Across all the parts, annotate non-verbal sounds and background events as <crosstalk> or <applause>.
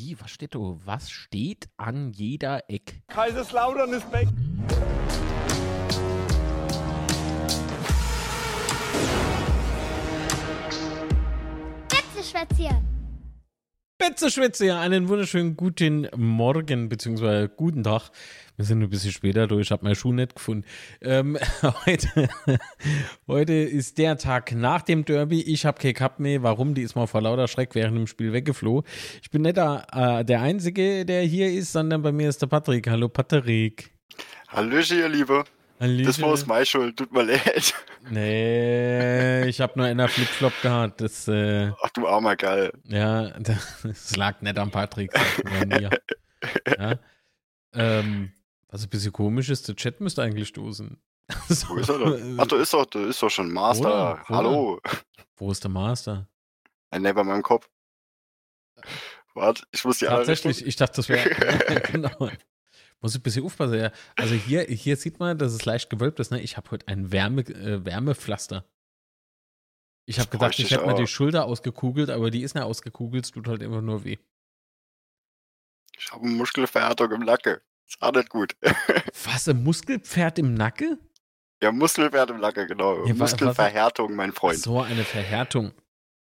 Wie, was steht da? Was steht an jeder Eck? Kaiserslautern ist weg. Betzeschwätzchen. Betzeschwätze, ja, einen wunderschönen guten Morgen, beziehungsweise guten Tag. Wir sind ein bisschen später durch, ich habe meinen Schuh nicht gefunden. Ähm, <laughs> heute, heute ist der Tag nach dem Derby. Ich habe kein Cup mehr. Warum? Die ist mal vor lauter Schreck während dem Spiel weggeflohen. Ich bin nicht da, äh, der Einzige, der hier ist, sondern bei mir ist der Patrick. Hallo Patrick. Hallöchen, ihr Liebe. Hallöchen. Das war aus meine Schuld, tut mir <laughs> leid. Nee, ich habe nur einer Flipflop gehabt. Das, äh, Ach du armer Geil. Ja, <laughs> das lag nicht am Patrick, sondern an mir. <laughs> Ja. Ähm, was ein bisschen komisch ist, der Chat müsste eigentlich stoßen. Wo ist er denn? Ach, du ist doch, du ist doch schon Master. Oder? Hallo. Wo ist der Master? Ein bei meinem Kopf. Warte, ich muss die Tatsächlich, ich dachte, das wäre. genau. Muss ich ein bisschen aufpassen. Ja. Also hier, hier sieht man, dass es leicht gewölbt ist. Ne? Ich habe heute ein Wärme, äh, Wärmepflaster. Ich habe Das gedacht, ich hätte mir auch. die Schulter ausgekugelt, aber die ist nicht ausgekugelt, es tut halt immer nur weh. Ich habe eine Muskelverhärtung im Nacken. Ist auch nicht gut. <laughs> Was, ein Muskelpferd im Nacken? Ja, Muskelverhärtung im Nacken, genau. Ja, Muskelverhärtung, mein Freund. So eine Verhärtung.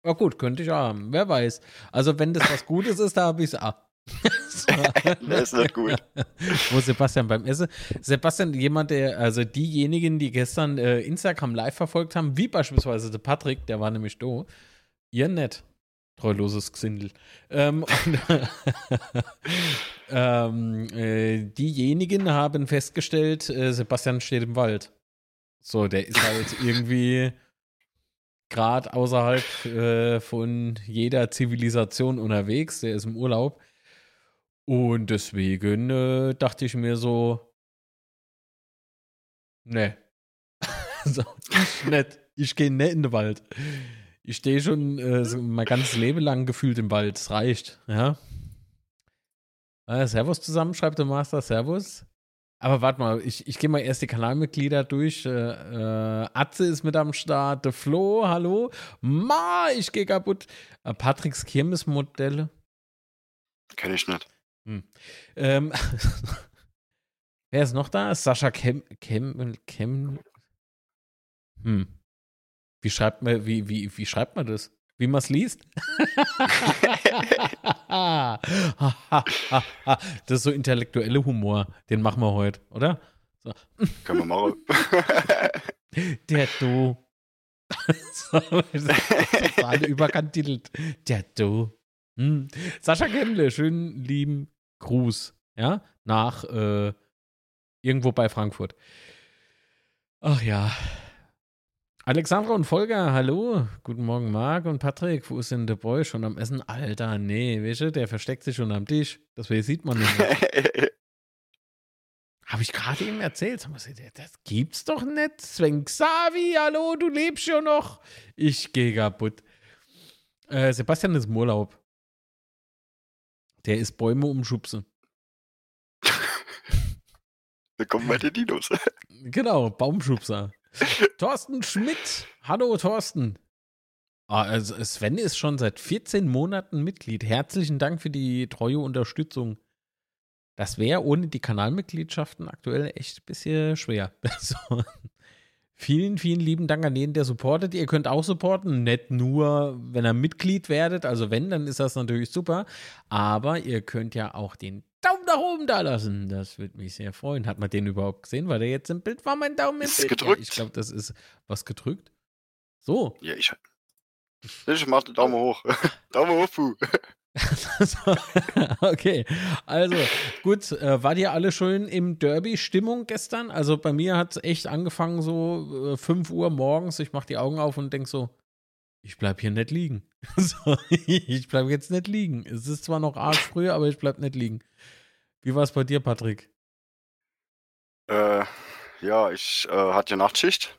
Ja gut, könnte ich haben. Wer weiß. Also wenn das was Gutes ist, da habe ich es auch. <laughs> <laughs> Das ist nicht gut. <laughs> Wo Sebastian beim Essen. Sebastian, jemand, der, also diejenigen, die gestern äh, Instagram live verfolgt haben, wie beispielsweise der Patrick, der war nämlich da, ihr nett. Treuloses Gesindel. Ähm, und, <laughs> ähm, äh, diejenigen haben festgestellt, äh, Sebastian steht im Wald. So, der ist halt irgendwie gerade außerhalb äh, von jeder Zivilisation unterwegs. Der ist im Urlaub. Und deswegen äh, dachte ich mir so, ne. <laughs> so, ich nicht. Ich gehe nicht in den Wald. Ich stehe schon äh, so mein ganzes Leben lang gefühlt im Wald. Es reicht, ja. Äh, Servus zusammen, schreibt der Master. Servus. Aber warte mal, ich, ich gehe mal erst die Kanalmitglieder durch. Äh, äh, Atze ist mit am Start. Der Flo, hallo. Ma, ich gehe kaputt. Äh, Patricks Kirmesmodelle. Kenn ich nicht. Ähm, <laughs> wer ist noch da? Sascha Kem, Kem, Kem. Hm. Wie schreibt man, wie, wie, wie schreibt man das? Wie man es liest? <laughs> das ist so intellektuelle Humor. Den machen wir heute, oder? So. Können wir machen. <laughs> Der Du. so, total überkantitelt. Der Du. Hm. Sascha Kemble, schönen lieben Gruß. Ja, nach äh, irgendwo bei Frankfurt. Ach ja. Alexandra und Volker, hallo. Guten Morgen, Marc und Patrick. Wo ist denn der Boy? Schon am Essen? Alter, nee, weißt du, der versteckt sich schon am Tisch. Das sieht man nicht. <laughs> Habe ich gerade eben erzählt. Das gibt's doch nicht. Sven Xavi, hallo, du lebst ja noch. Ich gehe kaputt. Äh, Sebastian ist im Urlaub. Der ist Bäume umschubsen. da kommen meine Dinos. <laughs> Genau, Baumschubser. Thorsten Schmidt. Hallo, Thorsten. Ah, also Sven ist schon seit 14 Monaten Mitglied. Herzlichen Dank für die treue Unterstützung. Das wäre ohne die Kanalmitgliedschaften aktuell echt ein bisschen schwer. <laughs> Also, vielen, vielen lieben Dank an jeden, der supportet. Ihr könnt auch supporten, nicht nur, wenn ihr Mitglied werdet. Also wenn, dann ist das natürlich super. Aber ihr könnt ja auch den Daumen nach oben da lassen. Das würde mich sehr freuen. Hat man den überhaupt gesehen? War der jetzt im Bild? War mein Daumen im Ist Bild? gedrückt. Ja, ich glaube, das ist was gedrückt. So. Ja, ich. Ich mach den Daumen hoch. <laughs> Daumen hoch, Puh. <laughs> okay, also gut, äh, wart ihr alle schön im Derby-Stimmung gestern? Also bei mir hat es echt angefangen so äh, 5 Uhr morgens, ich mach die Augen auf und denk so, ich bleib hier nicht liegen. <laughs> so, ich bleib jetzt nicht liegen. Es ist zwar noch arsch früh, aber ich bleib nicht liegen. Wie war es bei dir, Patrick? Äh, ja, ich äh, hatte Nachtschicht.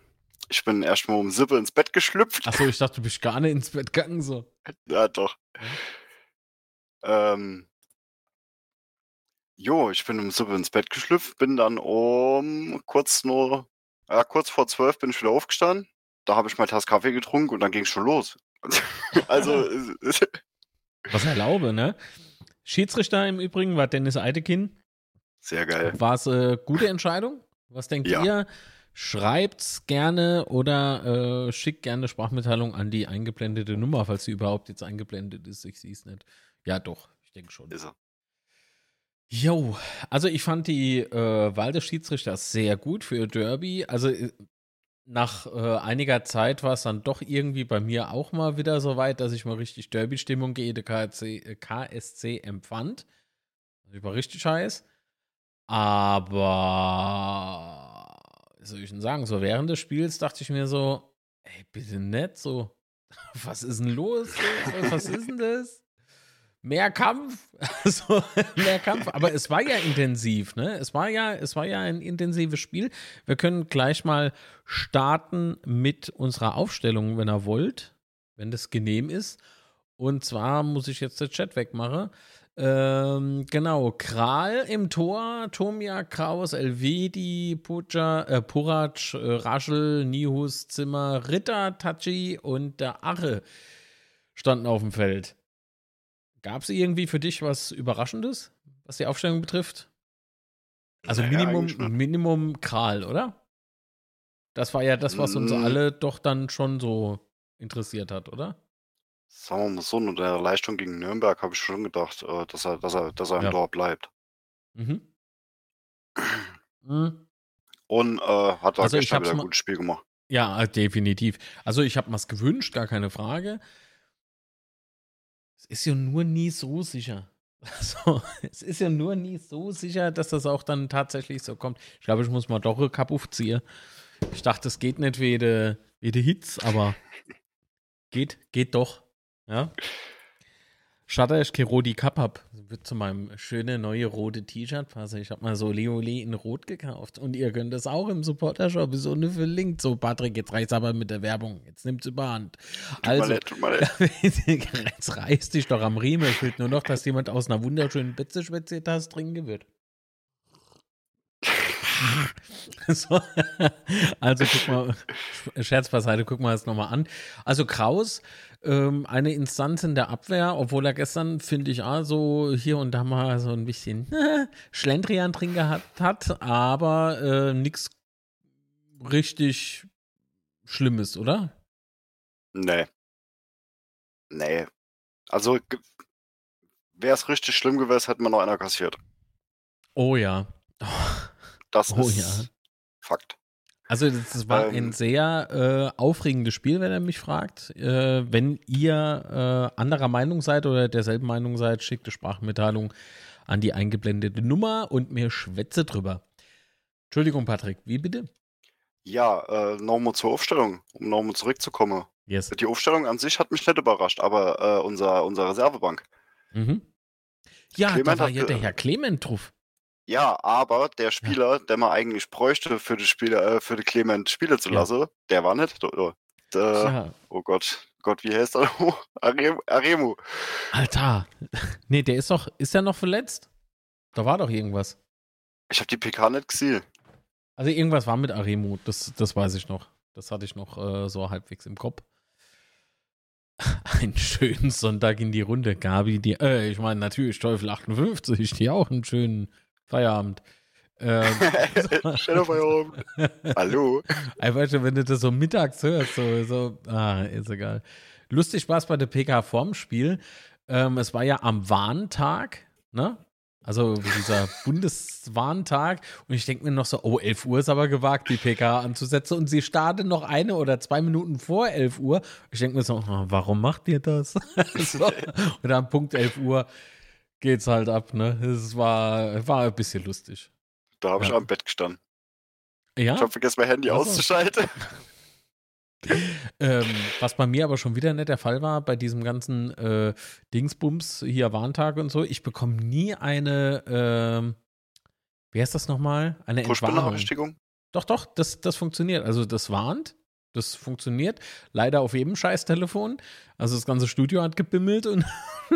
Ich bin erst mal um Sippe ins Bett geschlüpft. Achso, ich dachte, du bist gar nicht ins Bett gegangen so. Ja, doch. Ähm, jo, ich bin um Sippe ins Bett geschlüpft, bin dann um kurz nur, ja, kurz vor zwölf bin ich wieder aufgestanden. Da habe ich mal Tasse Kaffee getrunken und dann ging es schon los. <laughs> also, <laughs> Was erlaube, ne? Schiedsrichter im Übrigen war Dennis Eidekin. Sehr geil. War es eine gute Entscheidung? Was denkt Ja. ihr? Schreibt's gerne oder äh, schickt gerne Sprachmitteilung an die eingeblendete Nummer, falls sie überhaupt jetzt eingeblendet ist. Ich sehe es nicht. Ja, doch, ich denke schon. Ist er. Jo, also ich fand die äh, Wahl des Schiedsrichters sehr gut für Derby. Also äh, nach äh, einiger Zeit war es dann doch irgendwie bei mir auch mal wieder so weit, dass ich mal richtig Derby-Stimmung gegen die KSC, äh, KSC empfand. Also war richtig heiß. Aber, soll ich denn sagen, so während des Spiels dachte ich mir so, ey, bitte nett, <laughs> so, was ist denn los? Was ist denn das? Mehr Kampf, <laughs> so, mehr Kampf, aber es war ja intensiv, ne? Es war ja, es war ja ein intensives Spiel. Wir können gleich mal starten mit unserer Aufstellung, wenn ihr wollt, wenn das genehm ist. Und zwar muss ich jetzt den Chat wegmachen. Ähm, genau, Kral im Tor, Tomia, Kraus, Elvedi, Puja, äh, Purac, äh, Raschel, Nihus, Zimmer, Ritter, Tachi und der Arre standen auf dem Feld. Gab es irgendwie für dich was Überraschendes, was die Aufstellung betrifft? Also Nee, Minimum. Minimum Kral, oder? Das war ja das, was uns Mm. alle doch dann schon so interessiert hat, oder? Sagen wir mal so, nur der Leistung gegen Nürnberg habe ich schon gedacht, äh, dass er, dass er, dass er Ja. im Tor bleibt. Mhm. <clears throat> Mhm. Und äh, hat da Also gestern wieder ein gutes Spiel gemacht. Ja, definitiv. Also ich habe mir's gewünscht, gar keine Frage. Es ist ja nur nie so sicher. <laughs> Also, es ist ja nur nie so sicher, dass das auch dann tatsächlich so kommt. Ich glaube, ich muss mal doch eine Kappe aufziehen. Ich dachte, es geht nicht wie die, wie die Hits, aber <laughs> geht, geht doch. Ja. Schade, ich kein Rodi Cup hab. Wird zu meinem schönen neue rote T-Shirt passen. Ich habe mal so Leole in Rot gekauft. Und ihr könnt das auch im Supporter-Shop. Ist ohne verlinkt. So, Patrick, jetzt reicht's aber mit der Werbung. Jetzt nimmt's überhand. Tut mal Also, leid, tut mal leid. <laughs> jetzt reiß dich doch am Riemen. Es fehlt nur noch, dass jemand aus einer wunderschönen Betze-Spezietasse trinken wird. <laughs> so, also guck mal, Scherz beiseite, guck mal das nochmal an. Also Kraus, ähm, eine Instanz in der Abwehr, obwohl er gestern, finde ich, auch so hier und da mal so ein bisschen <laughs> Schlendrian drin gehabt hat, aber äh, nichts richtig Schlimmes, oder? Nee. Nee. Also, wäre es richtig schlimm gewesen, hätte man noch einer kassiert. Oh ja. Das Oh ist ja. Fakt. Also das, war Ähm. ein sehr äh, aufregendes Spiel, wenn er mich fragt. Äh, wenn ihr äh, anderer Meinung seid oder derselben Meinung seid, schickt eine Sprachmitteilung an die eingeblendete Nummer und mir schwätze drüber. Entschuldigung, Patrick, wie bitte? Ja, äh, nochmal zur Aufstellung, um nochmal zurückzukommen. Yes. Die Aufstellung an sich hat mich nicht überrascht, aber äh, unser, unsere Reservebank. Mhm. Ja, da Clement war hat ja der Herr Clement drauf. Ja, aber der Spieler, der man eigentlich bräuchte für die Spieler, äh, für die Clement Spiele zu Ja. lassen, der war nicht. Der, Ja, Oh Gott, Gott, wie heißt er? <laughs> Aremu. Alter. <laughs> Nee, der ist doch, ist er noch verletzt? Da war doch irgendwas. Ich habe die PK nicht gesehen. Also irgendwas war mit Aremu, das, das weiß ich noch. Das hatte ich noch äh, so halbwegs im Kopf. <laughs> Einen schönen Sonntag in die Runde, Gabi. Die, äh, ich meine natürlich Teufel 58, die auch einen schönen Feierabend. Ähm. <laughs> Hallo. <laughs> Einfach schon, wenn du das so mittags hörst, so, so ah, ist egal. Lustig war es bei der PK vorm Spiel. Ähm, es war ja am Warntag, ne? Also dieser <laughs> Bundeswarntag. Und ich denke mir noch so, oh, 11 Uhr ist aber gewagt, die PK anzusetzen. Und sie startet noch eine oder zwei Minuten vor 11 Uhr. Ich denke mir so, ah, warum macht ihr das? so. Und am Punkt 11 Uhr geht's halt ab, ne? Es war, war ein bisschen lustig. Da habe ich Ja. am Bett gestanden. Ja? Ich habe vergessen, mein Handy Ach so. auszuschalten. <laughs> Ähm, was bei mir aber schon wieder nicht der Fall war, bei diesem ganzen äh, Dingsbums, hier Warntag und so, ich bekomme nie eine, ähm, wie heißt das nochmal? Eine Entwarnung. Doch, doch, das, das funktioniert. Also das warnt, das funktioniert. Leider auf jedem Scheiß-Telefon. Also das ganze Studio hat gebimmelt und <laughs>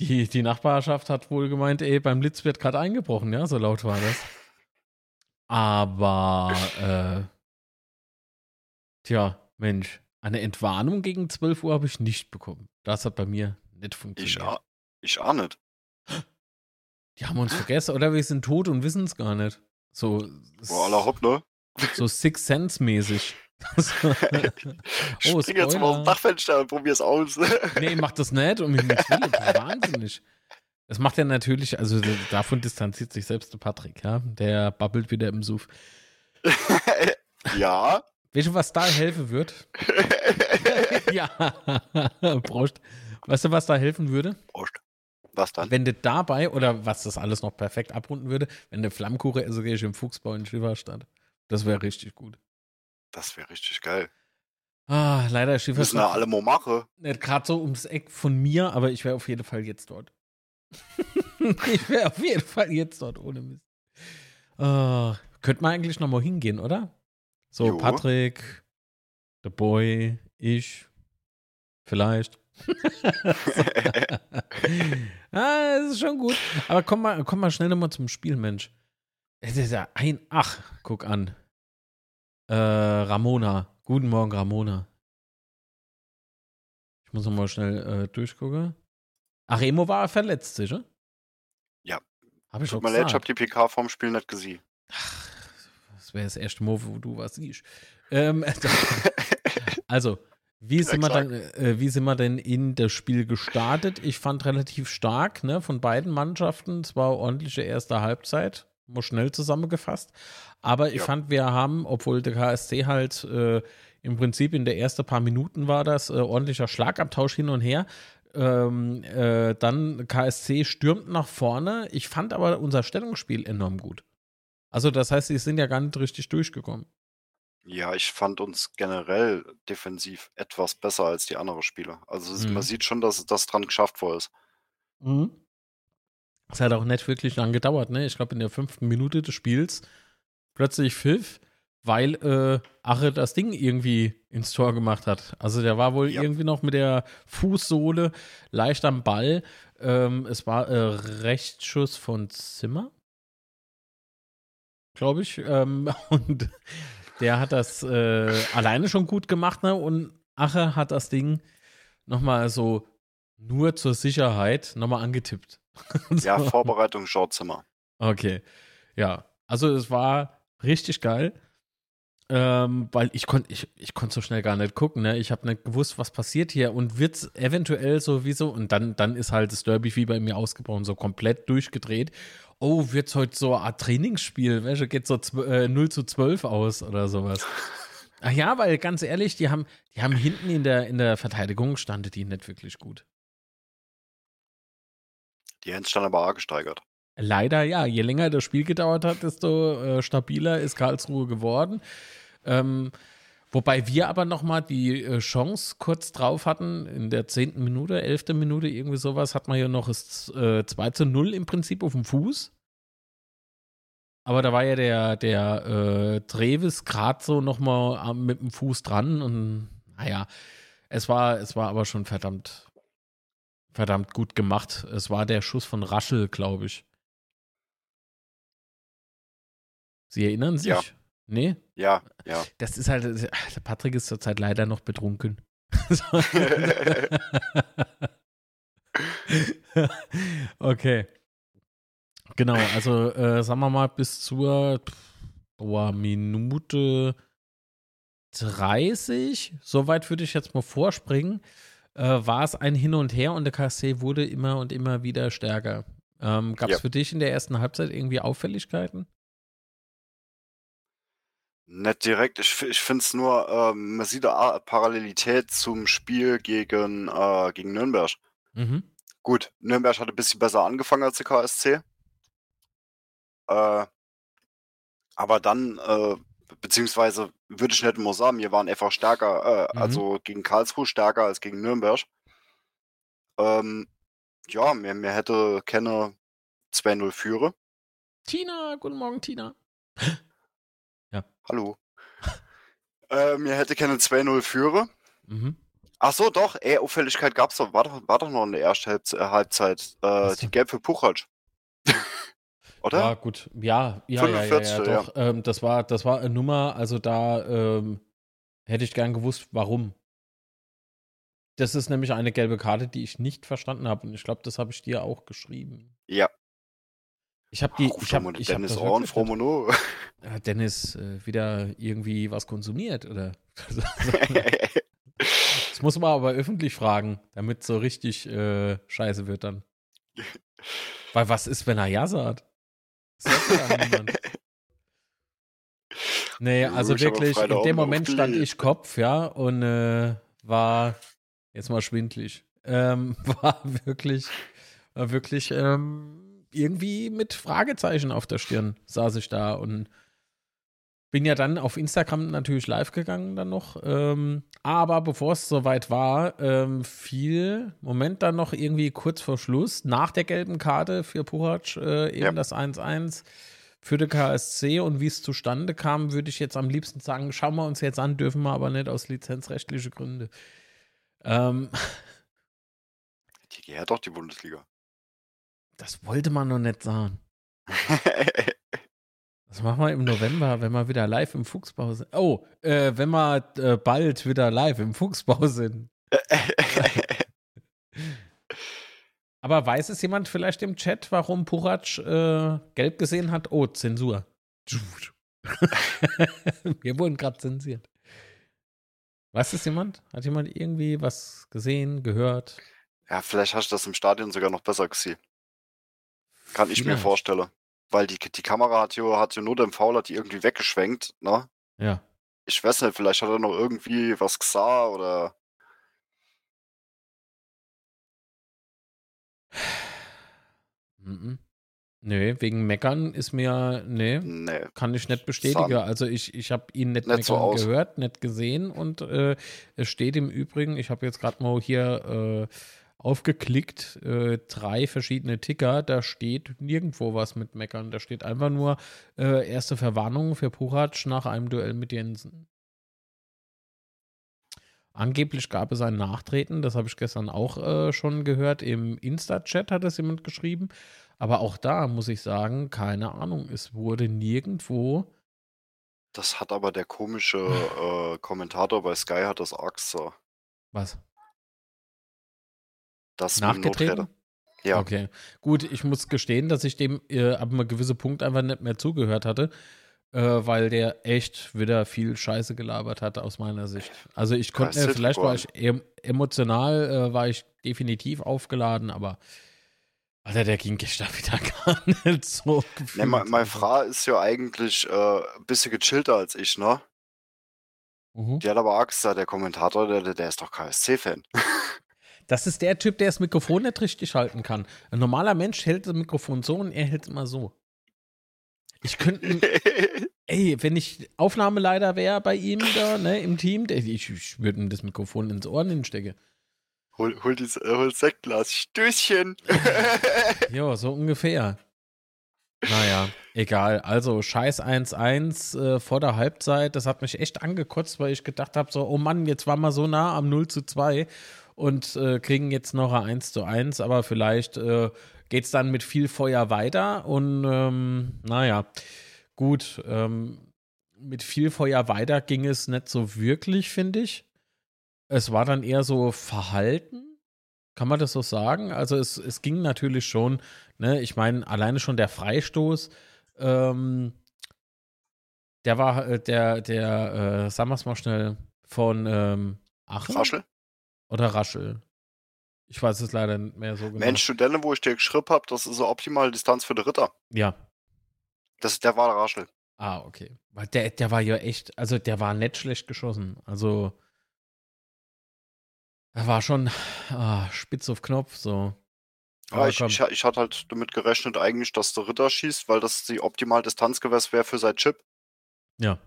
die, die Nachbarschaft hat wohl gemeint, ey, beim Litz wird gerade eingebrochen, ja, so laut war das. Aber, äh, tja, Mensch, eine Entwarnung gegen 12 Uhr habe ich nicht bekommen. Das hat bei mir nicht Ich, funktioniert. ah- ich auch nicht. Die haben uns vergessen oder wir sind tot und wissen es gar nicht. So, Boah, aller Hopp, ne? so Six Sense mäßig. Ich <laughs> oh, spring jetzt mal aus dem. Dachfenster und probier's aus. <laughs> Nee, macht das nicht und mit nichts will, das wahnsinnig. Das macht er natürlich, also davon distanziert sich selbst der Patrick, ja. Der babbelt wieder im Suff. <laughs> ja. Weißt du, was da helfen wird? ja, Prost. Weißt du, was da helfen würde? Prost. Was dann? Wenn du dabei, oder was das alles noch perfekt abrunden würde, wenn der Flammkuchen also gehe ich im Fuchsbau in Schifferstadt. Das wäre richtig gut. Das wäre richtig geil. Ah, leider Wir müssen da alle mal machen. nicht gerade so ums Eck von mir, aber ich wäre auf jeden Fall jetzt dort. <laughs> ich wäre auf jeden Fall jetzt dort, ohne Mist. Ah, könnte man eigentlich noch mal hingehen, oder? So, Jo. Patrick, der Boy, ich, vielleicht. <laughs> ah, das ist schon gut. Aber komm mal, komm mal schnell nochmal zum Spiel, Mensch. Es ist ja ein Ach, guck an. Äh, Ramona. Guten Morgen, Ramona. Ich muss nochmal schnell äh, durchgucken. Ach, Emo war verletzt, sicher? Ja. Habe ich Tut schon mir leid, ich hab die PK vorm Spiel nicht gesehen. Ach, das wäre das erste Mal, wo du was siehst. Ähm, <laughs> also, wie sind, wir dann, äh, wie sind wir denn in das Spiel gestartet? Ich fand relativ stark, ne, von beiden Mannschaften. Es war ordentliche erste Halbzeit, mal schnell zusammengefasst. Aber ich Ja. fand, wir haben, obwohl der KSC halt äh, im Prinzip in der ersten paar Minuten war das, äh, ordentlicher Schlagabtausch hin und her. Ähm, äh, dann KSC stürmt nach vorne. Ich fand aber unser Stellungsspiel enorm gut. Also, das heißt, sie sind ja gar nicht richtig durchgekommen. Ja, ich fand uns generell defensiv etwas besser als die anderen Spieler. Also Mhm. man sieht schon, dass das dran geschafft worden ist. Es hat auch nicht wirklich lang gedauert, ne? Ich glaube, in der fünften Minute des Spiels plötzlich pfiff, weil äh, Ache das Ding irgendwie ins Tor gemacht hat. Also der war wohl Ja. irgendwie noch mit der Fußsohle leicht am Ball. Ähm, es war äh, Rechtsschuss von Zimmer, glaube ich. Ähm, <laughs> und der hat das äh, alleine schon gut gemacht, ne? Und Ache hat das Ding nochmal so nur zur Sicherheit nochmal angetippt. <laughs> Ja, So. Vorbereitung Shortzimmer. Okay. Ja, also es war richtig geil. Ähm, weil ich konnte ich, ich konnte so schnell gar nicht gucken, ne? Ich habe nicht gewusst, was passiert hier und wird's eventuell sowieso und dann, dann ist halt das Derby wie bei mir ausgebrochen, so komplett durchgedreht. Oh, wird's heute so eine Art Trainingsspiel, welche geht so äh, 0 zu 12 aus oder sowas. <laughs> Ach ja, weil ganz ehrlich, die haben, die haben hinten in der, in der Verteidigung standet die nicht wirklich gut. Die Hens stand aber auch gesteigert. Leider ja. Je länger das Spiel gedauert hat, desto äh, stabiler ist Karlsruhe geworden. Ähm, wobei wir aber nochmal die äh, Chance kurz drauf hatten, in der zehnten Minute, elften Minute, irgendwie sowas, hat man ja noch das äh, 2 zu 0 im Prinzip auf dem Fuß. Aber da war ja der, der äh, Trevis gerade so nochmal mit dem Fuß dran und naja, es war, es war aber schon verdammt, verdammt gut gemacht. Es war der Schuss von Raschel, glaube ich. Sie erinnern sich? Ja. Nee? Ja, ja. Das ist halt, der Patrick ist zurzeit leider noch betrunken. <laughs> okay. Genau, also äh, sagen wir mal bis zur boah, Minute 30, soweit würde ich jetzt mal vorspringen, äh, war es ein Hin und Her und der KSC wurde immer und immer wieder stärker. Ähm, Gab es Ja. für dich in der ersten Halbzeit irgendwie Auffälligkeiten? Nicht direkt. Ich, ich finde es nur, ähm, man sieht eine Parallelität zum Spiel gegen, äh, gegen Nürnberg. Mhm. Gut, Nürnberg hat ein bisschen besser angefangen als der KSC. Äh, aber dann, äh, beziehungsweise würde ich nicht mal sagen, wir waren einfach stärker, äh, Mhm. also gegen Karlsruhe stärker als gegen Nürnberg. Ähm, ja, mir, mir hätte keine 2-0 führe. Tina, guten Morgen, Tina. Hallo. äh, mir hätte keine 2-0 führe. Mhm. Ach so, doch, ey, Auffälligkeit gab's doch, war doch, war doch noch in der ersten Halbz Halbzeit. Äh, die? Gelb für Puchatsch. Oder? Ja, gut. Ja, ja, ja, ja, ja, 45., ja. doch. Ähm, das, war, das war eine Nummer, also da ähm, hätte ich gern gewusst, warum. Das ist nämlich eine gelbe Karte, die ich nicht verstanden habe. Und ich glaube, das habe ich dir auch geschrieben. Ja. Ich habe die. Ich hab, ich hab Dennis das Ohren, wirklich Frau nicht- Mono. Hat Dennis äh, wieder irgendwie was konsumiert oder? <laughs> Das muss man aber öffentlich fragen, damit so richtig äh, scheiße wird dann. <laughs> Weil was ist, wenn er ja sagt? Das sagt ja niemand. Nee, also wirklich, in dem Moment stand ich Kopf, ja, und äh, war jetzt mal schwindlig. Ähm, <laughs> war wirklich, war wirklich ähm, irgendwie mit Fragezeichen auf der Stirn saß ich da und bin ja dann auf Instagram natürlich live gegangen dann noch. Ähm, aber bevor es soweit war, ähm, fiel, Moment dann noch irgendwie kurz vor Schluss, nach der gelben Karte für Puchac, äh, eben Ja. das 1-1 für die KSC. Und wie es zustande kam, würde ich jetzt am liebsten sagen, schauen wir uns jetzt an, dürfen wir aber nicht aus lizenzrechtlichen Gründen. Ähm, <laughs> Die gehört doch die Bundesliga. das wollte man noch nicht sagen. <laughs> Das machen wir im November, wenn wir wieder live im Fuchsbau sind. Oh, äh, wenn wir äh, bald wieder live im Fuchsbau sind. <laughs> Aber weiß es jemand vielleicht im Chat, warum Puratsch äh, gelb gesehen hat? Oh, Zensur. <laughs> Wir wurden gerade zensiert. Weiß es jemand? Hat jemand irgendwie was gesehen, gehört? ja, vielleicht hast du das im Stadion sogar noch besser gesehen. Kann ich mir vorstellen. Weil die, die Kamera hat ja, hat ja nur den Fauler die irgendwie weggeschwenkt, ne? Ja. Ich weiß nicht, vielleicht hat er noch irgendwie was gesah oder. <sighs> Mhm. Nee, wegen Meckern ist mir, nee, Nee. kann ich nicht bestätigen. Also ich, ich habe ihn nicht, Nicht so gehört, nicht gesehen und äh, es steht im Übrigen, ich habe jetzt gerade mal hier äh, aufgeklickt, äh, drei verschiedene Ticker, da steht nirgendwo was mit Meckern. Da steht einfach nur äh, erste Verwarnung für Puchac nach einem Duell mit Jensen. Angeblich gab es ein Nachtreten, das habe ich gestern auch äh, schon gehört. Im Insta-Chat hat es jemand geschrieben. Aber auch da muss ich sagen, keine Ahnung, es wurde nirgendwo. Das hat aber der komische äh, Kommentator bei Sky hat das auch gesagt. Was? Das Nachgetreten? Ja. Okay. Gut, ich muss gestehen, dass ich dem äh, ab einem gewissen Punkt einfach nicht mehr zugehört hatte, äh, weil der echt wieder viel Scheiße gelabert hat aus meiner Sicht. Also ich konnte, du, vielleicht war ich em emotional, äh, war ich definitiv aufgeladen, aber Alter, der ging gestern <laughs> wieder gar nicht so. Ne, gefühlt. mein, meine Frau ist ja eigentlich äh, ein bisschen gechillter als ich, ne? Mhm. Die hat aber gesagt, der Kommentator, der- der ist doch KSC-Fan. <laughs> Das ist der Typ, der das Mikrofon nicht richtig halten kann. Ein normaler Mensch hält das Mikrofon so und er hält es immer so. Ich könnte, <laughs> ey, wenn ich Aufnahmeleiter wäre bei ihm da, ne, im Team, der, ich, ich würde ihm das Mikrofon ins Ohr hinstecken. hol, hol, dies, äh, hol das Sektglas. Stößchen. <laughs> Ja, so ungefähr. Naja, egal. Also, Scheiß 1-1 äh, vor der Halbzeit, das hat mich echt angekotzt, weil ich gedacht habe, so, oh Mann, jetzt waren wir so nah am 0 zu 2 und äh, kriegen jetzt noch ein 1 zu 1, aber vielleicht äh, geht es dann mit viel Feuer weiter und ähm, naja, gut, ähm, mit viel Feuer weiter ging es nicht so wirklich, finde ich. Es war dann eher so Verhalten, kann man das so sagen? Also es, es ging natürlich schon, ne, ich meine, alleine schon der Freistoß, ähm, der war, äh, der, der, äh, sagen wir es mal schnell, von ähm, Aachen Raschel. Oder Raschel. Ich weiß es leider nicht mehr so genau. Mensch, du denn, wo ich dir geschrieben hab, das ist so optimale Distanz für den Ritter. Ja. Das, der war der Raschel. Ah, okay. Weil der, der war ja echt, also der war nicht schlecht geschossen. Also er war schon ah, spitz auf Knopf, so. Ja, Aber ich, ich, ich hatte halt damit gerechnet eigentlich, dass der Ritter schießt, weil das die optimal Distanz gewesen wäre für sein Chip. Ja.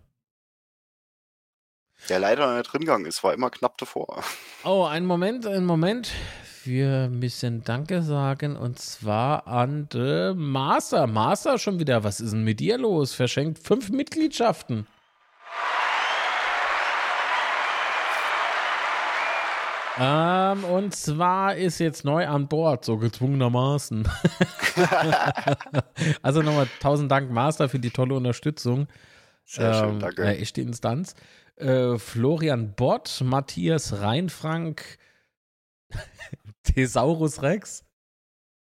Der leider nicht drin gegangen ist, war immer knapp davor. <laughs> Oh, einen Moment, einen Moment. Wir müssen Danke sagen und zwar an de Master. Master schon wieder. Was ist denn mit dir los? Verschenkt fünf Mitgliedschaften. Ähm, und zwar ist jetzt neu an Bord, so gezwungenermaßen. <laughs> also nochmal tausend Dank, Master, für die tolle Unterstützung. Sehr schön, Ähm, danke. Äh, echte Instanz. Äh, Florian Bott, Matthias Reinfrank, <laughs> Thesaurus Rex.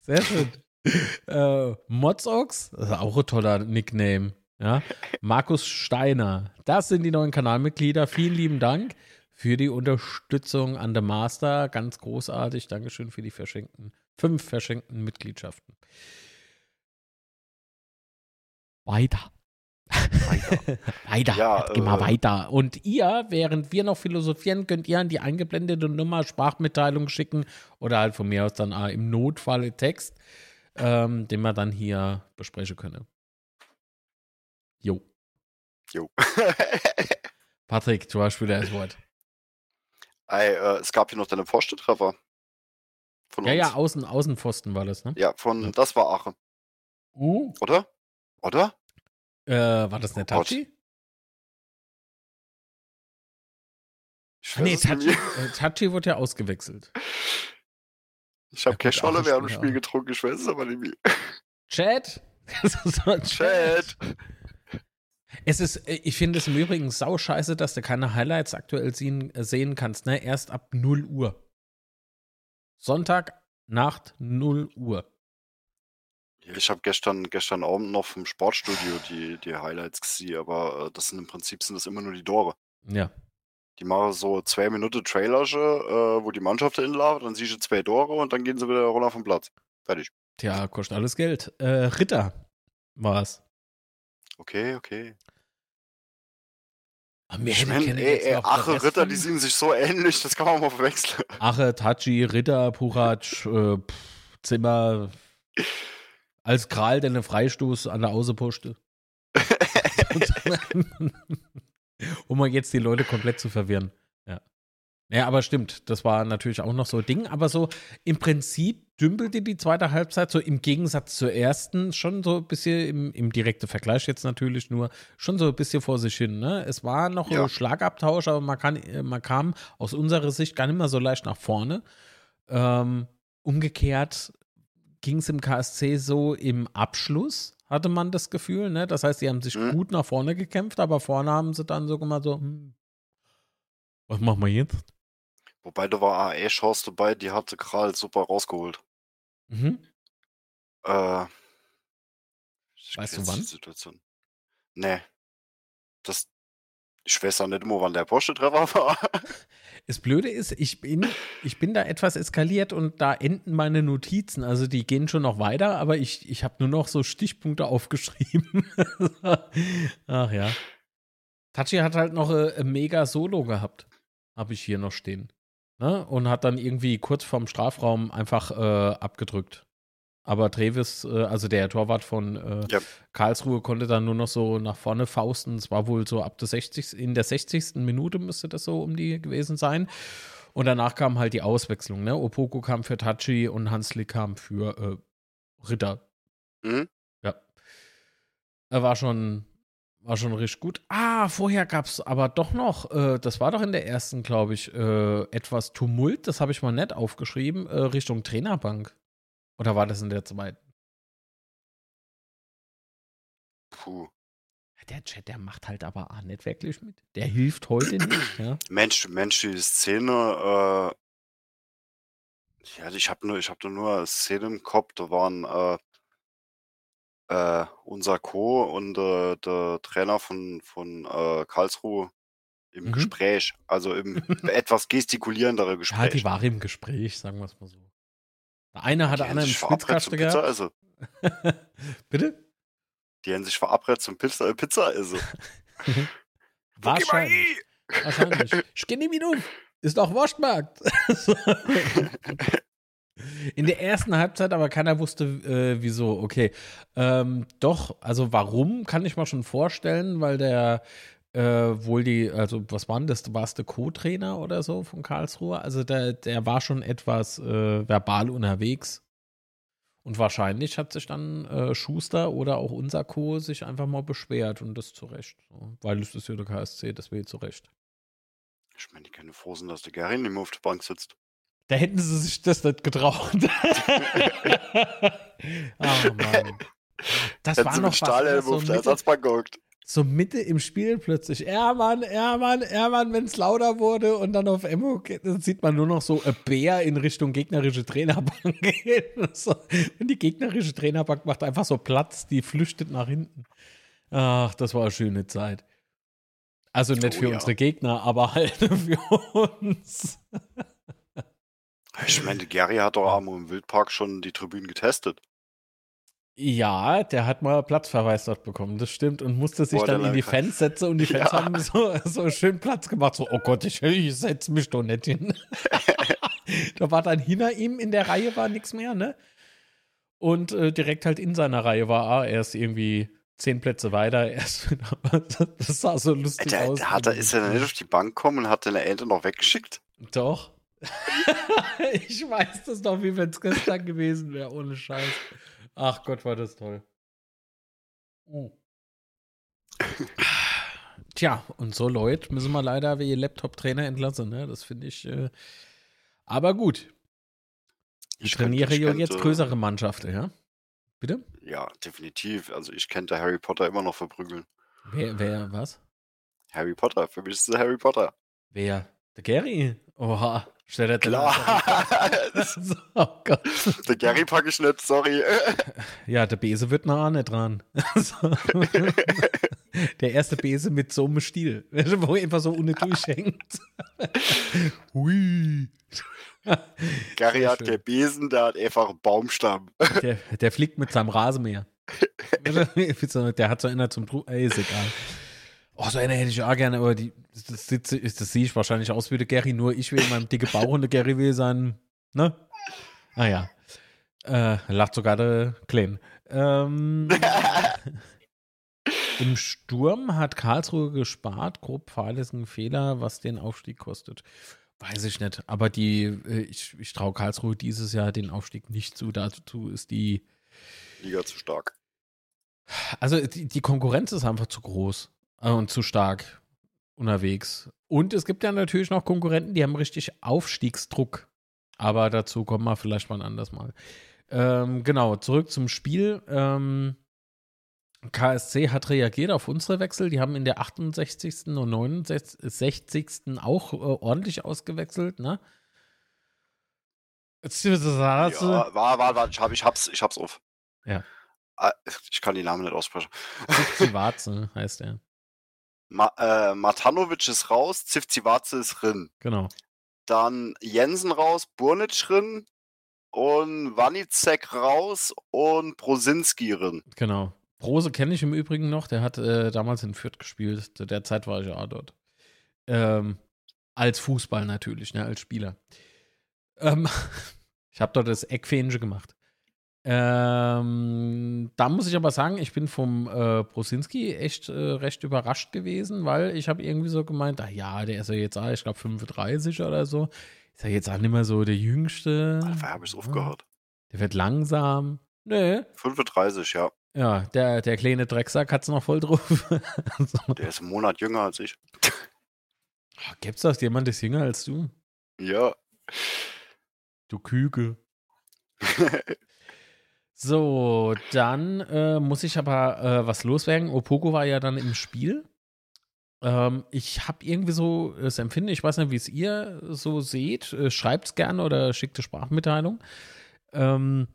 Sehr schön. <laughs> äh, Mozox, das ist auch ein toller Nickname. Ja? Markus Steiner, das sind die neuen Kanalmitglieder. Vielen lieben Dank für die Unterstützung an der Master. Ganz großartig. Dankeschön für die verschenkten, fünf verschenkten Mitgliedschaften. Weiter. Weiter. <laughs> weiter. Ja, mal äh, weiter. Und ihr, während wir noch philosophieren, könnt ihr an die eingeblendete Nummer Sprachmitteilung schicken oder halt von mir aus dann auch im Notfall Text, ähm, den wir dann hier besprechen können. Jo. Jo. <laughs> Patrick, du hast wieder das Wort. Ey, äh, es gab hier noch deine Vorstelltreffer. Von Ja, uns. ja, Außen, Außenpfosten war das, ne? Ja, von, das war Aachen, Uh. oder? Oder? Äh, war das eine Oh Gott. Tachi? Ich Ah, nee, Tachi, <laughs> äh, Tachi wurde ja ausgewechselt. Ich habe Casholle Aachen während dem Spiel auch. getrunken, ich weiß es aber nicht mehr. Chat? <laughs> Ein Chat! Es ist, äh, ich finde es im Übrigen sau scheiße, dass du keine Highlights aktuell sehen, äh, sehen kannst, ne? Erst ab 0 Uhr. Sonntag, Nacht, 0 Uhr. Ich habe gestern, gestern Abend noch vom Sportstudio die, die Highlights gesehen, aber äh, das sind im Prinzip sind das immer nur die Tore. Ja. Die machen so zwei Minuten Trailersche, äh, wo die Mannschaft inlaufen, dann siehst du zwei Tore und dann gehen sie wieder runter vom Platz. Fertig. Tja, kostet alles Geld. Äh, Ritter war's. Okay, okay. Aber wir Ich kennen ey, ey, Ache, Ritter, die sehen sich so ähnlich, das kann man mal verwechseln. Ache, Tachi, Ritter, Puchac, äh, Zimmer. Als Kral, der einen Freistoß an der Außenposte. <laughs> um mal jetzt die Leute komplett zu verwirren. Ja. Ja, aber stimmt, das war natürlich auch noch so ein Ding. Aber so im Prinzip dümpelte die zweite Halbzeit so im Gegensatz zur ersten schon so ein bisschen im, im direkten Vergleich jetzt natürlich nur schon so ein bisschen vor sich hin. Ne? Es war noch Ja. ein Schlagabtausch, aber man, kann, äh, man kam aus unserer Sicht gar nicht mehr so leicht nach vorne. Ähm, umgekehrt ging es im KSC so im Abschluss, hatte man das Gefühl. Ne? Das heißt, sie haben sich Mhm. gut nach vorne gekämpft, aber vorne haben sie dann so gemacht, so, hm, was machen wir jetzt? Wobei da war eine Chance dabei, die hatte Kral super rausgeholt. Mhm. Äh, Weißt du wann? Situation. Nee. Das, ich weiß auch nicht immer, wann der Porsche-Treffer <laughs> war. Das Blöde ist, ich bin, ich bin da etwas eskaliert und da enden meine Notizen. Also die gehen schon noch weiter, aber ich, ich habe nur noch so Stichpunkte aufgeschrieben. <laughs> Ach ja. Tachi hat halt noch äh, ein mega Solo gehabt. Habe ich hier noch stehen. Ne? Und hat dann irgendwie kurz vorm Strafraum einfach äh, abgedrückt. Aber Trevis, äh, also der Torwart von äh, Ja. Karlsruhe, konnte dann nur noch so nach vorne fausten. Es war wohl so ab der 60. In der 60. Minute müsste das so um die gewesen sein. Und danach kam halt die Auswechslung. Ne? Opoko kam für Tachi und Hansli kam für äh, Ritter. Mhm. Ja. Er war schon, war schon richtig gut. Ah, vorher gab es aber doch noch, äh, das war doch in der ersten, glaube ich, äh, etwas Tumult, das habe ich mal nett aufgeschrieben, äh, Richtung Trainerbank. Oder war das in der zweiten? Puh. Der Chat, der macht halt aber auch nicht wirklich mit. Der hilft heute nicht, <clears throat> ja. Mensch, Mensch, die Szene, äh, ja, ich habe nur, ich habe nur eine Szene im Kopf, da waren äh, äh, unser Co. und äh, der Trainer von, von äh, Karlsruhe im Mhm. Gespräch, also im <laughs> etwas gestikulierendere Ja, Gespräch. die war im Gespräch, sagen wir es mal so. Der eine hat Die der haben andere im sich verabredet zum Schwitzkasten Pizza gehabt. essen. <laughs> Bitte? Die haben sich verabredet zum Pizza, äh, Pizza essen. <laughs> Wahrscheinlich. Wahrscheinlich. Ich kenne ihn wieder auf. Ist doch Wurstmarkt. <laughs> In der ersten Halbzeit, aber keiner wusste, äh, wieso. Okay. Ähm, doch, also warum, kann ich mir schon vorstellen, weil der äh, wohl die, also was waren das? War es der Co-Trainer oder so von Karlsruhe? Also der, der war schon etwas äh, verbal unterwegs. Und wahrscheinlich hat sich dann äh, Schuster oder auch unser Co. sich einfach mal beschwert und das zu Recht. So. Weil es ist ja der KSC, deswegen zu Recht. Ich meine, die können froh sein, dass der Garin mehr auf der Bank sitzt. Da hätten sie sich das nicht getraut. oh <laughs> <laughs> Mann. Das Hätten war noch was, Stahlhelm so auf der Ersatzbank gehockt. So Mitte im Spiel plötzlich, Ermann, Ermann, Ermann, wenn es lauter wurde und dann auf Emo dann sieht man nur noch so ein Bär in Richtung gegnerische Trainerbank <laughs> gehen. Und die gegnerische Trainerbank macht einfach so Platz, die flüchtet nach hinten. Ach, das war eine schöne Zeit. Also nicht Oh für ja. unsere Gegner, aber halt <laughs> für uns. Ich meine, Gary hat doch am im Wildpark schon die Tribünen getestet. Ja, der hat mal Platzverweis dort bekommen, das stimmt. Und musste sich Boah, dann in die Leiter. Fans setzen und die <laughs> Fans Ja. haben so, so schön Platz gemacht. So, oh Gott, ich, ich setze mich doch nicht hin. <laughs> da war dann hinter ihm in der Reihe war nichts mehr, ne? Und äh, direkt halt in seiner Reihe war ah, er ist irgendwie zehn Plätze weiter. <laughs> Erst, das sah so lustig Der, aus. der hat, ist er denn nicht auf die Bank gekommen und hat deine Eltern noch weggeschickt? Doch. ich weiß das doch, wie wenn es gestern gewesen wäre, ohne Scheiß. Ach Gott, war das toll. Oh. Tja, und so Leute müssen wir leider wie Laptop-Trainer entlassen, ne? Das finde ich. Äh, aber gut. Ich, Ich trainiere könnte- ich ja jetzt könnte- größere Mannschaften, ja? Bitte? Ja, definitiv. Also ich könnte Harry Potter immer noch verprügeln. Wer, wer, was? Harry Potter, für mich ist es Harry Potter. Wer? Der Gary? Oha, dir Klar. <laughs> So, oh Gott. Der Gary packe ich nicht, sorry. Ja, der Bese wird noch auch nicht dran. <laughs> So. der erste Bese mit so einem Stil, wo er einfach so ohne durchhängt. <laughs> Hui. Gary hat keinen Besen, der hat einfach einen Baumstamm. Der, der fliegt mit seinem Rasenmäher. der hat so einer zum Dru Ey, ist egal. Oh, so einer hätte ich auch gerne, aber die, das, sitze, das sehe ich wahrscheinlich aus wie der Gary, nur ich will in meinem dicke Bauch und der Gary will sein, ne? Ah ja. Äh, lacht sogar der Klein. Ähm, <laughs> Im Sturm hat Karlsruhe gespart, grob fahrlässigen Fehler, was den Aufstieg kostet. Weiß ich nicht, aber die, äh, ich, ich traue Karlsruhe dieses Jahr den Aufstieg nicht zu. Dazu ist die, Liga zu stark. also die, die Konkurrenz ist einfach zu groß und zu stark unterwegs. Und es gibt ja natürlich noch Konkurrenten, die haben richtig Aufstiegsdruck. Aber dazu kommen wir vielleicht mal ein anderes Mal. Ähm, genau, zurück zum Spiel. Ähm, KSC hat reagiert auf unsere Wechsel. Die haben in der 68. und 69. auch äh, ordentlich ausgewechselt, ne? Ja, war, war, war, ich, hab, ich, hab's, ich hab's auf. Ja. Ah, Ich kann die Namen nicht aussprechen. Zivzivatze <laughs> heißt er. Ma, äh, Matanovic ist raus, Zivzivatze ist drin. Genau. Dann Jensen raus, Burnic drin und Wanicek raus und Brosinski drin. Genau. Brose kenne ich im Übrigen noch, der hat äh, damals in Fürth gespielt. Zu der Zeit war ich ja auch dort. Ähm, als Fußball natürlich, ne, als Spieler. Ähm, <laughs> ich habe dort das Eckfähnchen gemacht. Ähm, da muss ich aber sagen, ich bin vom äh, Brosinski echt äh, recht überrascht gewesen, weil ich habe irgendwie so gemeint, ach ja, der ist ja jetzt, ich glaube 35 oder so. Ist ja jetzt auch nicht mehr so der Jüngste. Dafür habe ich es aufgehört. Der wird langsam. Nö, 35, ja. ja, der, der kleine Drecksack hat's noch voll drauf. <laughs> so. Der ist einen Monat jünger als ich. Ah, Gibt's das jemand, der ist jünger als du? Ja. Du Küke. <laughs> So, dann äh, muss ich aber äh, was loswerden. Opogo war ja dann im Spiel. Ähm, ich habe irgendwie so das Empfinden, ich weiß nicht, wie es ihr so seht. Äh, Schreibt's gerne oder schickt eine Sprachmitteilung. Ähm,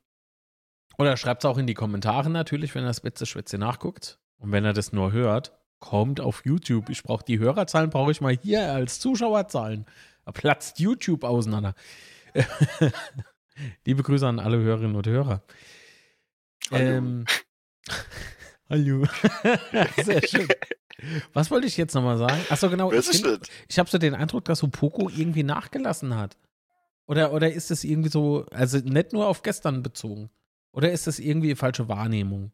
oder schreibt es auch in die Kommentare natürlich, wenn er das Wetze Schwätze nachguckt. Und wenn er das nur hört, kommt auf YouTube. Ich brauche die Hörerzahlen, brauche ich mal hier als Zuschauerzahlen. Da platzt YouTube auseinander. <laughs> Liebe Grüße an alle Hörerinnen und Hörer. Hallo. Ähm, <laughs> Hallo. <laughs> Sehr schön. Was wollte ich jetzt nochmal sagen? Achso, genau. Ich, find- ich habe so den Eindruck, dass so Poco irgendwie nachgelassen hat. Oder, oder ist es irgendwie so, also nicht nur auf gestern bezogen? Oder ist das irgendwie falsche Wahrnehmung?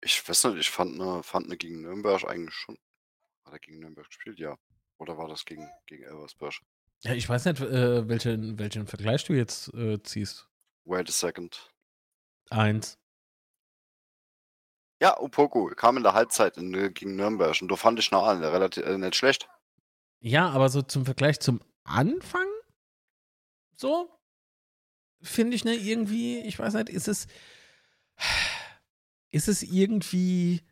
Ich weiß nicht, ich fand eine, fand eine gegen Nürnberg eigentlich schon. Hat er gegen Nürnberg gespielt? Ja. Oder war das gegen, gegen Elversberg? Ja, ich weiß nicht, äh, welchen, welchen Vergleich du jetzt äh, ziehst. Wait a second. Eins. Ja, Opoko kam in der Halbzeit in, äh, gegen Nürnberg und da fand ich nah relativ äh, nicht schlecht. Ja, aber so zum Vergleich zum Anfang, so, finde ich, ne, irgendwie, ich weiß nicht, ist es, ist es irgendwie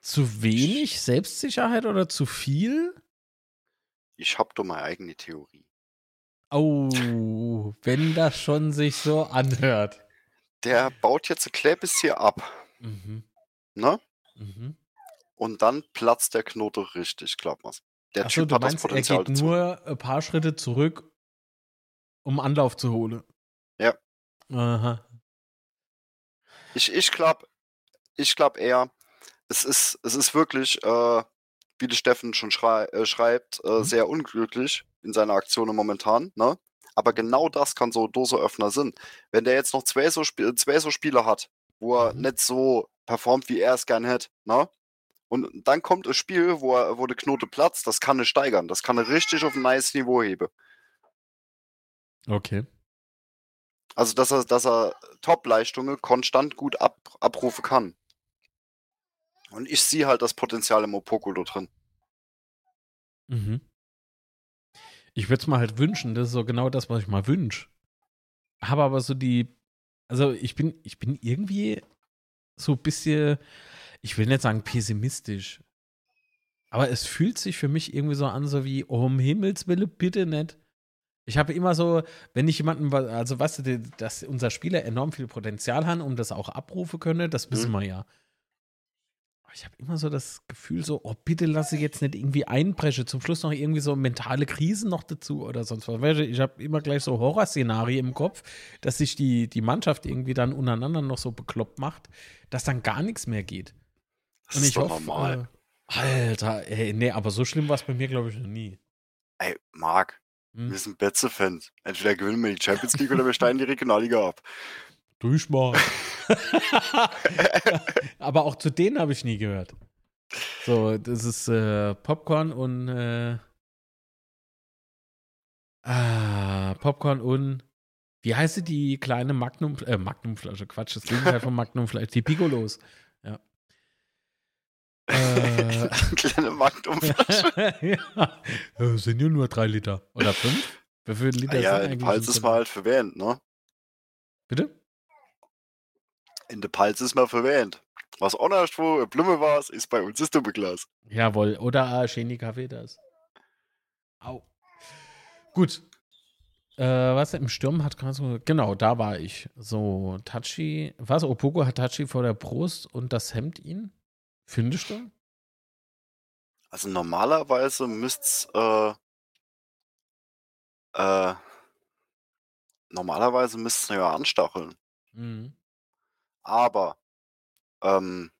Zu wenig Selbstsicherheit oder zu viel? Ich habe doch meine eigene Theorie. Oh, wenn das schon sich so anhört. Der baut jetzt ein kleines hier ab, Mhm. ne? Mhm. Und dann platzt der Knote richtig, glaub mal's. Der Achso, Typ du hat das meinst, er Potenzial geht dazu. nur ein paar Schritte zurück, um Anlauf zu holen. Ja. Aha. Ich, ich glaube, ich glaube eher, es ist, es ist wirklich, äh, wie der Steffen schon schrei äh, schreibt, äh, Mhm. sehr unglücklich in seiner Aktion momentan, ne? Aber genau das kann so Doseöffner sind. Wenn der jetzt noch zwei so, Sp zwei so Spiele hat, wo er Mhm. nicht so performt, wie er es gern hätte, ne? Und dann kommt ein Spiel, wo, er, wo der Knote platzt, das kann er steigern. Das kann er richtig auf ein nice Niveau heben. Okay. Also, dass er, dass er Top-Leistungen konstant gut ab, abrufen kann. Und ich sehe halt das Potenzial im Opoko da drin. Mhm. Ich würde es mal halt wünschen, das ist so genau das, was ich mal wünsche. Habe aber so die, also ich bin, ich bin irgendwie so ein bisschen, ich will nicht sagen pessimistisch, aber es fühlt sich für mich irgendwie so an, so wie, oh, um Himmels Willen, bitte nicht. Ich habe immer so, wenn ich jemanden, also weißt du, dass unser Spieler enorm viel Potenzial hat, um das auch abrufen könne, das wissen Mhm. wir ja. Aber ich habe immer so das Gefühl, so, oh, bitte lasse jetzt nicht irgendwie einbrechen. Zum Schluss noch irgendwie so mentale Krisen noch dazu oder sonst was. Ich habe immer gleich so Horrorszenarien im Kopf, dass sich die, die Mannschaft irgendwie dann untereinander noch so bekloppt macht, dass dann gar nichts mehr geht. Das Und ist ich doch hoffe, normal. äh, Alter, ey, nee, aber so schlimm war es bei mir, glaube ich, noch nie. Ey, Marc, Hm? wir sind Betze-Fans. Entweder gewinnen wir die Champions League oder wir steigen die Regionalliga ab. Durch mal. <laughs> <laughs> aber auch zu denen habe ich nie gehört. So, das ist äh, Popcorn und äh, ah, Popcorn und wie heißt sie die kleine Magnum äh, Magnumflasche? Quatsch, das Gegenteil <laughs> von Magnumflasche, die Picolos. Ja. Äh, Kleine Magnumflasche. ja. Sind ja nur drei Liter. Oder fünf? Wie viele Liter ja, sind in eigentlich in ist man halt verwähnt, ne? Bitte? In der Palz ist man verwähnt. Was anderswo Blume war, ist bei uns das Doppelglas. Jawohl. Oder äh, Cheni Kaffee das. Au. Gut. Äh, was im Sturm hat gerade so. Genau, da war ich. So, Tachi. Was? Opoko hat Tachi vor der Brust und das hemmt ihn? Findest du? Also normalerweise müsst's, äh, äh, normalerweise müsst's ja anstacheln. Mhm. Aber, ähm,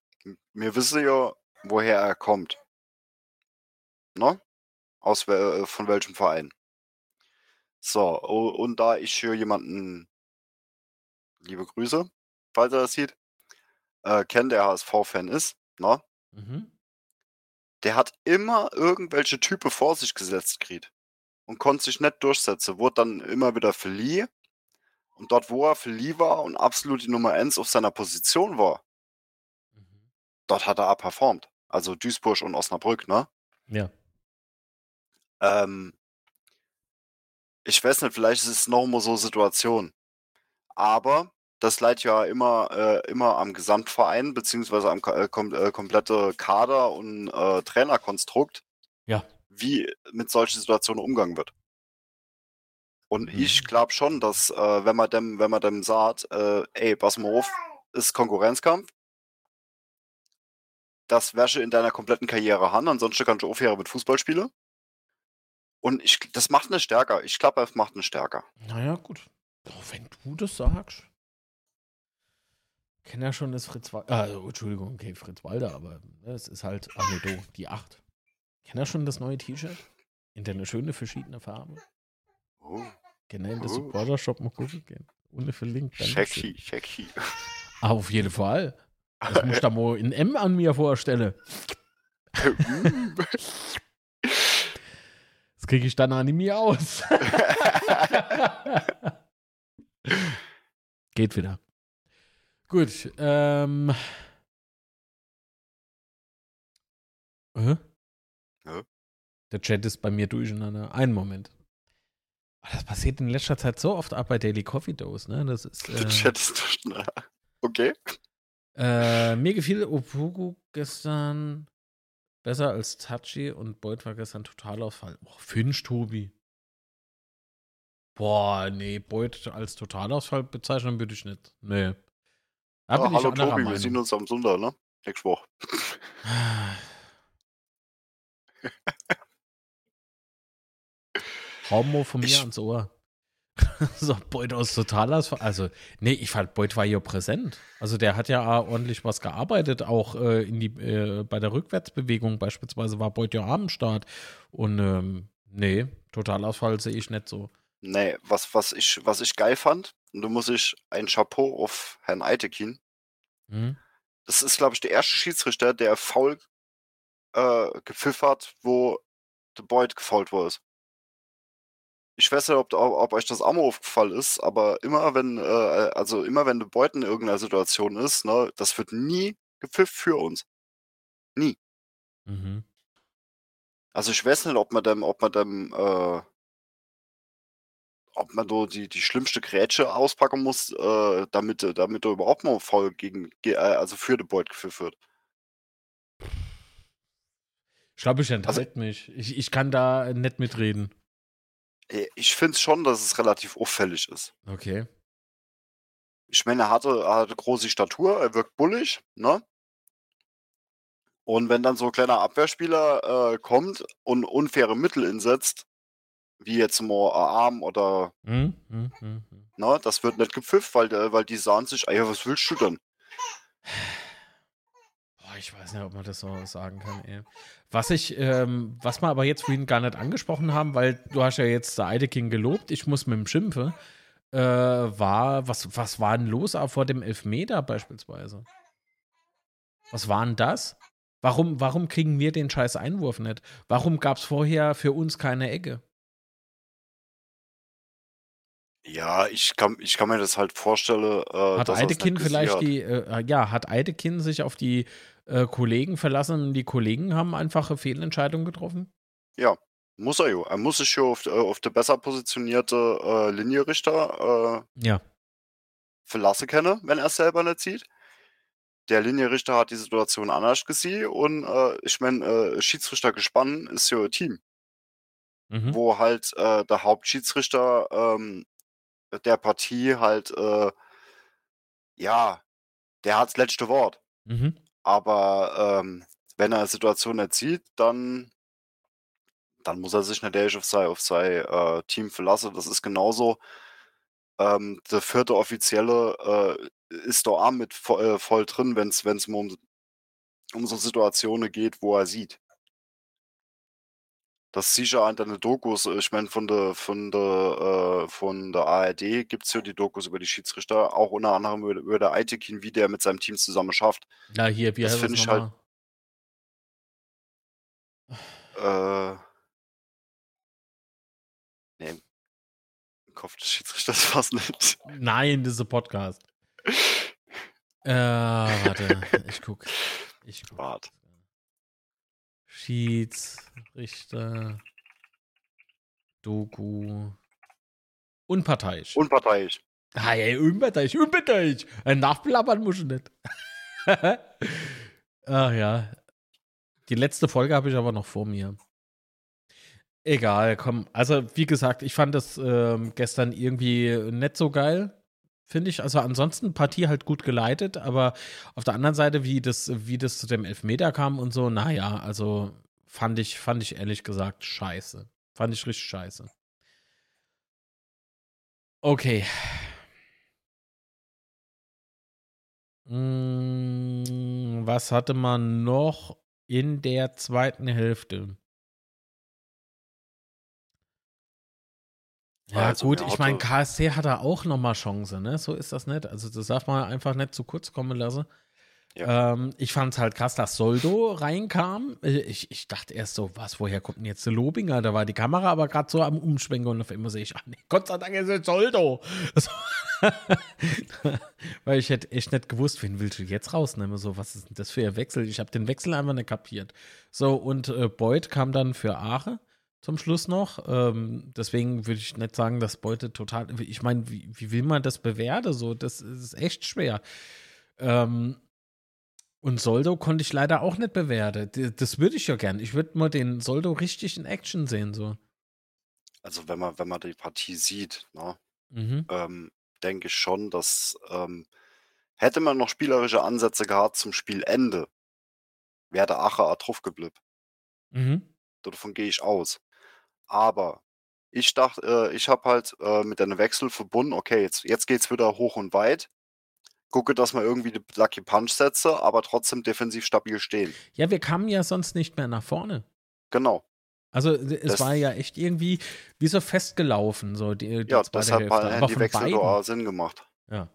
wir wissen ja, woher er kommt. Ne? Aus äh, von welchem Verein. So, und da ich hier jemanden liebe Grüße, falls er das sieht, äh, kenne, der HSV-Fan ist, ne? Mhm. Der hat immer irgendwelche Typen vor sich gesetzt gekriegt und konnte sich nicht durchsetzen. Wurde dann immer wieder verliehen. Und dort, wo er verliehen war und absolut die Nummer 1 auf seiner Position war, Mhm. dort hat er performt. Also Duisburg und Osnabrück, ne? Ja. Ähm, ich weiß nicht, vielleicht ist es noch mal so Situation. Aber das leidet ja immer, äh, immer am Gesamtverein, beziehungsweise am äh, kom äh, komplette Kader und äh, Trainerkonstrukt, Ja. wie mit solchen Situationen umgegangen wird. Und Mhm. ich glaube schon, dass äh, wenn man dem, wenn man dem sagt, äh, ey, pass mal auf, ist Konkurrenzkampf, das wäsche in deiner kompletten Karriere han, ansonsten kannst du aufhören mit Fußball spielen. Und ich, das macht eine stärker. Ich glaube, es macht eine stärker. Naja, gut. Oh, wenn du das sagst. Kenn ja schon das Fritz Walder. Ah, Entschuldigung, okay, Fritz Walder, aber ne, es ist halt. Nee, du, die 8. Kenn ja schon das neue T-Shirt? In der schöne verschiedene Farbe. Oh, Genau, in der Oh. Supporter-Shop mal gucken gehen. Ohne verlinkt. checky, checky. Ah, auf jeden Fall. Das muss ich da mal in M an mir vorstellen. <laughs> Das kriege ich dann an mir aus. <laughs> Geht wieder. Gut. Ähm. Hä? Ja. Der Chat ist bei mir durcheinander. Einen Moment. Oh, Das passiert in letzter Zeit so oft ab bei Daily Coffee Dose, ne? Das ist. <laughs> Äh, schnell. Okay. Äh, mir gefiel Opoku gestern besser als Tachi und Beuth war gestern Totalausfall. Boah, Finch, Tobi. Boah, nee, Beuth als Totalausfall bezeichnen würde ich nicht. Nee. Da Ja, ich hallo Tobi, wir Meinung. sehen uns am Sonntag, ne? Nächste Woche. <sighs> <laughs> Homo von mir Ich- ans Ohr. <laughs> so, Beuth aus Totalausfall. Also, nee, ich fand, Beuth war ja präsent. Also, der hat ja ordentlich was gearbeitet, auch äh, in die, äh, bei der Rückwärtsbewegung beispielsweise war Beuth ja am Start. Und, ähm, nee, Totalausfall sehe ich nicht so. Nee, was, was, ich, was ich geil fand, und da muss ich ein Chapeau auf Herrn Eitekin. Hm? Das ist, glaube ich, der erste Schiedsrichter, der faul äh, gepfiffen hat, wo der Boyd gefault wurde. Ich weiß nicht, ob, ob, euch das auch mal aufgefallen ist, aber immer wenn, äh, also immer wenn der Boyd in irgendeiner Situation ist, ne, das wird nie gepfiffen für uns. Mhm. Also ich weiß nicht, ob man dem, ob man dem, äh, ob man so die, die schlimmste Grätsche auspacken muss, äh, damit, damit er überhaupt mal faul gegen, ge- äh, also für den Boyd gepfiffen wird. Ich glaube, ich Also enthalte mich. Ich, ich kann da nicht mitreden. Äh, Ich finde schon, dass es relativ auffällig ist. Okay. Ich meine, er hatte, er hatte große Statur, er wirkt bullig, ne? Und wenn dann so ein kleiner Abwehrspieler äh, kommt und unfaire Mittel insetzt, wie jetzt mal Arm oder, Hm? Hm, hm, hm. ne, das wird nicht gepfifft, weil, weil die sahen sich, ey, was willst du denn? Boah, ich weiß nicht, ob man das so sagen kann, ey. Was ich, ähm, was wir aber jetzt vorhin gar nicht angesprochen haben, weil du hast ja jetzt der Eideking gelobt, ich muss mit dem Schimpfe, äh, war, was, was war denn los vor dem Elfmeter beispielsweise? Was war denn das? Warum, warum kriegen wir den scheiß Einwurf nicht? Warum gab es vorher für uns keine Ecke? Ja, ich kann, ich kann mir das halt vorstellen, äh, Hat Eidekin vielleicht die, äh, ja, hat Eidekin sich auf die äh, Kollegen verlassen und die Kollegen haben einfache Fehlentscheidungen getroffen? Muss er ja. Er muss sich ja auf, äh, auf der besser positionierte äh, Linienrichter äh, Ja. verlassen können, wenn er es selber nicht sieht. Der Linienrichter hat die Situation anders gesehen und äh, ich meine, äh, Schiedsrichter gespannt ist ja ein Team, Mhm. wo halt äh, der Hauptschiedsrichter ähm, der Partie halt, äh, ja, der hat das letzte Wort. Mhm. Aber ähm, wenn er eine Situation nicht dann, dann muss er sich natürlich auf sein, auf sein äh, Team verlassen. Das ist genauso. Ähm, der vierte Offizielle äh, ist da auch mit vo äh, voll drin, wenn es um, um so Situationen geht, wo er sieht. Das sicher an deine Dokus. Ich meine, von der von der äh, von der ARD gibt's ja die Dokus über die Schiedsrichter, auch unter anderem über, über der Aitekin, wie der mit seinem Team zusammen schafft. Ja, hier, wie Das heißt find das ich halt-? Äh, nee, im Kopf des Schiedsrichters <laughs> war es nicht. Nein, das ist ein Podcast. Äh, warte, ich guck. Ich guck. Wart. Schiedsrichter, Doku, unparteiisch. Unparteiisch. Ah, ja, unparteiisch, unparteiisch. Ein Nachplappern muss ich nicht. Ach <laughs> ja. Die letzte Folge habe ich aber noch vor mir. Egal, komm. Also, wie gesagt, ich fand das ähm, gestern irgendwie nicht so geil. Finde ich. Also, ansonsten Partie halt gut geleitet, aber auf der anderen Seite, wie das, wie das zu dem Elfmeter kam und so, naja, also fand ich, fand ich ehrlich gesagt scheiße. Fand ich richtig scheiße. Okay. Mm, Was hatte man noch in der zweiten Hälfte? Ja, Also, gut, ich meine, KSC hat da auch nochmal Chance, ne? So ist das nicht. Also, das darf man einfach nicht zu kurz kommen lassen. Ähm, ich fand es halt krass, dass Soldo reinkam. Ich, ich dachte erst so, was, woher kommt denn jetzt der Lobinger? Da war die Kamera aber gerade so am Umschwenken und auf einmal sehe ich, ach nee, Gott sei Dank ist es Soldo. So. <laughs> Weil ich hätte echt nicht gewusst, wen willst du jetzt rausnehmen? So, was ist denn das für ein Wechsel? Ich habe den Wechsel einfach nicht kapiert. So, und äh, Beuth kam dann für Ache zum Schluss noch. Ähm, deswegen würde ich nicht sagen, dass Beute total. Ich meine, wie, wie will man das bewerten? So, das ist echt schwer. Ähm, Und Soldo konnte ich leider auch nicht bewerten. Das würde ich ja gern. Ich würde mal den Soldo richtig in Action sehen, so. Also wenn man, wenn man die Partie sieht, ne, Mhm. ähm, denke ich schon, dass ähm, hätte man noch spielerische Ansätze gehabt zum Spielende, wäre der Acher drauf geblieben. Mhm. Davon gehe ich aus. Aber ich dachte, äh, ich habe halt äh, mit einem Wechsel verbunden, okay, jetzt, jetzt geht's wieder hoch und weit. Gucke, dass man irgendwie die Lucky Punch setze, aber trotzdem defensiv stabil stehen. Ja, wir kamen ja sonst nicht mehr nach vorne. Genau. Also es Das- war ja echt irgendwie wie so festgelaufen, so die, die Ja, Hälfte. haben Aber die Wechsel beiden. Sinn gemacht. Ja.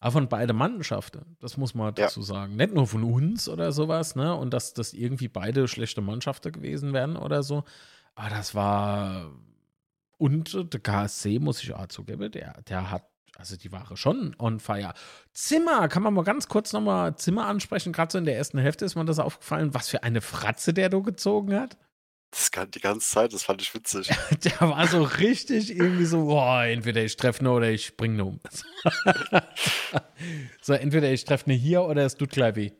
Aber von beiden Mannschaften, das muss man Ja. dazu sagen. Nicht nur von uns oder sowas, ne? Und dass das irgendwie beide schlechte Mannschaften gewesen wären oder so. Aber das war. Und der KSC, muss ich auch zugeben, der, der hat, also die waren schon on fire. Zimmer, kann man mal ganz kurz nochmal Zimmer ansprechen? Gerade so in der ersten Hälfte ist mir das aufgefallen, was für eine Fratze der da gezogen hat. Das kann die ganze Zeit, das fand ich witzig. <laughs> Der war so richtig irgendwie so, boah, entweder ich treffe ihn oder ich springe ihn um. <laughs> so, entweder ich treffe ihn hier oder es tut gleich weh.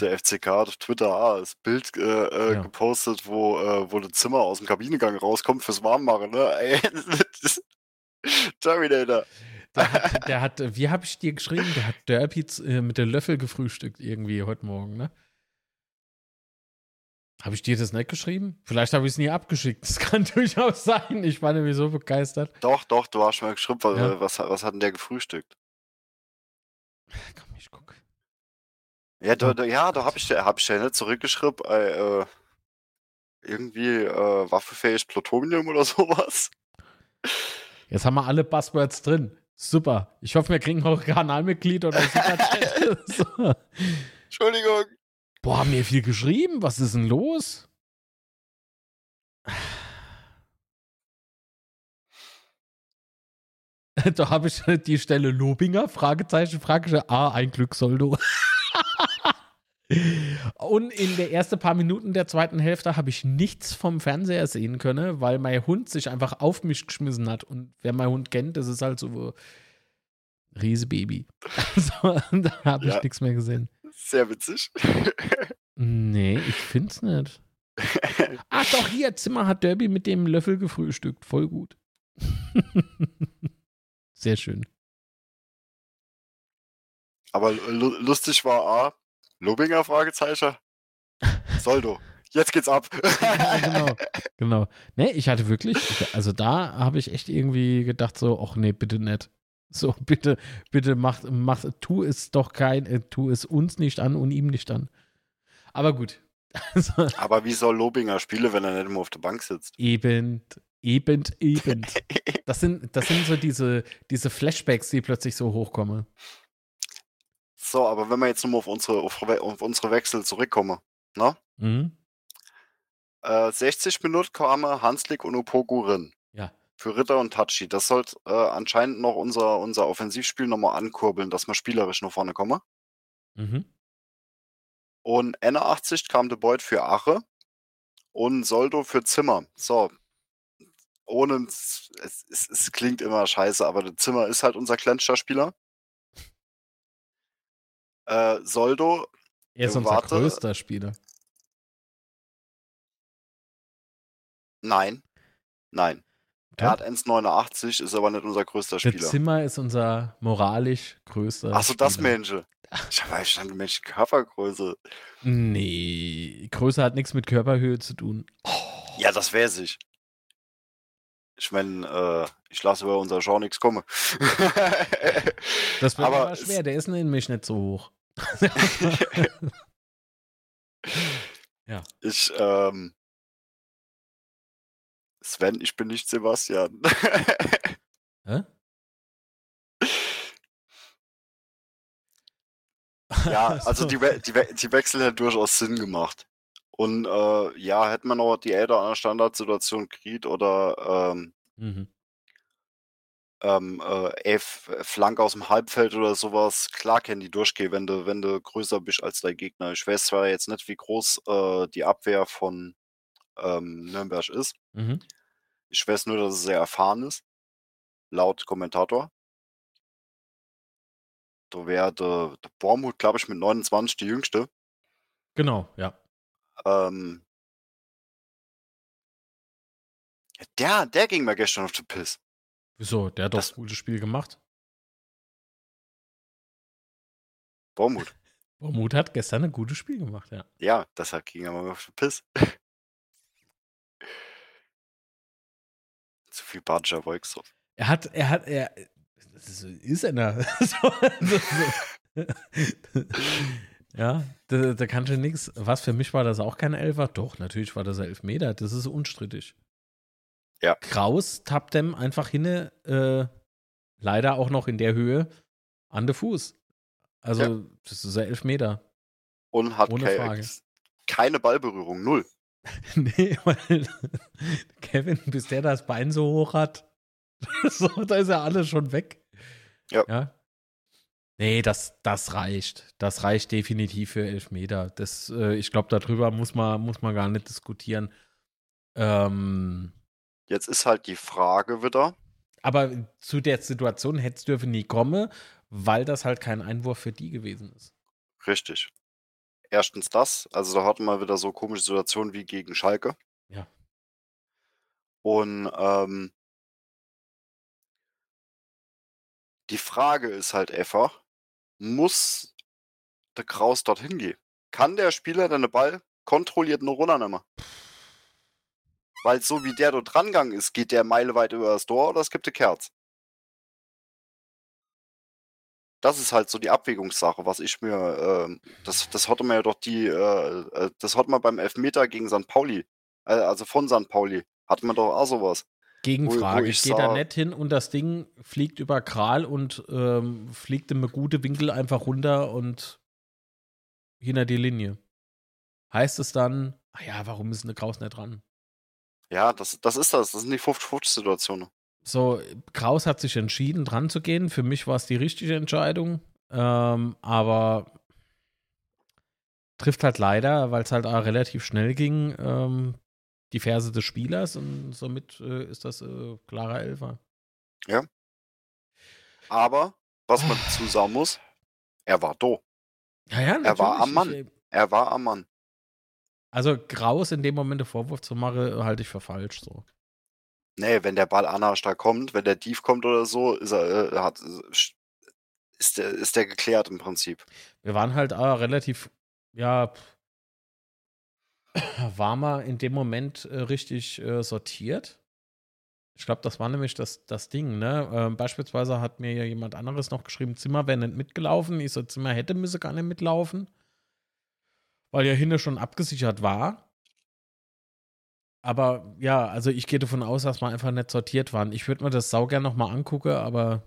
Der FCK hat auf Twitter ah, das Bild äh, äh, Ja. gepostet, wo, äh, wo das Zimmer aus dem Kabinegang rauskommt fürs Warmmachen, ne? Ey, <laughs> Terminator. Der <laughs> hat, der hat wie habe ich dir geschrieben? Der hat Derby äh, mit dem Löffel gefrühstückt irgendwie heute Morgen, ne? Habe ich dir das nicht geschrieben? Vielleicht habe ich es nie abgeschickt. Das <laughs> kann durchaus sein. Ich war nämlich so begeistert. Doch, doch, du hast schon mal geschrieben, was, Ja. was, was hat denn der gefrühstückt? Komm. Ja, da, da, ja, da habe ich, hab ich ja nicht zurückgeschrieben, äh, äh, irgendwie äh, waffenfähig Plutonium oder <laughs> sowas. Jetzt haben wir alle Buzzwords drin. Super. Ich hoffe, wir kriegen auch Kanalmitglied oder <laughs> Superchat. so. Entschuldigung. Boah, haben wir viel geschrieben. Was ist denn los? <laughs> Da habe ich die Stelle Lobinger, Fragezeichen, Fragezeichen, ah, ein Glück Soldo. Und in der ersten paar Minuten der zweiten Hälfte habe ich nichts vom Fernseher sehen können, weil mein Hund sich einfach auf mich geschmissen hat. Und wer mein Hund kennt, das ist halt so Riesebaby. <laughs> Also, da habe ich Ja. nichts mehr gesehen. Sehr witzig. Nee, ich find's nicht. <laughs> Ach doch, hier, Zimmer hat Derby mit dem Löffel gefrühstückt. Voll gut. <laughs> Sehr schön. Aber lu lustig war A, Lobinger Fragezeichen, Soldo. Jetzt geht's ab. <laughs> Ja, genau, genau. Nee, ich hatte wirklich, ich, also da habe ich echt irgendwie gedacht so, ach nee, bitte nicht. So, <laughs> bitte, bitte mach, mach, tu es doch kein, äh, tu es uns nicht an und ihm nicht an. Aber gut. Also, <laughs> Aber wie soll Lobinger spielen, wenn er nicht immer auf der Bank sitzt? eben, eben, eben. Das sind, das sind so diese, diese Flashbacks, die plötzlich so hochkommen. So, aber wenn wir jetzt nochmal auf unsere, auf, auf unsere Wechsel zurückkommen. Ne? Mhm. Äh, 60 Minuten kamen Hanslik und Opoku rein. Ja. Für Ritter und Tachi. Das sollte äh, anscheinend noch unser, unser Offensivspiel nochmal ankurbeln, dass wir spielerisch nach vorne kommen. Mhm. Und Ende 80 kam De Beut für Ache und Soldo für Zimmer. So. Ohne, es, es, es klingt immer scheiße, aber der Zimmer ist halt unser kleinster Spieler. Äh, Soldo, Er ist Ja, unser warte. größter Spieler. nein. Nein. Er hat 1,89, ist aber nicht unser größter Der Spieler. Zimmer ist unser moralisch größter Achso, das Spieler. Mensch. Ich habe verstanden, Mensch, Körpergröße. Nee, Größe hat nichts mit Körperhöhe zu tun. Ja, das wäre sich. Ich meine, äh, ich lasse über unser Genre nichts kommen. <laughs> Das wird Aber aber schwer, der ist nämlich nicht so hoch. <laughs> Ich, ähm, Sven, ich bin nicht Sebastian. <laughs> Hä? ja, also so. die, die, die Wechsel hätten durchaus Sinn gemacht. Und äh, ja, hätte man noch die Eltern an der Standardsituation gekriegt oder ähm, Mhm. ähm, äh, F Flank aus dem Halbfeld oder sowas, klar können die durchgehen, wenn du, wenn du größer bist als dein Gegner. Ich weiß zwar jetzt nicht, wie groß äh, die Abwehr von ähm, Nürnberg ist. Mhm. Ich weiß nur, dass es sehr erfahren ist. Laut Kommentator. da wäre der, der Bormut, glaube ich, mit 29 die jüngste. Genau, ja. Ähm, der, der ging mir gestern auf den Piss. Wieso? Der hat doch Das- ein gutes Spiel gemacht. Bormut. <laughs> Bormut hat gestern ein gutes Spiel gemacht, ja. Ja, deshalb ging er mal auf den Piss. <laughs> Zu viel badischer Volksdorf. Er hat, er hat, er, das ist, ist einer. <laughs> So, so. Ja, da, da kann schon nichts. Was für mich war das auch kein Elfer? Doch, natürlich war das ein Elfmeter. Das ist unstrittig. Ja. Kraus tappt dem einfach hin, äh, leider auch noch in der Höhe, an den Fuß. Also, Ja. das ist ein Elfmeter. Und hat Ohne Frage. keine Ballberührung, null. <laughs> Nee, weil <laughs> Kevin, bis der das Bein so hoch hat, <laughs> so, da ist ja alles schon weg. Ja. ja? Nee, das, das reicht. Das reicht definitiv für Elfmeter. Das, äh, ich glaube, darüber muss man, muss man gar nicht diskutieren. Ähm, Jetzt ist halt die Frage wieder, aber zu der Situation hätte es dürfen nie kommen, weil das halt kein Einwurf für die gewesen ist. richtig. Erstens das, also da hatten wir wieder so komische Situationen wie gegen Schalke. Ja. Und ähm, die Frage ist halt einfach, muss der Kraus dorthin gehen? Kann der Spieler den Ball kontrolliert nur runternehmen? Weil so wie der dort drangegangen ist, geht der meilenweit über das Tor oder es gibt eine Kerz. Das ist halt so die Abwägungssache, was ich mir, ähm, das, das hatte man ja doch die, äh, äh, das hat man beim Elfmeter gegen St. Pauli, äh, also von St. Pauli, hat man doch auch sowas. Gegenfrage. wo ich ich gehe da nicht hin und das Ding fliegt über Kral und ähm, fliegt im gute Winkel einfach runter und hinter die Linie. Heißt es dann, ah ja, warum ist eine Kraus nicht dran? Ja, das, das ist das, das sind die 50-50-Situationen. So, Kraus hat sich entschieden, dran zu gehen. Für mich war es die richtige Entscheidung. Ähm, aber trifft halt leider, weil es halt auch relativ schnell ging, ähm, die Ferse des Spielers und somit äh, ist das äh, klarer Elfer. Aber, was man dazu sagen muss, er war do. Ja, ja, Er war am. Mann. Er war am Mann. Also Graus in dem Moment Vorwurf zu machen, halte ich für falsch so. Nee, wenn der Ball Anarsch da kommt, wenn der Dief kommt oder so, ist er, äh, hat, ist der, ist der geklärt im Prinzip. Wir waren halt auch relativ, ja, <laughs> war mal in dem Moment äh, richtig äh, sortiert. Ich glaube, das war nämlich das, das Ding, ne? Ähm, beispielsweise hat mir ja jemand anderes noch geschrieben, Zimmer wäre nicht mitgelaufen. Ich so, Zimmer hätte müsse gar nicht mitlaufen, weil ja hinne schon abgesichert war. Aber ja, also ich gehe davon aus, dass wir einfach nicht sortiert waren. Ich würde mir das saugern nochmal angucken, aber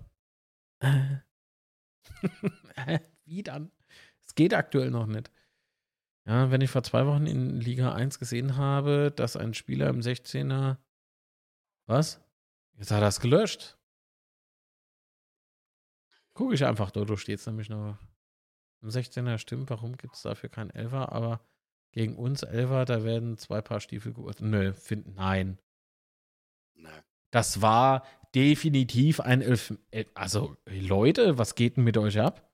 <laughs> <laughs> wie dann? Es geht aktuell noch nicht. Ja, wenn ich vor zwei Wochen in Liga 1 gesehen habe, dass ein Spieler im 16er. Was? Jetzt hat er es gelöscht. Gucke ich einfach, dort steht es nämlich noch. Im 16er stimmt, warum gibt es dafür keinen Elfer? Aber gegen uns Elfer, da werden zwei Paar Stiefel geurteilt. Nö, find, nein. Nee. Das war definitiv ein Elf. El- Also, Leute, was geht denn mit euch ab?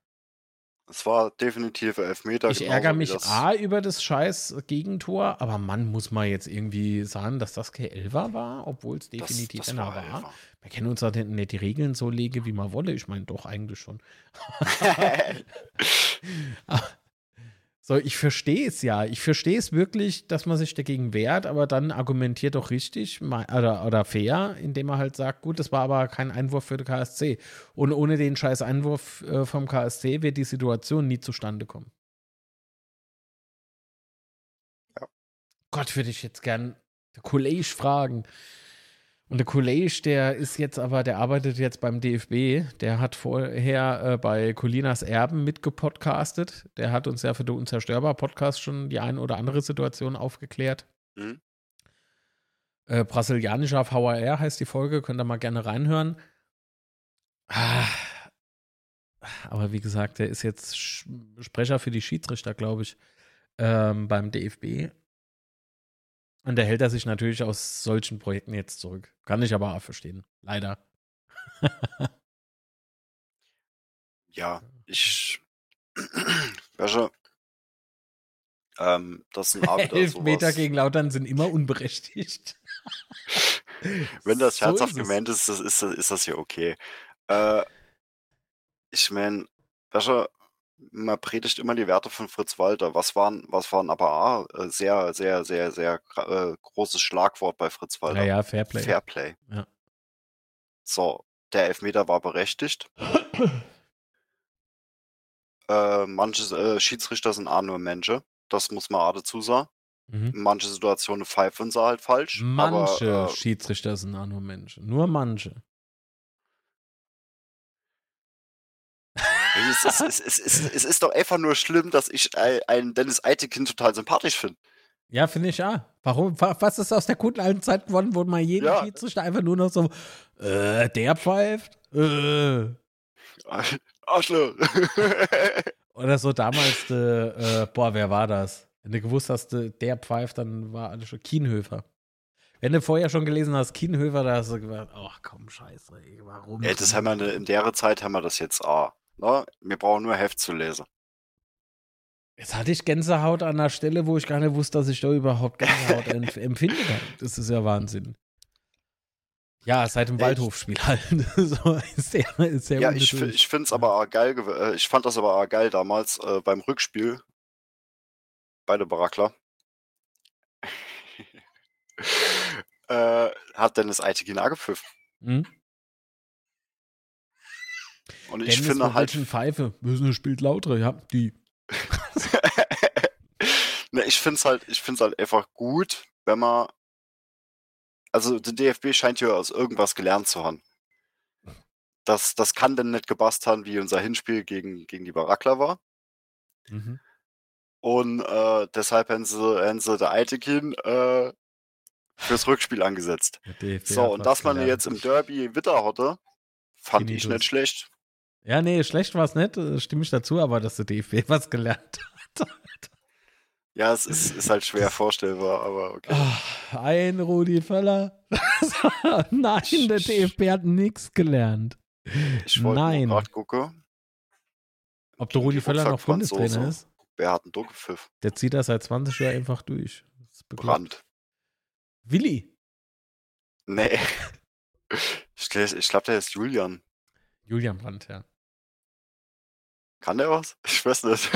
Es war definitiv Elfmeter. Ich ärgere mich A über das scheiß Gegentor, aber Mann, muss man jetzt irgendwie sagen, dass das kein Elfer war, obwohl es definitiv das einer war war. Wir können uns da nicht die Regeln so legen, wie man wolle. Ich meine, doch, eigentlich schon. <laughs> <laughs> <laughs> so, ich verstehe es ja. Ich verstehe es wirklich, dass man sich dagegen wehrt, aber dann argumentiert doch richtig oder, oder fair, indem man halt sagt, gut, das war aber kein Einwurf für den KSC. Und ohne den scheiß Einwurf äh, vom KSC wird die Situation nie zustande kommen. Ja. Gott, würde ich jetzt gern der College fragen. Und der College, der ist jetzt aber, der arbeitet jetzt beim DFB. Der hat vorher äh, bei Colinas Erben mitgepodcastet. Der hat uns ja für den Unzerstörbar-Podcast schon die ein oder andere Situation aufgeklärt. Mhm. Äh, Brasilianischer VAR heißt die Folge, könnt ihr mal gerne reinhören. Ah, aber wie gesagt, der ist jetzt Sprecher für die Schiedsrichter, glaube ich, ähm, beim DFB. Und da hält er sich natürlich aus solchen Projekten jetzt zurück. Kann ich aber auch verstehen. Leider. <laughs> Ja, ich. <clears throat> Wäsche. Ähm, das sind Elfmeter gegen Lautern sind immer unberechtigt. <laughs> Wenn das so herzhaft gemeint ist, ist, ist, ist das ja okay. Äh, ich meine, Wäsche, man predigt immer die Werte von Fritz Walter. Was waren, was waren aber A, äh, sehr, sehr, sehr, sehr äh, großes Schlagwort bei Fritz Walter. Ja, ja, Fairplay. Fairplay. Ja. So, der Elfmeter war berechtigt. <coughs> äh, manche äh, Schiedsrichter sind auch nur Menschen. Das muss man auch dazu sagen. Mhm. Manche Situationen pfeifen sie halt falsch. Manche aber, äh, Schiedsrichter sind auch nur Menschen. Nur manche. Es, ist, es, ist, es, es, ist doch einfach nur schlimm, dass ich einen Dennis Eitekin total sympathisch finde. Ja, finde ich ja. Warum? Was ist aus der guten alten Zeit geworden, wo man jeden ja. Schiedsrichter einfach nur noch so, äh, der pfeift? Äh. Arschloch. <laughs> Oder so damals, äh, äh, boah, wer war das? Wenn du gewusst hast, der pfeift, dann war alles schon Kienhöfer. Wenn du vorher schon gelesen hast, Kienhöfer, da hast du gedacht, ach komm, scheiße, ey, warum? Ja, das haben wir in der Zeit haben wir das jetzt auch. Ne? Wir brauchen nur Heft zu lesen. Jetzt hatte ich Gänsehaut an einer Stelle, wo ich gar nicht wusste, dass ich da überhaupt Gänsehaut <laughs> empfinde. Das ist ja Wahnsinn. Ja, seit dem Waldhofspiel halt. <laughs> so ist sehr, ist sehr ja, ich, ich finde es aber auch geil. Äh, ich fand das aber auch geil damals äh, beim Rückspiel. Beide Barackler. <laughs> äh, hat Dennis Aitegin angepfiffen. Mhm. Und ich Dennis finde halt. Pfeife. Müssen spielt lauter, ja, die. <laughs> ne, ich finde es halt, ich halt einfach gut, wenn man. Also der DFB scheint ja aus irgendwas gelernt zu haben. Das, das kann denn nicht gepasst haben, wie unser Hinspiel gegen, gegen die Barackler war. Mhm. Und äh, deshalb haben sie, haben sie der Eitekin äh, fürs Rückspiel angesetzt. So, und dass man jetzt im Derby Witter hatte, fand ich nicht schlecht. Ja, nee, schlecht war es nicht, äh, stimme ich dazu, aber dass der DFB <laughs> was gelernt hat. Ja, es ist, ist halt schwer vorstellbar, aber okay. Ach, ein Rudi Völler. <laughs> Nein, der DFB hat nichts gelernt. Ich wollte gerade gucken. Ob der Rudi Völler noch Bundestrainer ist? Wer hat einen Druckpfiff? Der zieht das seit 20 Jahren einfach durch. Brand. Willi? Nee. <laughs> Ich, ich glaube, der ist Julian. Julian Brandt, ja. Kann der was? Ich weiß nicht.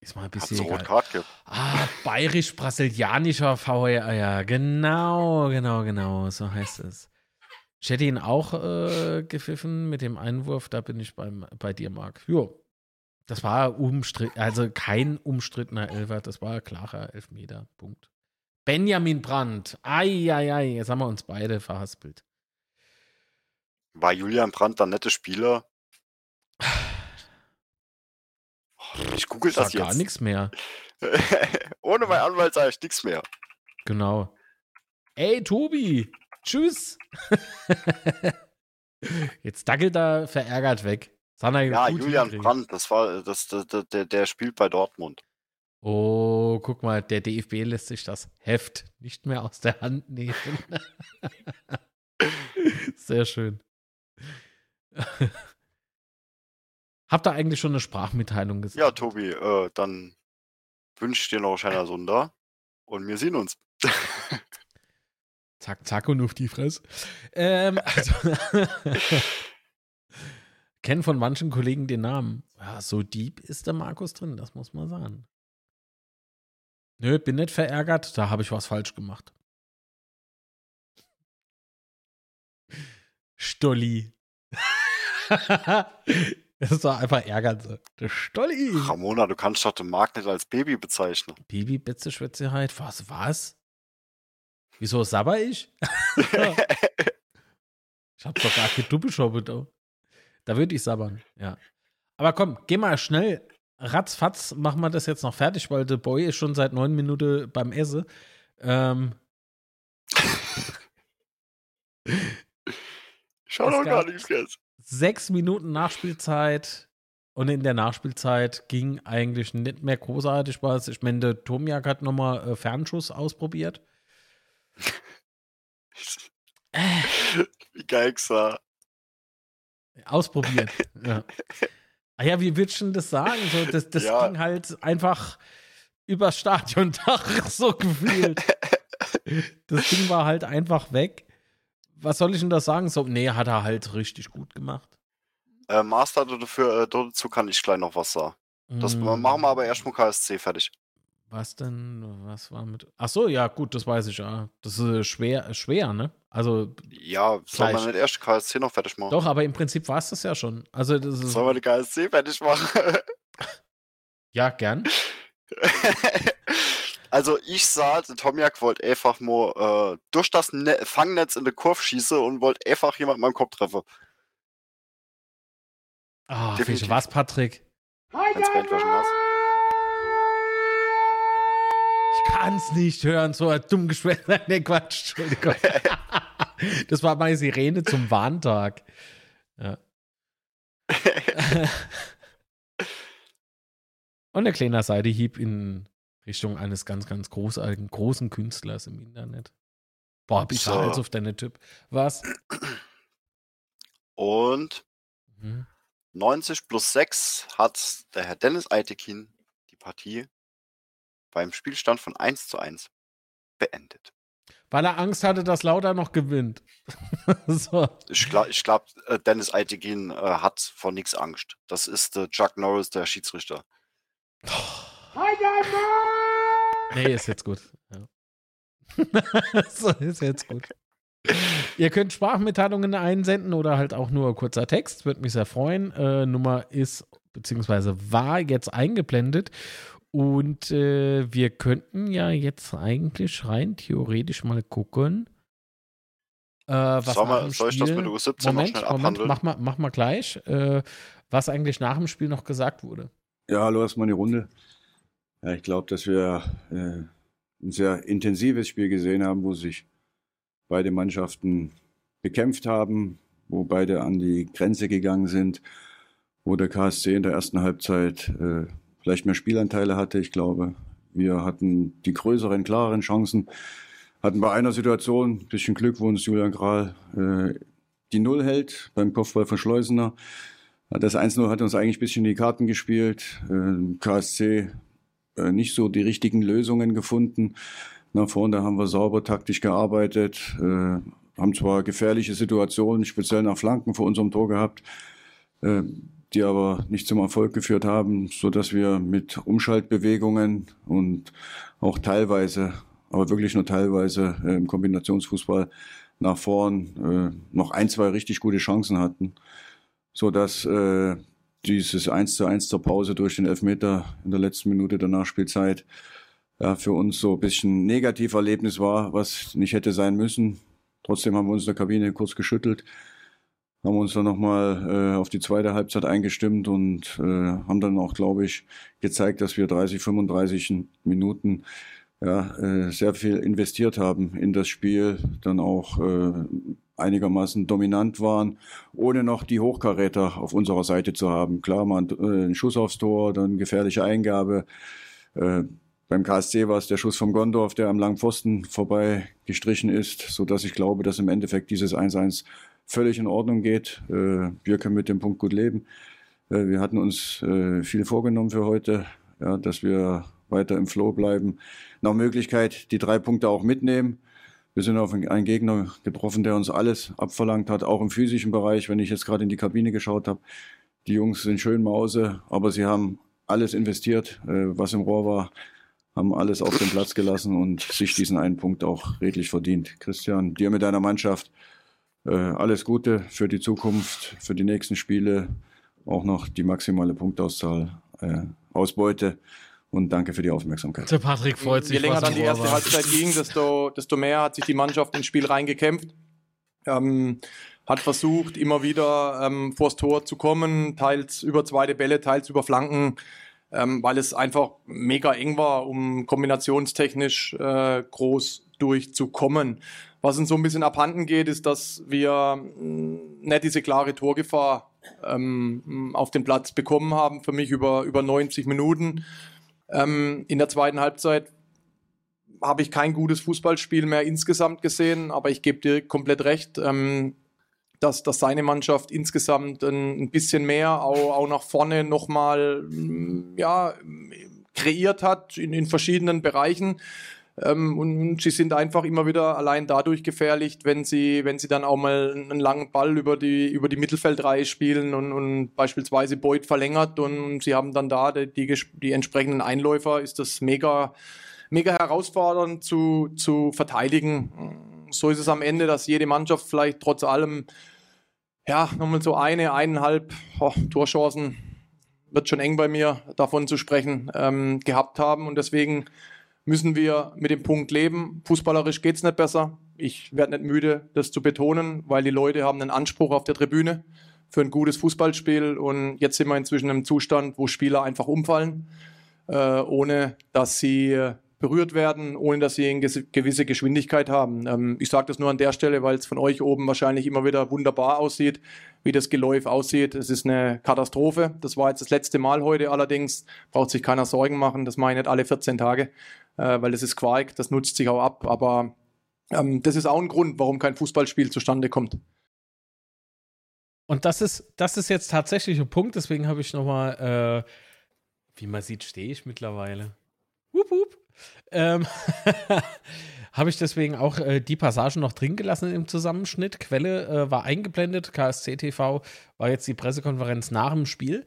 Ist mal ein bisschen. Rot Kart gibt. Ah, bayerisch-brasilianischer VR, ja, genau, genau, genau, so heißt es. Ich hätte ihn auch äh, gepfiffen mit dem Einwurf, da bin ich beim, bei dir, Marc. Jo. Das war umstritten, also kein umstrittener Elfer, das war klarer Elfmeter. Punkt. Benjamin Brandt. Eieiei, jetzt haben wir uns beide verhaspelt. War Julian Brandt der nette Spieler? Ich google das jetzt. gar nichts mehr. <laughs> Ohne meinen Anwalt sage ich nichts mehr. Genau. Ey, Tobi, tschüss. <laughs> Jetzt dackelt er verärgert weg. ja, Julian Brandt, das war das, das, das, der, der spielt bei Dortmund. Oh, guck mal, der DFB lässt sich das Heft nicht mehr aus der Hand nehmen. <laughs> Sehr schön. Habt ihr eigentlich schon eine Sprachmitteilung gesehen? Ja, Tobi, äh, dann wünsche ich dir noch schöner Sonder und wir sehen uns. zack, zack und auf die Fresse. Ähm, also <laughs> Kennen von manchen Kollegen den Namen. Ja, so deep ist der Markus drin, das muss man sagen. Nö, bin nicht verärgert, da habe ich was falsch gemacht. Stolli. <laughs> das war einfach ärgern. Der Stolli. Ramona, du kannst doch den Markt nicht als Baby bezeichnen. Baby, Betze, Schwätzeheit. Was, was? Wieso sabber ich? <laughs> ich hab doch gar keine Doppelschoppe da. Da würde ich sabbern, ja. Aber komm, geh mal schnell. Ratzfatz machen wir das jetzt noch fertig, weil der Boy ist schon seit neun Minuten beim Essen. Ähm. <laughs> Schau doch gar nichts jetzt. Sechs Minuten Nachspielzeit und in der Nachspielzeit ging eigentlich nicht mehr großartig was. Ich meine, der Tomiak hat nochmal äh, Fernschuss ausprobiert. Wie geil sah. Ausprobiert. <laughs> ja. Ah ja, wie würdest du denn das sagen? So, das das Ja. ging halt einfach übers Stadiondach, <laughs> so gefühlt. <laughs> Das Ding war halt einfach weg. Was soll ich denn da sagen? So, nee, hat er halt richtig gut gemacht. Äh, Master dafür, äh, dazu kann ich gleich noch was sagen. Das Mm, machen wir aber erstmal KSC fertig. Was denn? Was war mit. Ach so, ja, gut, das weiß ich ja. Das ist äh, schwer, schwer, ne? Also, Ja, soll man nicht erst KSC noch fertig machen? doch, aber im Prinzip war es das ja schon. Also, das ist. Sollen wir die KSC fertig machen? Ja, gern. <laughs> also ich sah, der Tomiak wollte einfach nur äh, durch das ne Fangnetz in die Kurve schießen und wollte einfach jemand meinen Kopf treffen. Ah, Definitiv. was, Patrick? Ich kann's nicht hören, so ein dumm Gespräch. <laughs> Nee, Quatsch, Entschuldigung. <laughs> Das war meine Sirene zum Warntag. Ja. <laughs> Und der kleine Seidehieb in Richtung eines ganz, ganz großartigen, großen Künstlers im Internet. Boah, ich So. Hals auf deine Typ. Was? Und Mhm. 90 plus 6 hat der Herr Dennis Eitekin die Partie beim Spielstand von 1 zu 1 beendet. Weil er Angst hatte, dass Lauter noch gewinnt. <laughs> so. Ich glaube, ich glaub, äh, Dennis Eitekin äh, hat vor nichts Angst. Das ist äh, Chuck Norris, der Schiedsrichter. Nee, ist jetzt gut. Ja. <laughs> so, ist jetzt gut. Ihr könnt Sprachmitteilungen einsenden oder halt auch nur kurzer Text, würde mich sehr freuen. Äh, Nummer ist beziehungsweise war jetzt eingeblendet und äh, wir könnten ja jetzt eigentlich rein theoretisch mal gucken. Äh, was Soll, nach man, dem soll ich das Spiel- mit der U17 Moment, noch schnell Moment, abhandeln? mach mal, mach mal gleich, äh, was eigentlich nach dem Spiel noch gesagt wurde. Ja, hallo erstmal die Runde. Ja, ich glaube, dass wir äh, ein sehr intensives Spiel gesehen haben, wo sich beide Mannschaften bekämpft haben, wo beide an die Grenze gegangen sind, wo der KSC in der ersten Halbzeit äh, vielleicht mehr Spielanteile hatte. Ich glaube, wir hatten die größeren, klareren Chancen, hatten bei einer Situation ein bisschen Glück, wo uns Julian Kral äh, die Null hält beim Kopfball von Schleusener. Das 1-0 hat uns eigentlich ein bisschen die Karten gespielt. Äh, KSC nicht so die richtigen Lösungen gefunden. Nach vorne haben wir sauber taktisch gearbeitet, äh, haben zwar gefährliche Situationen, speziell nach Flanken vor unserem Tor gehabt, äh, die aber nicht zum Erfolg geführt haben, so dass wir mit Umschaltbewegungen und auch teilweise, aber wirklich nur teilweise äh, im Kombinationsfußball nach vorn äh, noch ein, zwei richtig gute Chancen hatten so dass äh, dieses 1 zu 1 zur Pause durch den Elfmeter in der letzten Minute der Nachspielzeit ja, für uns so ein bisschen ein Negativerlebnis war, was nicht hätte sein müssen. Trotzdem haben wir uns in der Kabine kurz geschüttelt, haben uns dann nochmal äh, auf die zweite Halbzeit eingestimmt und äh, haben dann auch, glaube ich, gezeigt, dass wir 30, 35 Minuten ja, äh, sehr viel investiert haben in das Spiel, dann auch äh, einigermaßen dominant waren, ohne noch die Hochkaräter auf unserer Seite zu haben. Klar, man äh, ein Schuss aufs Tor, dann gefährliche Eingabe. Äh, beim KSC war es der Schuss vom Gondorf, der am langen Pfosten vorbei gestrichen ist, so dass ich glaube, dass im Endeffekt dieses 1-1 völlig in Ordnung geht. Äh, wir können mit dem Punkt gut leben. Wir hatten uns viel vorgenommen für heute, dass wir weiter im Flow bleiben. Nach Möglichkeit die drei Punkte auch mitnehmen. Wir sind auf einen Gegner getroffen, der uns alles abverlangt hat, auch im physischen Bereich, wenn ich jetzt gerade in die Kabine geschaut habe. Die Jungs sind schön Mause, aber sie haben alles investiert, äh, was im Rohr war, haben alles auf den Platz gelassen und sich diesen einen Punkt auch redlich verdient. Christian, dir mit deiner Mannschaft äh, alles Gute für die Zukunft, für die nächsten Spiele, auch noch die maximale Punktauszahl, äh, Ausbeute und danke für die Aufmerksamkeit. Der Patrick freut sich. Je länger dann die erste war. Halbzeit ging, desto, desto mehr hat sich die Mannschaft ins Spiel reingekämpft. Ähm, hat versucht, immer wieder ähm, vors Tor zu kommen, teils über zweite Bälle, teils über Flanken, ähm, weil es einfach mega eng war, um kombinationstechnisch äh, groß durchzukommen. Was uns so ein bisschen abhanden geht, ist, dass wir mh, nicht diese klare Torgefahr ähm, auf den Platz bekommen haben, für mich über, über 90 Minuten. Ähm, in der zweiten Halbzeit habe ich kein gutes Fußballspiel mehr insgesamt gesehen, aber ich gebe dir komplett recht. Ähm, dass, dass seine Mannschaft insgesamt ein, ein bisschen mehr auch, auch nach vorne nochmal mm, ja, kreiert hat in, in verschiedenen Bereichen. Ähm, und, und, sie sind einfach immer wieder allein dadurch gefährlich, wenn sie, wenn sie dann auch mal einen langen Ball über die, über die Mittelfeldreihe spielen und, und beispielsweise Beuth verlängert und sie haben dann da die, die, die entsprechenden Einläufer, ist das mega, mega herausfordernd zu, zu verteidigen. So ist es am Ende, dass jede Mannschaft vielleicht trotz allem ja, nochmal so eine, eineinhalb oh, Torchancen, wird schon eng bei mir, davon zu sprechen, ähm, gehabt haben. Und deswegen müssen wir mit dem Punkt leben. Fußballerisch geht es nicht besser. Ich werde nicht müde, das zu betonen, weil die Leute haben einen Anspruch auf der Tribüne für ein gutes Fußballspiel. Und jetzt sind wir inzwischen im Zustand, wo Spieler einfach umfallen, äh, ohne dass sie berührt werden, ohne dass sie eine gewisse Geschwindigkeit haben. Ähm, ich sage das nur an der Stelle, weil es von euch oben wahrscheinlich immer wieder wunderbar aussieht, wie das Geläuf aussieht. Es ist eine Katastrophe. Das war jetzt das letzte Mal heute allerdings. Braucht sich keiner Sorgen machen. Das mache ich nicht alle 14 Tage weil das ist Quark, das nutzt sich auch ab. Aber ähm, das ist auch ein Grund, warum kein Fußballspiel zustande kommt. Und das ist, das ist jetzt tatsächlich ein Punkt, deswegen habe ich nochmal, äh, wie man sieht, stehe ich mittlerweile. Wup, wup. Ähm, <laughs> habe ich deswegen auch äh, die Passagen noch drin gelassen im Zusammenschnitt. Quelle äh, war eingeblendet, KSC TV war jetzt die Pressekonferenz nach dem Spiel.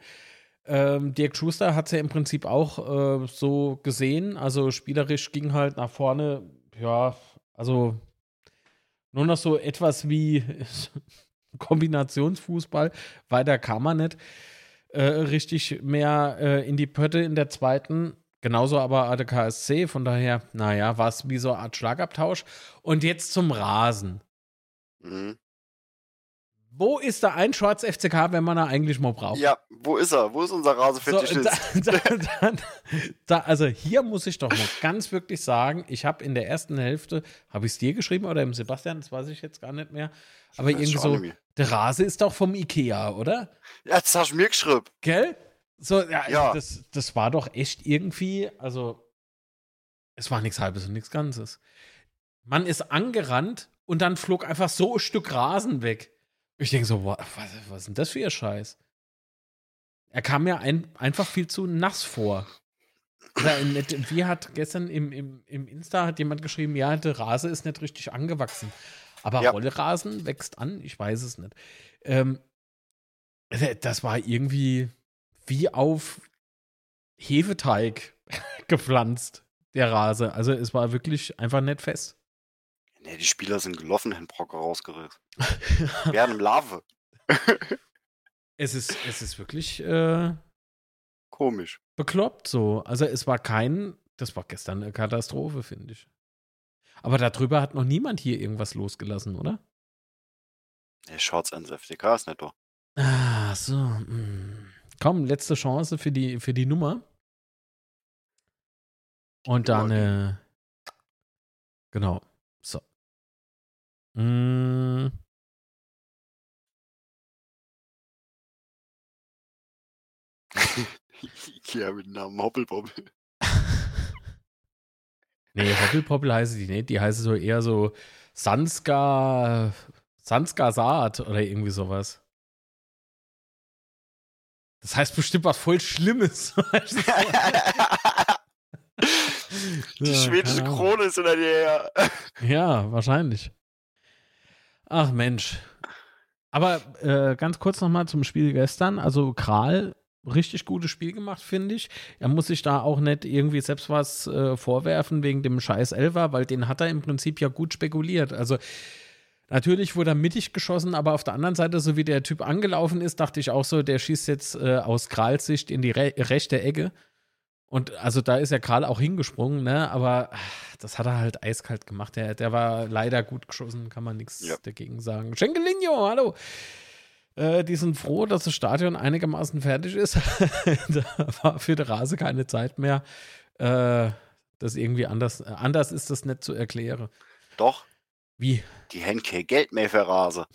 Ähm, Dirk Schuster hat es ja im Prinzip auch äh, so gesehen. Also spielerisch ging halt nach vorne, ja, also nur noch so etwas wie <laughs> Kombinationsfußball. Weiter kam man nicht äh, richtig mehr äh, in die Pötte in der zweiten. Genauso aber ADKSC, von daher, naja, war es wie so eine Art Schlagabtausch. Und jetzt zum Rasen. Mhm. Wo ist da ein Schwarz FCK, wenn man er eigentlich mal braucht? Ja, wo ist er? Wo ist unser Rasefetischist? So, da, da, da, also hier muss ich doch mal ganz wirklich sagen, ich habe in der ersten Hälfte, habe ich es dir geschrieben oder im Sebastian, das weiß ich jetzt gar nicht mehr, aber irgendwie so, der Rase ist doch vom Ikea, oder? Ja, das hast du mir geschrieben. Gell? So, ja, ja. Das, das war doch echt irgendwie, also es war nichts Halbes und nichts Ganzes. Man ist angerannt und dann flog einfach so ein Stück Rasen weg. Ich denke so, was, was ist denn das für ihr Scheiß? Er kam mir ein, einfach viel zu nass vor. wie hat gestern im, im, im Insta hat jemand geschrieben, ja, der Rase ist nicht richtig angewachsen. Aber ja. Rollrasen wächst an, ich weiß es nicht. Ähm, das war irgendwie wie auf Hefeteig <laughs> gepflanzt, der Rase. Also es war wirklich einfach nicht fest. Nee, die Spieler sind gelaufen, Herrn Brocker rausgerissen. Werden im Lave. es ist, es ist wirklich äh, komisch. Bekloppt so. Also es war kein, das war gestern eine Katastrophe, finde ich. Aber darüber hat noch niemand hier irgendwas losgelassen, oder? Nee, Shorts ans FDK ist nicht doch. Ah, so. Mh. Hm. Komm, letzte Chance für die, für die Nummer. Und dann, äh, genau. Mm. <laughs> ja, mit dem Namen Hoppelpoppel. <laughs> nee, Hoppelpoppel heißt die nicht. Die heißt so eher so Sanska, Sanska Saat oder irgendwie sowas. Das heißt bestimmt was voll Schlimmes. <laughs> die schwedische Krone ist in der Nähe. Ja, wahrscheinlich. Ach Mensch. Aber äh, ganz kurz nochmal zum Spiel gestern. Also Kral, richtig gutes Spiel gemacht, finde ich. Er muss sich da auch nicht irgendwie selbst was äh, vorwerfen wegen dem scheiß Elfer, weil den hat er im Prinzip ja gut spekuliert. Also Natürlich wurde er mittig geschossen, aber auf der anderen Seite, so wie der Typ angelaufen ist, dachte ich auch so, der schießt jetzt äh, aus Krals Sicht in die re rechte Ecke. Und also da ist ja Kral auch hingesprungen, ne? Aber ach, das hat er halt eiskalt gemacht. Der, der war leider gut geschossen, kann man nichts ja. dagegen sagen. Schenkelinho, hallo. Äh, die sind froh, dass das Stadion einigermaßen fertig ist. <laughs> da war für die Rase keine Zeit mehr. Äh, das irgendwie anders, äh, anders ist das nicht zu erklären. Doch. Wie? Die Henke Geld mehr für Rase.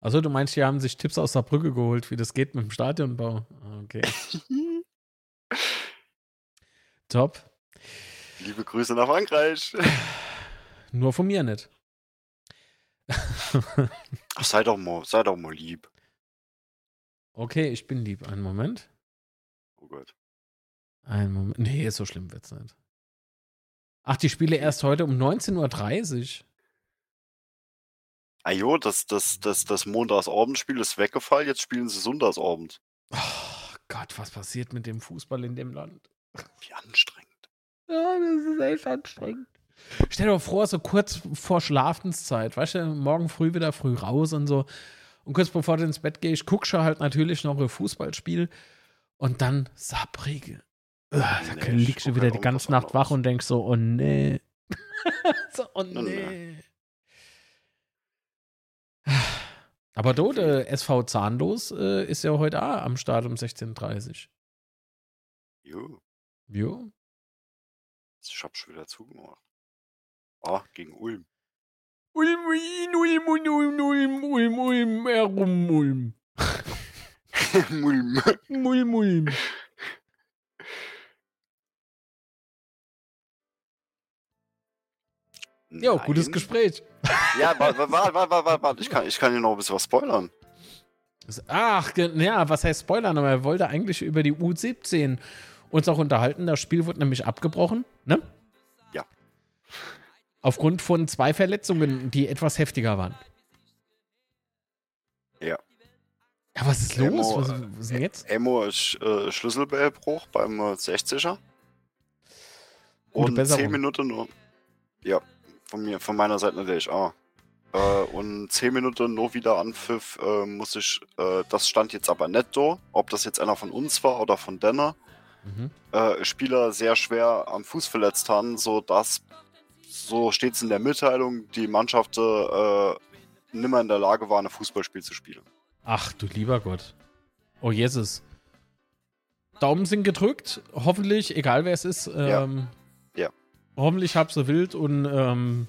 Also du meinst, die haben sich Tipps aus der Brücke geholt, wie das geht mit dem Stadionbau? Okay. <laughs> Top. Liebe Grüße nach Frankreich. <sighs> Nur von mir nicht. <laughs> Ach, sei doch mal, sei doch mal lieb. okay, ich bin lieb. Einen Moment. Oh Gott. Einen Moment. Nee, so schlimm wird's nicht. Ach, die Spiele erst heute um 19.30 Uhr. Ah jo, das, das, das, das Montagsabendspiel ist weggefallen, jetzt spielen sie Sonntagsabend. Oh Gott, was passiert mit dem Fußball in dem Land? Wie anstrengend. Ja, das ist echt anstrengend. Stell dir mal vor, so kurz vor Schlafenszeit, weißt du, morgen früh wieder früh raus und so. Und kurz bevor du ins Bett gehst, guckst du halt natürlich noch ein Fußballspiel und dann Sabrige. Äh, da Nee, liegst du wieder die ganze Nacht wach und denkst so, oh nee. <laughs> so, oh Nee. Aber du, der SV Zahnlos äh, ist ja heute auch am Start um 16.30 Jo, Uhr. Jo. Ich hab schon wieder zugemacht. Ah, gegen Ulm. Ulm, Ulm, Ulm, Ulm, Ulm, Ulm, Ulm, herum, Ulm. <laughs> Ulm. Ulm, Ulm. Jo, gutes. Gespräch. Ja, warte, warte, warte, warte, warte. Ich kann, ich kann dir noch ein bisschen was spoilern. Ach, ja, was heißt Spoilern? Aber er wollte eigentlich über die U17 uns auch unterhalten. Das Spiel wurde nämlich abgebrochen, ne? Ja. Aufgrund von zwei Verletzungen, die etwas heftiger waren. Ja. Ja, was ist Emo, los? Was, äh, was ist denn jetzt? Emo ist äh, Schlüsselbellbruch beim äh, 60er. Gute und Besserung. 10 Minuten nur. Ja, von mir, von meiner Seite natürlich auch. Äh, und 10 Minuten nur wieder Anpfiff äh, muss ich, äh, das stand jetzt aber da, ob das jetzt einer von uns war oder von Denner, Mhm. äh, Spieler sehr schwer am Fuß verletzt haben, so dass, so steht es in der Mitteilung, die Mannschaft äh, nimmer in der Lage war, ein Fußballspiel zu spielen. Ach du lieber Gott. Oh Jesus. Daumen sind gedrückt. Hoffentlich, egal wer es ist. Ähm, Ja. Hoffentlich hab sie wild und ähm,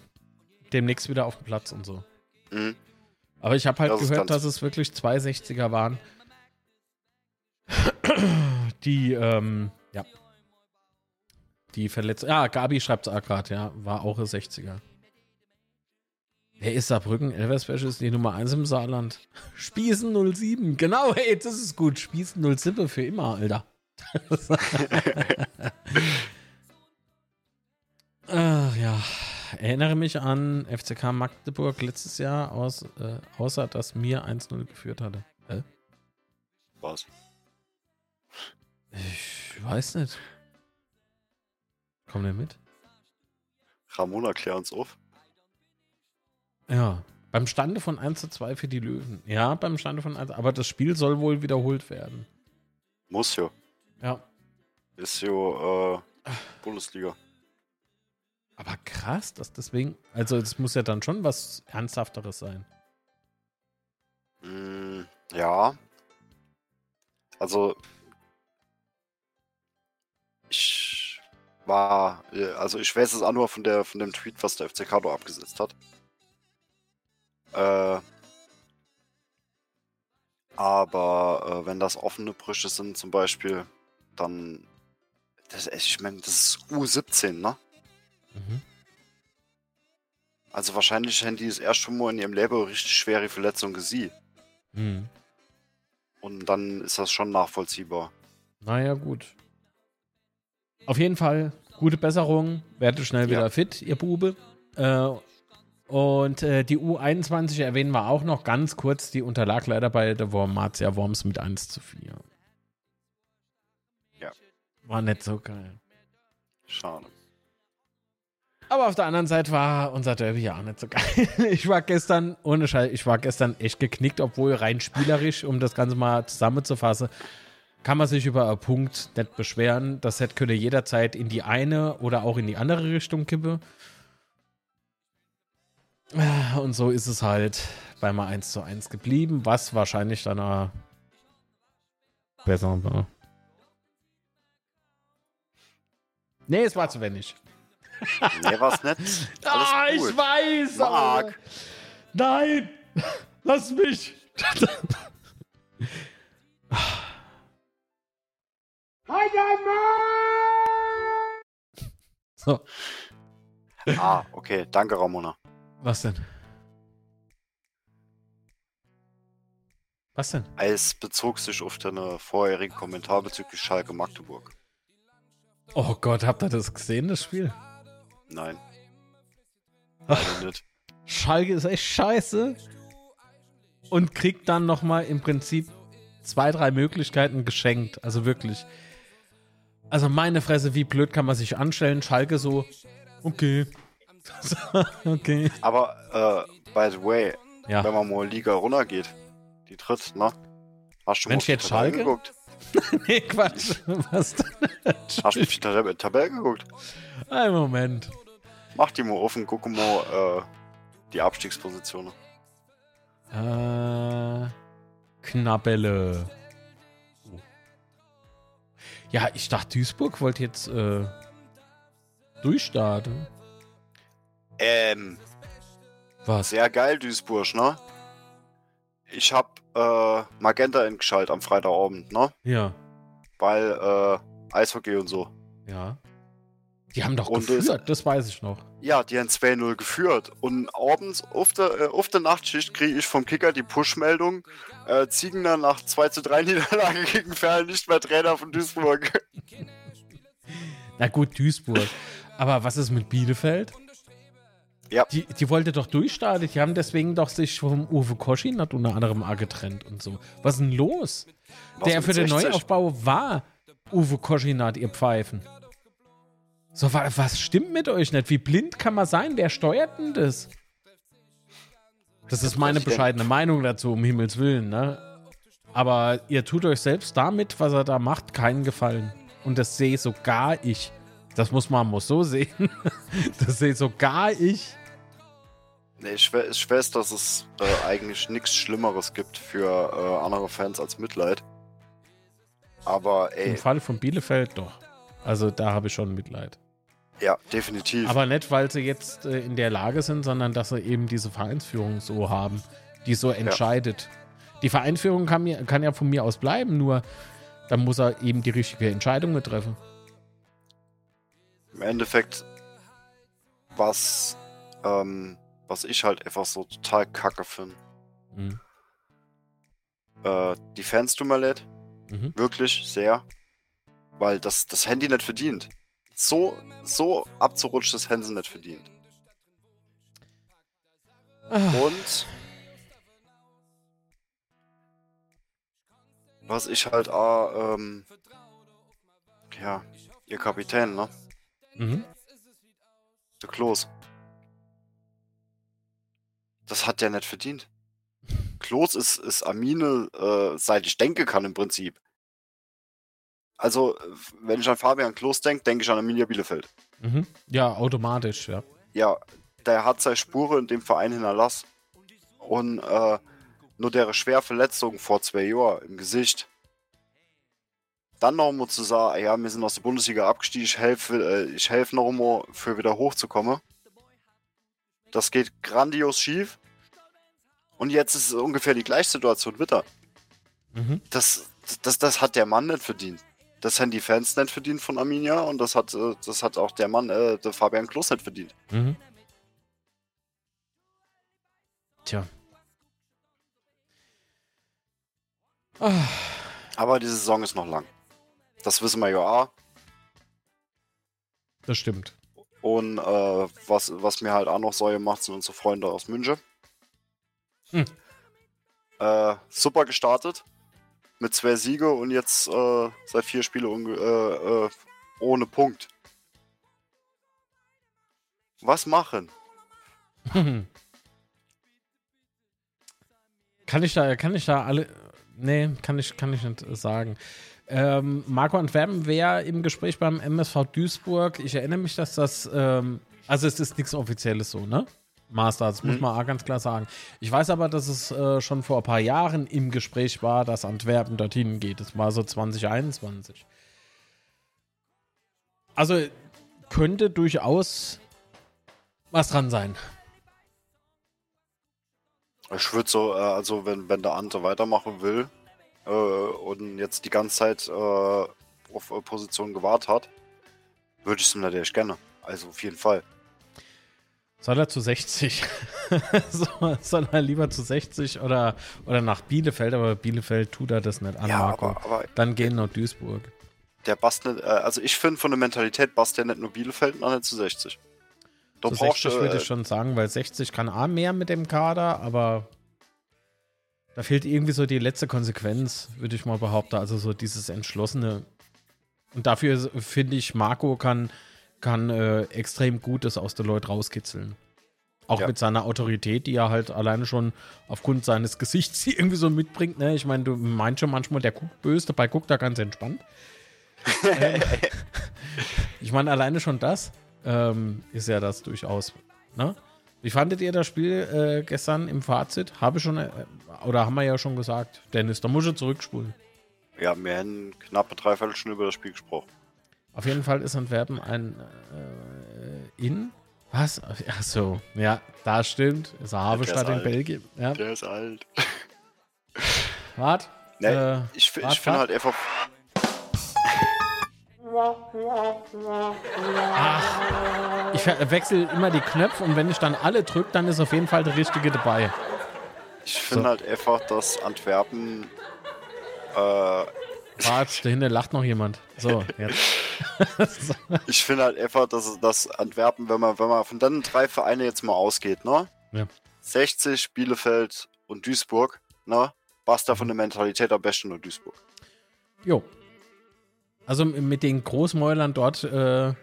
demnächst wieder auf dem Platz und so. Mhm. Aber ich habe halt Das gehört, dass es wirklich zwei 60er waren. Die, ähm, ja. Die verletzt. Ja, Gabi schreibt es auch gerade, ja. War auch ein 60er. Wer ist Saarbrücken? Elversberg ist die Nummer 1 im Saarland. Spießen 07. Genau, ey, das ist gut. Spießen 07 für immer, Alter. <laughs> Ach ja. Erinnere mich an FCK Magdeburg letztes Jahr, aus, äh, außer dass mir 1-0 geführt hatte. Hä? Was? Ich weiß nicht. Komm der mit? Ramona, klär uns auf. Ja. Beim Stande von 1 zu 2 für die Löwen. Ja, beim Stande von 1. Aber das Spiel soll wohl wiederholt werden. Muss ja. Ja. Ist ja äh, Bundesliga. Aber krass, dass deswegen. Also, es muss ja dann schon was Ernsthafteres sein. Mm, ja. Also ich war, äh, also ich weiß es auch nur von der von dem Tweet, was der FCK da abgesetzt hat. Äh, aber äh, wenn das offene Brüche sind zum Beispiel, dann das, ich meine, das ist U17, ne? Mhm. Also wahrscheinlich haben die das erste Mal in ihrem Leben richtig schwere Verletzung gesehen. Mhm. Und dann ist das schon nachvollziehbar. Naja, gut. Auf jeden Fall, gute Besserung. Werde schnell wieder Ja. fit, ihr Bube. Äh, und äh, die U21 erwähnen wir auch noch ganz kurz. Die unterlag leider bei der Wormatia Worms mit 1 zu 4. Ja. War nicht so geil. Schade. Aber auf der anderen Seite war unser Derby ja auch nicht so geil. <laughs> Ich war gestern, ohne Scheiß, ich war gestern echt geknickt, obwohl rein spielerisch, um das Ganze mal zusammenzufassen, kann man sich über einen Punkt nicht beschweren. Das hätte könnte jederzeit in die eine oder auch in die andere Richtung kippen. Und so ist es halt bei mal 1 zu 1 geblieben, was wahrscheinlich dann auch besser war. Nee, es war zu wenig. <laughs> Nee, war's nicht. <laughs> Alles ah, gut. ich weiß. Marc. Nein! <laughs> Lass mich! So, Ah, okay. Danke, Ramona. was denn? Was denn? Es bezog sich auf deinen vorherigen Kommentar bezüglich Schalke Magdeburg. Oh Gott, habt ihr das gesehen, das Spiel? Nein. Ach. Nicht. Schalke ist echt scheiße. Und kriegt dann nochmal im Prinzip zwei, drei Möglichkeiten geschenkt. Also wirklich. Also meine Fresse, wie blöd kann man sich anstellen? Schalke so, okay. <laughs> okay. Aber, äh, by the way, Ja. wenn man mal Liga runtergeht, die dritt, ne? Hast du Mensch, jetzt Tabelle Schalke? geguckt? <laughs> nee, Quatsch. <laughs> Was denn? Hast du die Tab Tabelle geguckt? Ein Moment. Mach die mal offen, guck mal, äh, die Abstiegspositionen. Äh, Knabbelle. Ja, ich dachte, Duisburg wollte jetzt äh, durchstarten. Ähm, Was? sehr geil, Duisburg, ne? Ich hab, äh, Magenta entgeschaltet am Freitagabend, ne? Ja, Weil, äh, Eishockey und so. ja. Die haben doch Und geführt, das weiß ich noch. Ja, die haben 2-0 geführt. Und abends auf der, äh, auf der Nachtschicht kriege ich vom Kicker die Push-Meldung. Äh, Ziegener nach 2 zu 3 <laughs> Niederlage gegen Ferl nicht mehr Trainer von Duisburg. <laughs> Na gut, Duisburg. Aber was ist mit Bielefeld? Ja. Die, die wollte doch durchstarten. Die haben deswegen doch sich vom Uwe Koschin hat unter anderem auch getrennt und so. Was ist denn los? Was Der für den 60? Neuaufbau war Uwe Koschinat, ihr Pfeifen. So, wa- was stimmt mit euch nicht? Wie blind kann man sein? Wer steuert denn das? Das ist meine bescheidene Meinung dazu, um Himmels Willen, ne? Aber ihr tut euch selbst damit, was er da macht, keinen Gefallen. Und das sehe sogar ich. Das muss man muss so sehen. <laughs> Das sehe sogar ich. Nee, ich, we- ich weiß, dass es äh, eigentlich nichts Schlimmeres gibt für äh, andere Fans als Mitleid. Aber Im ey, Fall von Bielefeld doch. Also da habe ich schon Mitleid. Ja, definitiv. Aber nicht, weil sie jetzt äh, in der Lage sind, sondern dass sie eben diese Vereinsführung so haben, die so entscheidet. Die Vereinsführung kann, mir, kann ja von mir aus bleiben, nur dann muss er eben die richtige Entscheidung treffen. Im Endeffekt, was, ähm, was ich halt einfach so total kacke finde. Mhm. Äh, die Fans tun mir leid. Mhm. Wirklich sehr. Weil das, das Handy nicht verdient. So, so abzurutscht das Handy nicht verdient. Ah, Und was ich halt auch, ähm, ja, ihr Kapitän, ne? mhm. Der Klos. Das hat der nicht verdient. Klos ist, ist Amine, äh, seit ich denke kann im Prinzip. Also, wenn ich an Fabian Klos denke, denke ich an Arminia Bielefeld. Mhm. Ja, automatisch, ja. Ja, der hat seine Spuren in dem Verein hinterlassen. Und äh, nur der schwer Verletzung vor zwei Jahren im Gesicht. Dann noch mal zu sagen, ja, wir sind aus der Bundesliga abgestiegen, ich helfe äh, ich helf noch mal für wieder hochzukommen. Das geht grandios schief. Und jetzt ist es ungefähr die gleiche Situation wieder. Mhm. Das, das, das hat der Mann nicht verdient. Das haben die Fans nicht verdient von Arminia und das hat, äh, das hat auch der Mann, äh, der Fabian Klos nicht verdient. Mhm. Tja. Ah, Aber die Saison ist noch lang. Das wissen wir ja auch. das stimmt. Und äh, was, was mir halt auch noch Säue macht, sind unsere Freunde aus München. Hm. Äh, super gestartet. Mit zwei Siege und jetzt äh, seit vier Spiele äh, äh, ohne Punkt. Was machen? <laughs> Kann ich da, kann ich da alle. Nee, kann ich, kann ich nicht sagen. Ähm, Marco Antwerpen wäre im Gespräch beim MSV Duisburg. Ich erinnere mich, dass das. Ähm, also, es ist nichts Offizielles so, ne? Master, das muss Mhm. man auch ganz klar sagen. Ich weiß aber, dass es äh, schon vor ein paar Jahren im Gespräch war, dass Antwerpen dorthin geht. Das war so 2021. Also, könnte durchaus was dran sein. Ich würde so, äh, also wenn, wenn der Ante weitermachen will äh, und jetzt die ganze Zeit äh, auf äh, Position gewartet hat, würde ich es ihm natürlich gerne. Also auf jeden Fall. Soll er zu 60? <laughs> soll, er lieber zu 60 oder, oder nach Bielefeld? Aber Bielefeld tut er das nicht an, Ja, Marco. aber, aber Dann gehen nach Duisburg. der nicht, äh, also ich finde von der Mentalität passt der nicht nur Bielefeld, sondern zu 60. Da zu brauchst 60 du, würde äh, ich schon sagen, weil 60 kann A mehr mit dem Kader, aber da fehlt irgendwie so die letzte Konsequenz, würde ich mal behaupten. Also so dieses Entschlossene. Und dafür finde ich, Marco kann, kann äh, extrem gut das aus der Leute rauskitzeln. Auch Ja. mit seiner Autorität, die er halt alleine schon aufgrund seines Gesichts <laughs> irgendwie so mitbringt. Ne? Ich meine, du meinst schon manchmal, der guckt böse, dabei guckt er ganz entspannt. <laughs> ähm, ich meine, alleine schon das ähm, ist ja das durchaus. Ne? Wie fandet ihr das Spiel äh, gestern im Fazit? Habe ich schon, äh, oder haben wir ja schon gesagt, Dennis, da muss ich zurückspulen. Ja, wir haben knappe dreiviertel Stunden über das Spiel gesprochen. Auf jeden Fall ist Antwerpen ein äh, in. Was? Ach so, ja, da stimmt. Ist eine Hafenstadt in alt. Belgien. Ja, Der ist alt. wart. Nee, Äh, ich ich finde halt einfach, Ich ver- wechsle immer die Knöpfe und wenn ich dann alle drücke, dann ist auf jeden Fall der richtige dabei. ich finde So. halt einfach, dass Antwerpen äh, Wart, dahinter lacht noch jemand. So, jetzt. <laughs> Ich finde halt einfach, dass, dass Antwerpen, wenn man, wenn man von den drei Vereinen jetzt mal ausgeht, ne? Ja. 60, Bielefeld und Duisburg, ne? Passt da von der Mentalität am besten nur Duisburg. Jo. Also mit den Großmäulern dort, äh,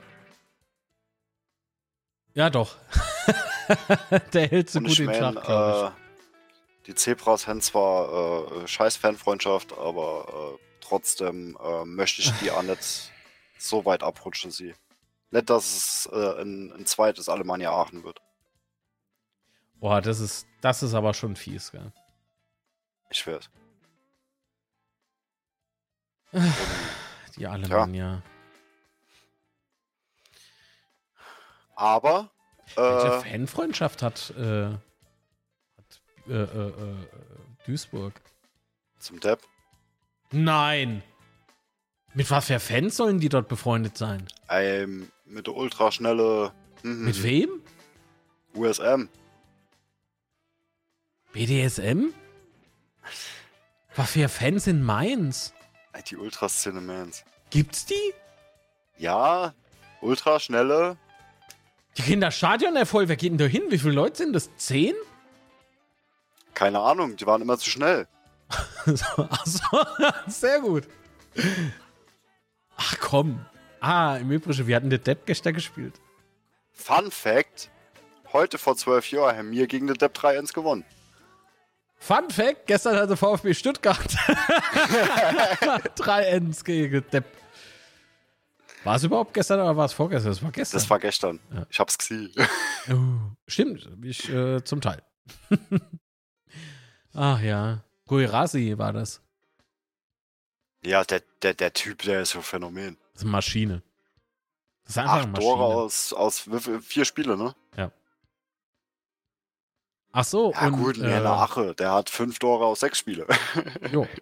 ja doch. <laughs> Der hält so gut ich in Schach, glaube äh, die Zebras haben zwar äh, scheiß Fanfreundschaft, aber äh, trotzdem äh, möchte ich die auch nicht so weit abrutschen, sie. Nicht, dass es äh, ein, ein zweites Alemannia Aachen wird. Boah, das ist, das ist aber schon fies, gell? Ich weiß. <sighs> Die Alemannia. Aber Welche äh, Fanfreundschaft hat, äh, hat äh, äh, äh, Duisburg? zum Depp. Nein! Mit was für Fans sollen die dort befreundet sein? Ähm, mit der ultraschnelle mhm, Mit wem? USM. BDSM? Was für Fans in Mainz? Ey, Die Ultraszene Mans. Gibt's die? Ja, ultraschnelle. Die kriegen das Stadion ja voll. Wer geht denn da hin? Wie viele Leute sind das? Zehn? Keine Ahnung, die waren immer zu schnell. <laughs> Achso, <laughs> sehr gut. Ach komm. Ah, im Übrigen, wir hatten den Depp gestern gespielt. Fun Fact: Heute vor zwölf Jahren haben wir gegen den Depp 3-1 gewonnen. Fun Fact: gestern hatte VfB Stuttgart <laughs> 3 Ends gegen Depp. War es überhaupt gestern oder war es vorgestern? Das war gestern. Das war gestern. Ja. Ich hab's gesehen. Oh, stimmt, ich äh, zum Teil. Ach <laughs> ja. Guirassi war das. Ja, der, der, der Typ, der ist so ein Phänomen. Das ist eine Maschine. Das ist einfach eine Acht Maschine. Tore aus, aus vier Spiele, ne? Ach so, Ja, und, gut, äh, Ache, der hat fünf Tore aus sechs Spiele. Jo. <laughs>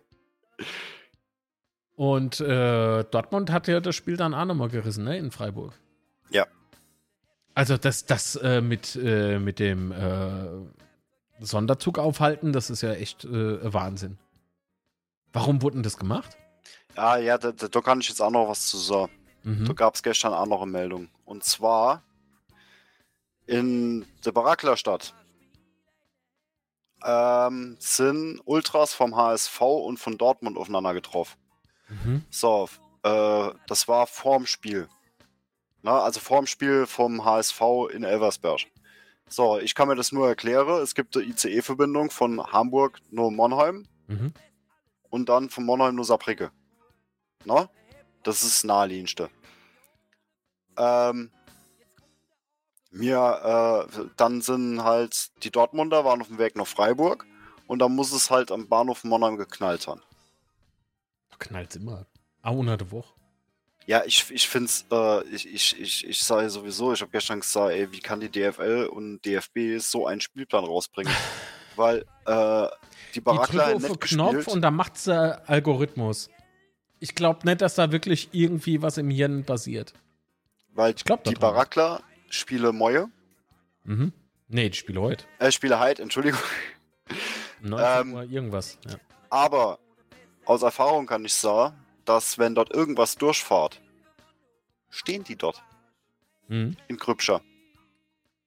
Und äh, Dortmund hat ja das Spiel dann auch nochmal gerissen, ne, in Freiburg. Ja. Also das, das äh, mit, äh, mit dem äh, Sonderzug aufhalten, das ist ja echt äh, Wahnsinn. Warum wurde denn das gemacht? Ja, ja, da, da, da kann ich jetzt auch noch was zu sagen. Da Mhm. gab es gestern auch noch eine Meldung. Und zwar in der Baraklerstadt ähm, sind Ultras vom HSV und von Dortmund aufeinander getroffen. Mhm. So, äh, das war vorm Spiel. Na, also vorm Spiel vom HSV in Elversberg. So, ich kann mir das nur erklären. Es gibt eine ICE-Verbindung von Hamburg nur Monheim Mhm. und dann von Monheim nur Saarbrücke. Na? Das ist das naheliegendste. Ähm, mir, äh, dann sind halt die Dortmunder waren auf dem Weg nach Freiburg und dann muss es halt am Bahnhof Monheim geknallt haben. Knallt immer. Auch unter der Woche. Ja, ich, ich finde es, äh, ich, ich, ich, ich sage sowieso, ich habe gestern gesagt, ey, wie kann die DFL und DFB so einen Spielplan rausbringen? <laughs> Weil äh, die Die Barackler drückt auf nicht den gespielt. Knopf und dann macht's der Algorithmus. Ich glaube nicht, dass da wirklich irgendwie was im Hirn basiert. Weil Ich glaub die. Barackler spielen Moje Mhm. Nee, ich spiele heute. Äh, spiele halt, Entschuldigung. 19 Ähm, irgendwas. Ja. Aber aus Erfahrung kann ich sagen, dass wenn dort irgendwas durchfahrt, stehen die dort Mhm. in Grübscher.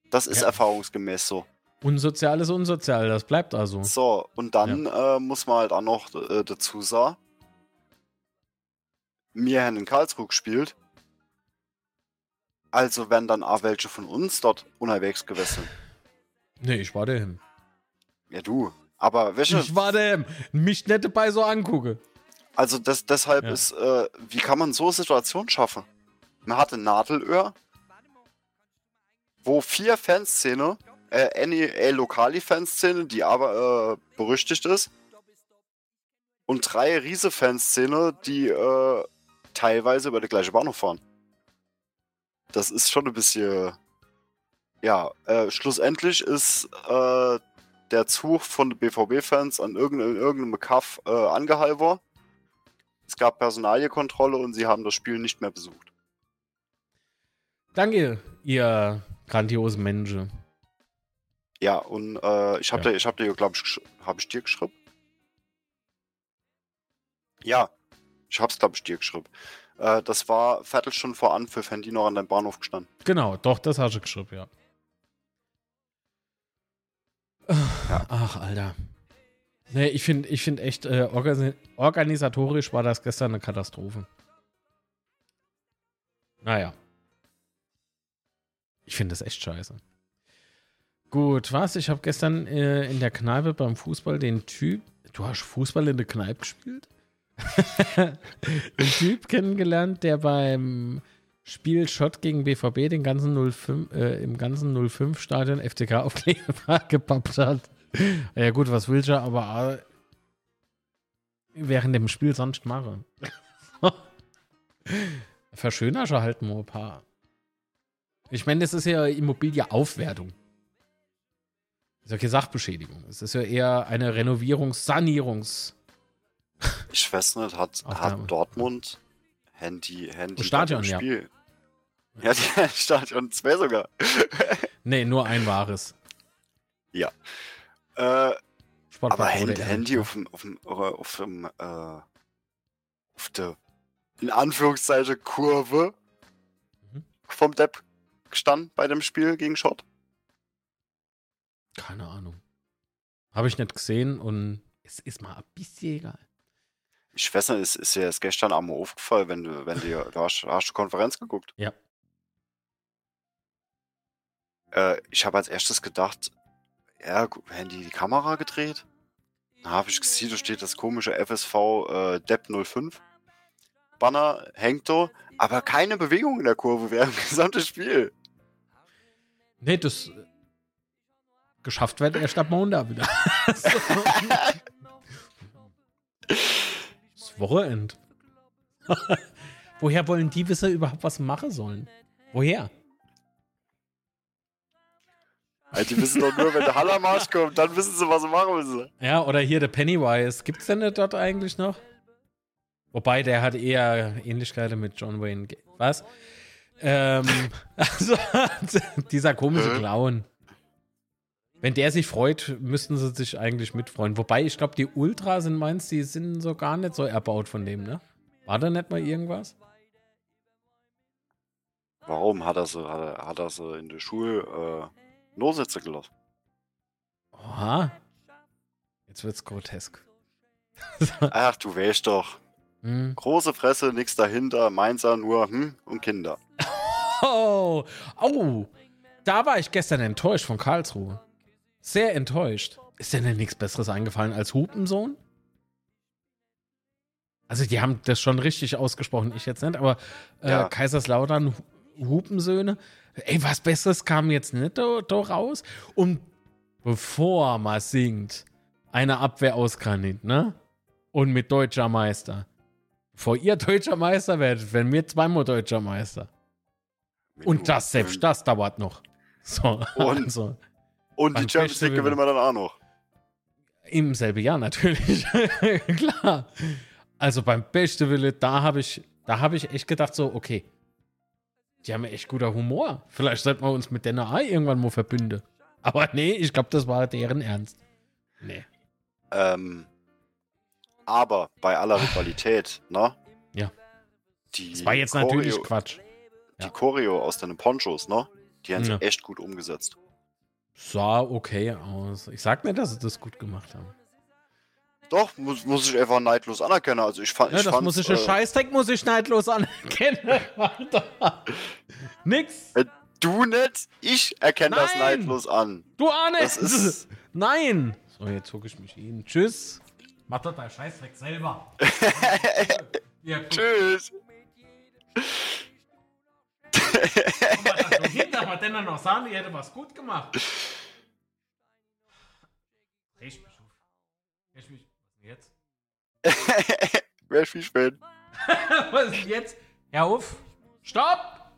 Das ist Ja. erfahrungsgemäß so. Unsozial ist unsozial, das bleibt also. So, und dann äh, muss man halt auch noch äh, dazu sagen, mir haben in Karlsruhe gespielt. Also werden dann auch welche von uns dort unterwegs gewesen. Nee, ich war daheim. Ja, du. Aber welche, Ich war daheim. Mich nicht dabei so angucke. also das, deshalb Ja. ist, äh, wie kann man so Situationen schaffen? Man hatte Nadelöhr, wo vier Fanszene, äh, NEA Lokali-Fanszene, die aber äh, berüchtigt ist, und drei Riese-Fanszene, die äh, teilweise über die gleiche Bahnhof fahren. Das ist schon ein bisschen. Ja, äh, schlussendlich ist äh, der Zug von den BVB-Fans an irgendeinem, irgendeinem Kaff äh, angehalten. Es gab Personaliekontrolle und sie haben das Spiel nicht mehr besucht. Danke, ihr grandiosen Menschen. Ja, und äh, ich habe Ja. dir, ich habe dir, glaube ich, habe ich dir geschrieben? Ja, ich hab's, glaube ich, dir geschrieben. Äh, das war Viertelstunde vor Anpfiff, wenn die noch an deinem Bahnhof gestanden. Genau, doch, das hast du geschrieben, ja. Ach, Alter. Nee, ich finde ich find echt, äh, organi organisatorisch war das gestern eine Katastrophe. Naja. Ich finde das echt scheiße. Gut, was? Ich habe gestern äh, in der Kneipe beim Fußball den Typ. Du hast Fußball in der Kneipe gespielt? <laughs> den Typ kennengelernt, der beim Spiel Schott gegen BVB den ganzen 05, äh, im ganzen 05-Stadion FCK-Aufkleber <laughs> gepappt hat. Ja gut, was will ich ja, aber äh, während dem Spiel sonst mache. <laughs> Verschöner schon halt nur ein paar. Ich meine, das ist ja Immobilieaufwertung. Das ist ja keine Sachbeschädigung. Es ist ja eher eine Renovierungs-, Sanierungs-. Ich weiß nicht, hat, hat Dortmund Handy, Handy Stadion, ja. Spiel? Ja, <laughs> die Stadion 2 sogar. Nee, nur ein wahres. Äh, Sportpark aber Handy, Handy auf dem, auf dem, auf dem, äh, auf der, in Anführungszeichen, Kurve Mhm. vom Depp gestanden bei dem Spiel gegen Schott. Keine Ahnung. Habe ich nicht gesehen und es ist mal ein bisschen egal. Ich weiß nicht, ist, ist dir das gestern Abend aufgefallen, wenn du, wenn du, du hast, hast du Konferenz geguckt? Ja. Äh, ich habe als erstes gedacht, ja, Handy die Kamera gedreht. Dann habe ich gesehen, da steht das komische FSV äh, Depp 05. Banner hängt da, aber keine Bewegung in der Kurve während dem <laughs> gesamten Spiel. Nee, das äh, geschafft wird erst ab Montag wieder. <laughs> <laughs> Wochenend. <laughs> Woher wollen die wissen überhaupt was machen sollen? Woher? Also die wissen doch nur, wenn der Hallermarsch kommt, dann wissen sie, was sie machen müssen. Ja, oder hier der Pennywise. Gibt's denn den dort eigentlich noch? Wobei, der hat eher Ähnlichkeiten mit John Wayne. Was? Ähm, <laughs> also, <laughs> dieser komische? Clown. Wenn der sich freut, müssten sie sich eigentlich mitfreuen. Wobei, ich glaube, die Ultra sind meins, die sind so gar nicht so erbaut von dem, ne? War da nicht mal irgendwas? Warum hat er sie, hat er, hat er sie in der Schule äh, Notsitze gelassen? Oha. Jetzt wird's grotesk. <laughs> Ach, du weißt doch. Hm. Große Fresse, nix dahinter, meins er nur, hm, und Kinder. <laughs> Oh, oh, da war ich gestern enttäuscht von Karlsruhe. Sehr enttäuscht. Ist dir denn nichts Besseres eingefallen als Hupensohn? Also, die haben das schon richtig ausgesprochen, ich jetzt nicht, aber äh, Ja. Kaiserslautern, Hu- Hupensöhne. Ey, was Besseres kam jetzt nicht da, da raus. Und bevor man singt, eine Abwehr aus Granit, ne? Und mit deutscher Meister. Bevor ihr deutscher Meister werdet, werden wir zweimal deutscher Meister. Und das, selbst das dauert noch. So, Und- <laughs> also, Und beim die Champions. League gewinnen wir dann auch noch. im selben Jahr natürlich. <laughs> Klar. Also beim besten Wille, da habe ich, da habe ich echt gedacht, so, okay. Die haben echt guter Humor. Vielleicht sollten wir uns mit der AI irgendwann mal verbünden. Aber nee, ich glaube, das war deren Ernst. Nee. Ähm, aber bei aller Rivalität, ne? Ja. Die Das war jetzt Choreo, natürlich Quatsch. Die ja. Choreo aus deinen Ponchos, ne? Die haben Ja. sie echt gut umgesetzt. Sah okay aus. Ich sag mir, dass sie das gut gemacht haben. Doch, muss, muss ich einfach neidlos anerkennen. Also ich fand, Ja, ich das muss ich, äh, Scheißdreck muss ich neidlos anerkennen. <laughs> Alter. Nix. Du nicht, ich erkenne das neidlos an. Du Arne. Das ist- <laughs> Nein. So, jetzt zucke ich mich hin. Tschüss. Mach doch dein Scheißdreck selber. <laughs> Tschüss. Hinter mal denn noch sagen, die hätte was gut gemacht. Dreh mich auf. Dreh mich. Denn jetzt? <laughs> Wäre viel spät. <laughs> Was ist denn jetzt? Hör auf. Stopp.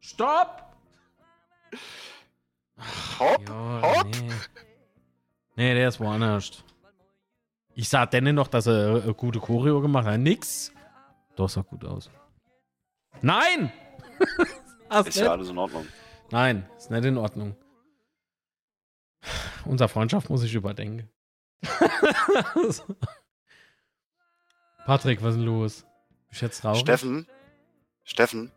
Stopp. Hopp, hopp. nee. Nee, der ist woanders. Ich sah denen noch, dass er äh, gute Choreo gemacht hat. Nix. Doch, sah gut aus. Nein! <laughs> Ist nicht? ja alles in Ordnung. Nein, ist nicht in Ordnung. Unsere Freundschaft muss ich überdenken. <laughs> Patrick, was ist denn los? Du jetzt traurig? Steffen, Steffen,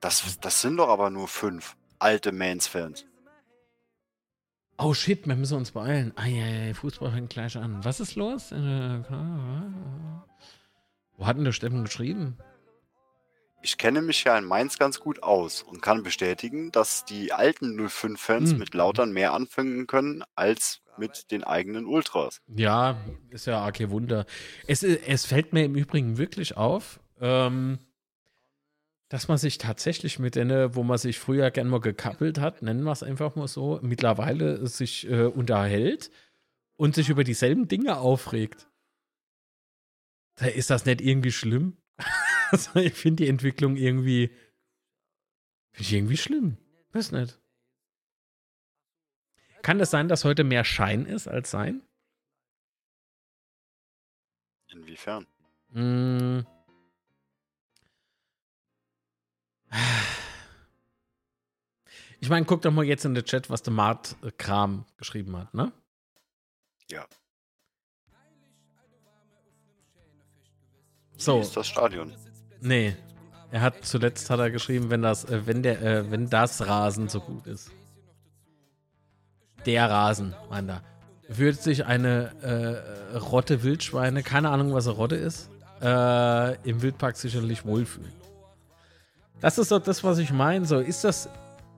das, das sind doch aber nur fünf alte Mains-Fans. Oh shit, wir müssen uns beeilen. Eieiei, Fußball fängt gleich an. Was ist los? Äh, Wo hat denn der Steffen geschrieben? Ich kenne mich ja in Mainz ganz gut aus und kann bestätigen, dass die alten 05-Fans Hm. mit Lautern mehr anfangen können als mit den eigenen Ultras. Ja, ist ja arg Wunder. Es, es fällt mir im Übrigen wirklich auf, ähm, dass man sich tatsächlich mit denen, wo man sich früher gern mal gekappelt hat, nennen wir es einfach mal so, mittlerweile sich äh, unterhält und sich über dieselben Dinge aufregt. Da ist das nicht irgendwie schlimm. Also ich finde die Entwicklung irgendwie, finde ich irgendwie schlimm. Weiß nicht. Kann es sein, dass heute mehr Schein ist als Sein? Inwiefern? Mm. Ich meine, guck doch mal jetzt in den Chat, was der Mart äh, Kram geschrieben hat, ne? Ja. So, Wie ist das Stadion? Nee. Er hat zuletzt hat er geschrieben, wenn das, äh, wenn der, äh, wenn das Rasen so gut ist. Der Rasen, meint er. Würde sich eine äh, Rotte Wildschweine, keine Ahnung, was eine Rotte ist, äh, im Wildpark sicherlich wohlfühlen. Das ist so das, was ich meine. So, ist das,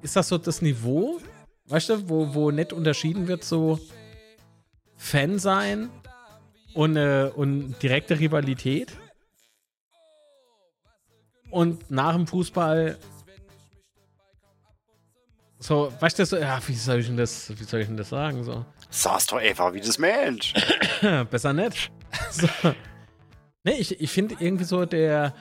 ist das so das Niveau, weißt du, wo, wo nicht unterschieden wird, so Fan sein und, äh, und direkte Rivalität? Und nach dem Fußball so, weißt du, so, ja, wie soll ich denn das, wie soll ich denn das sagen? So, Sag's doch einfach wie das Mensch. <coughs> besser nicht. <laughs> so. Nee, ich, ich finde irgendwie so der,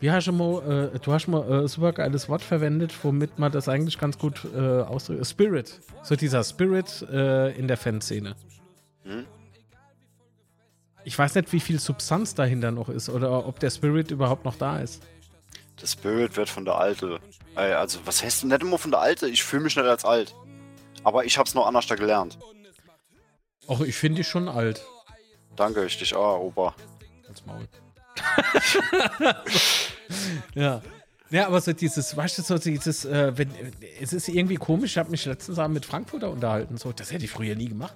wie hast du mal, äh, du hast mal äh, super geiles Wort verwendet, womit man das eigentlich ganz gut äh, ausdrückt. Spirit. So dieser Spirit äh, in der Fanszene. Hm? Ich weiß nicht, wie viel Substanz dahinter noch ist oder ob der Spirit überhaupt noch da ist. Das Bild wird von der Alte. Äh, Also, was heißt denn nicht immer von der Alte? Ich fühle mich nicht als alt. Aber ich hab's noch anders da gelernt. Och, ich finde die schon alt. Danke, ich dich auch, Opa. Als Maul. <laughs> ja. Ja, aber so dieses, weißt du, so dieses, äh, wenn, es ist irgendwie komisch, ich habe mich letztens Abend mit Frankfurter unterhalten, so, das hätte ich früher nie gemacht.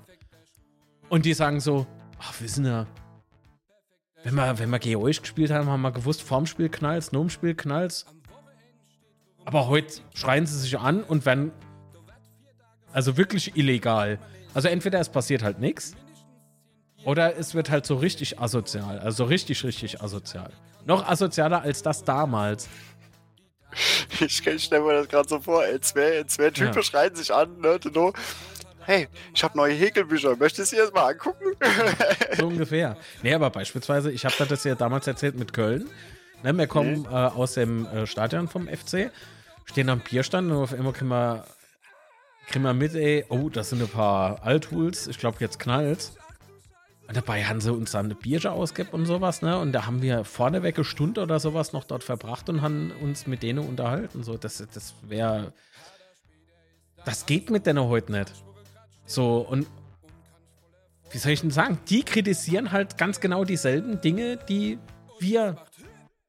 Und die sagen so, ach, wissen ja, wenn wir, wenn wir euch gespielt haben, haben wir gewusst, vorm Spiel knallt's, nur im Spiel knallt's. Aber heute schreien sie sich an und werden, also wirklich illegal. Also entweder es passiert halt nichts, oder es wird halt so richtig asozial. Also richtig, richtig asozial. Noch asozialer als das damals. <laughs> Ich stelle mir das gerade so vor, ey, zwei, zwei Typen Ja. schreien sich an, ne, no. Hey, ich habe neue Häkelbücher, möchtest du dir das mal angucken? <laughs> So ungefähr. Nee, aber beispielsweise, ich habe das ja damals erzählt mit Köln. Ne, wir kommen äh, aus dem äh, Stadion vom FC, stehen am Bierstand und auf einmal kriegen wir, kriegen wir mit, ey, oh, das sind ein paar Althuls, ich glaube, jetzt knallt's. Und dabei haben sie uns dann eine Bierche ausgegeben und sowas, ne? Und da haben wir vorneweg eine Stunde oder sowas noch dort verbracht und haben uns mit denen unterhalten. So, das, das wäre. Das geht mit denen heute nicht. So, und wie soll ich denn sagen? Die kritisieren halt ganz genau dieselben Dinge, die wir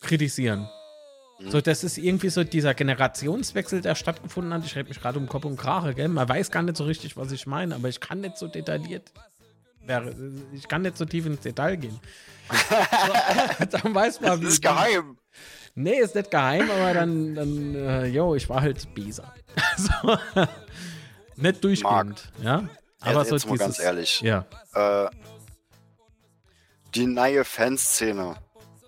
kritisieren. So, das ist irgendwie so dieser Generationswechsel, der stattgefunden hat. Ich rede mich gerade um Kopf und Krache, gell? Man weiß gar nicht so richtig, was ich meine, aber ich kann nicht so detailliert. Ich kann nicht so tief ins Detail gehen. <laughs> <laughs> dann weiß man, Das ist geheim. Nee, ist nicht geheim, aber dann, dann äh, yo, ich war halt Beser. <laughs> so, nicht durchgehend, ja. Aber jetzt, so jetzt mal ganz dieses, ehrlich. Ja. Äh, die neue Fanszene.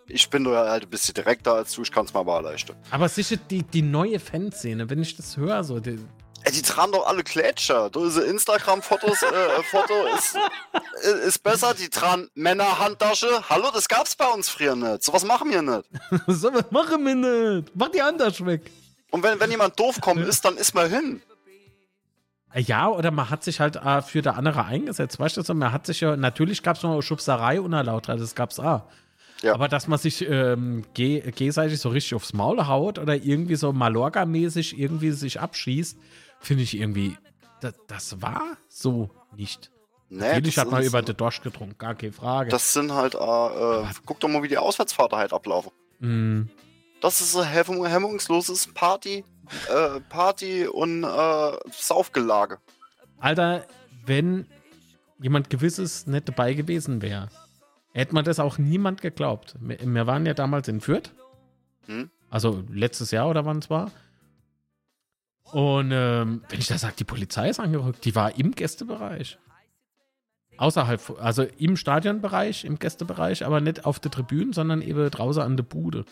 Ich bin da halt ein bisschen direkter als du, ich kann es mal aber erleichtern. Aber sicher die, die neue Fanszene, wenn ich das höre, so, die, Ey, die tragen doch alle Klätscher. Diese Instagram-Fotos, äh, <laughs> Foto ist, äh, ist besser. Die tragen Männerhandtasche. Hallo, das gab's bei uns früher nicht. Sowas machen wir nicht. <laughs> so, was machen wir nicht? Mach die anders weg. Und wenn, wenn jemand doof kommen ist, dann ist man hin. Ja, oder man hat sich halt äh, für der andere eingesetzt, weißt du, man hat sich ja, natürlich gab es noch Schubserei unerlaubt, das gab's auch. Ja. Aber dass man sich ähm, ge gegenseitig so richtig aufs Maul haut oder irgendwie so Mallorca-mäßig irgendwie sich abschießt, finde ich irgendwie, das, das war so nicht. Nee, Natürlich hat man über den Dosch getrunken, gar keine Frage. Das sind halt, äh, äh, guck doch mal, wie die Auswärtsfahrten halt ablaufen. Mm, Das ist ein hemm hemmungsloses Party, äh, Party und äh, Saufgelage. Alter, wenn jemand Gewisses nicht dabei gewesen wäre, hätte man das auch niemand geglaubt. Wir, wir waren ja damals in Fürth. Hm? Also letztes Jahr oder wann es war. Und ähm, wenn ich da sage, die Polizei ist angerückt, die war im Gästebereich. Außerhalb, also im Stadionbereich, im Gästebereich, aber nicht auf der Tribüne, sondern eben draußen an der Bude.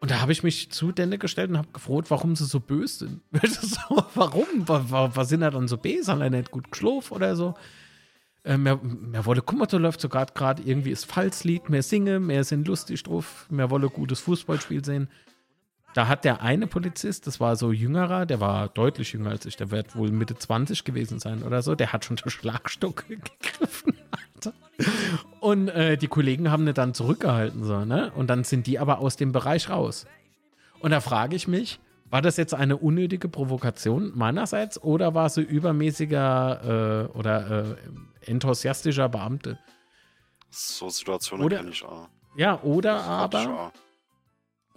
Und da habe ich mich zu denen gestellt und habe gefroht, warum sie so böse sind. <laughs> warum? Was, sind da dann so böse? Haben die nicht gut geschlafen oder so? Äh, mir, mir wolle, da läuft sogar gerade irgendwie das Falslied, mehr singe, mehr sind lustig drauf, mehr wolle gutes Fußballspiel sehen. Da hat der eine Polizist, das war so jüngerer, der war deutlich jünger als ich, der wird wohl Mitte 20 gewesen sein oder so, der hat schon den Schlagstock <laughs> gegriffen, Alter. Und äh, die Kollegen haben ihn dann zurückgehalten, so, ne? Und dann sind die aber aus dem Bereich raus. Und da frage ich mich, war das jetzt eine unnötige Provokation meinerseits oder war sie übermäßiger äh, oder äh, enthusiastischer Beamte? So Situationen Oder- kenne ich auch. Ja, oder aber.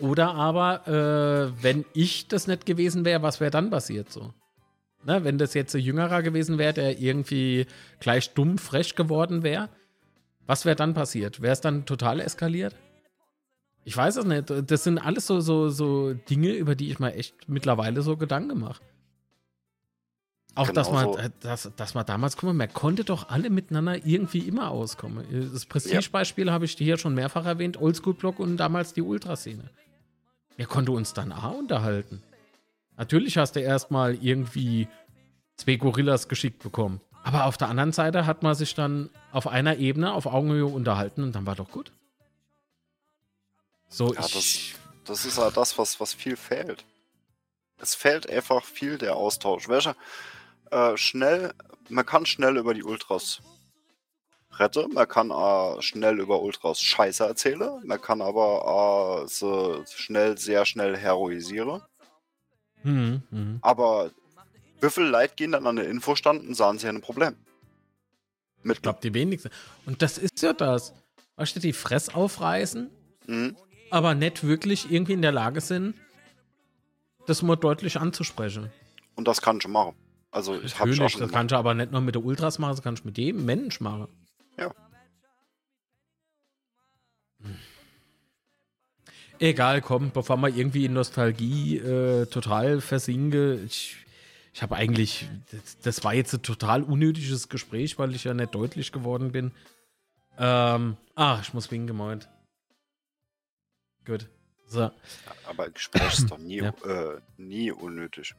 Oder aber, äh, wenn ich das nicht gewesen wäre, was wäre dann passiert so? Ne, wenn das jetzt ein Jüngerer gewesen wäre, der irgendwie gleich dumm frech geworden wäre, was wäre dann passiert? Wäre es dann total eskaliert? Ich weiß es nicht. Das sind alles so, so, so Dinge, über die ich mir echt mittlerweile so Gedanken mache. Auch, dass, man, äh, dass, dass man damals, guck mal, man konnte doch alle miteinander irgendwie immer auskommen. Das Prestigebeispiel habe ich hier schon mehrfach erwähnt: Oldschool-Block und damals die Ultraszene. Wer konnte uns dann auch unterhalten? Natürlich hast du erstmal irgendwie zwei Gorillas geschickt bekommen. Aber auf der anderen Seite hat man sich dann auf einer Ebene, auf Augenhöhe unterhalten und dann war doch gut. So, Ja, ich. Das ist halt das, was, was viel fehlt. Es fehlt einfach viel der Austausch. Welcher äh, schnell, man kann schnell über die Ultras retten, man kann äh, schnell über Ultras Scheiße erzählen, man kann aber äh, sie schnell, sehr schnell heroisieren. Hm, hm. Aber wie viel Leute gehen dann an der Infostand und sagen, sie ein Problem? Mit Ich glaube, die wenigsten. Und das ist ja das. Weißt du, die Fress aufreißen, Mhm. aber nicht wirklich irgendwie in der Lage sind, das mal deutlich anzusprechen. Und das kann ich machen. Also ich habe schon das kannst du aber nicht nur mit der Ultras machen, das kannst du mit jedem Mensch machen. Ja. Egal, komm, bevor wir irgendwie in Nostalgie äh, total versinke, ich, ich habe eigentlich, das, das war jetzt ein total unnötiges Gespräch, weil ich ja nicht deutlich geworden bin. Ähm, ah, ich muss winken, gemeint. Gut. So, Aber ein Gespräch ist doch nie, Ja. äh, nie unnötig.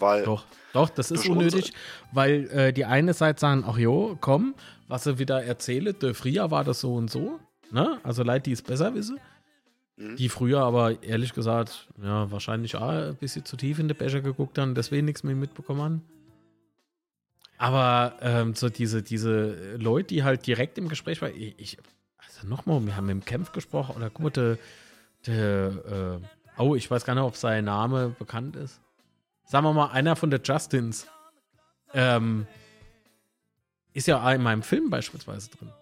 Weil doch, doch, das ist unnötig, weil äh, die eine Seite sagen, ach jo, komm, was sie wieder erzähle, der früher war das so und so, ne? Also Leute, die es besser wissen. Mhm. Die früher aber ehrlich gesagt, ja, wahrscheinlich auch ein bisschen zu tief in den Becher geguckt haben, deswegen nichts mehr mitbekommen haben. Aber ähm, so diese, diese Leute, die halt direkt im Gespräch waren, ich, ich also nochmal, wir haben mit dem Kempf gesprochen oder guck mal, der, der äh, oh, ich weiß gar nicht, ob sein Name bekannt ist. Sagen wir mal, einer von der Justins ähm, ist ja in meinem Film beispielsweise drin.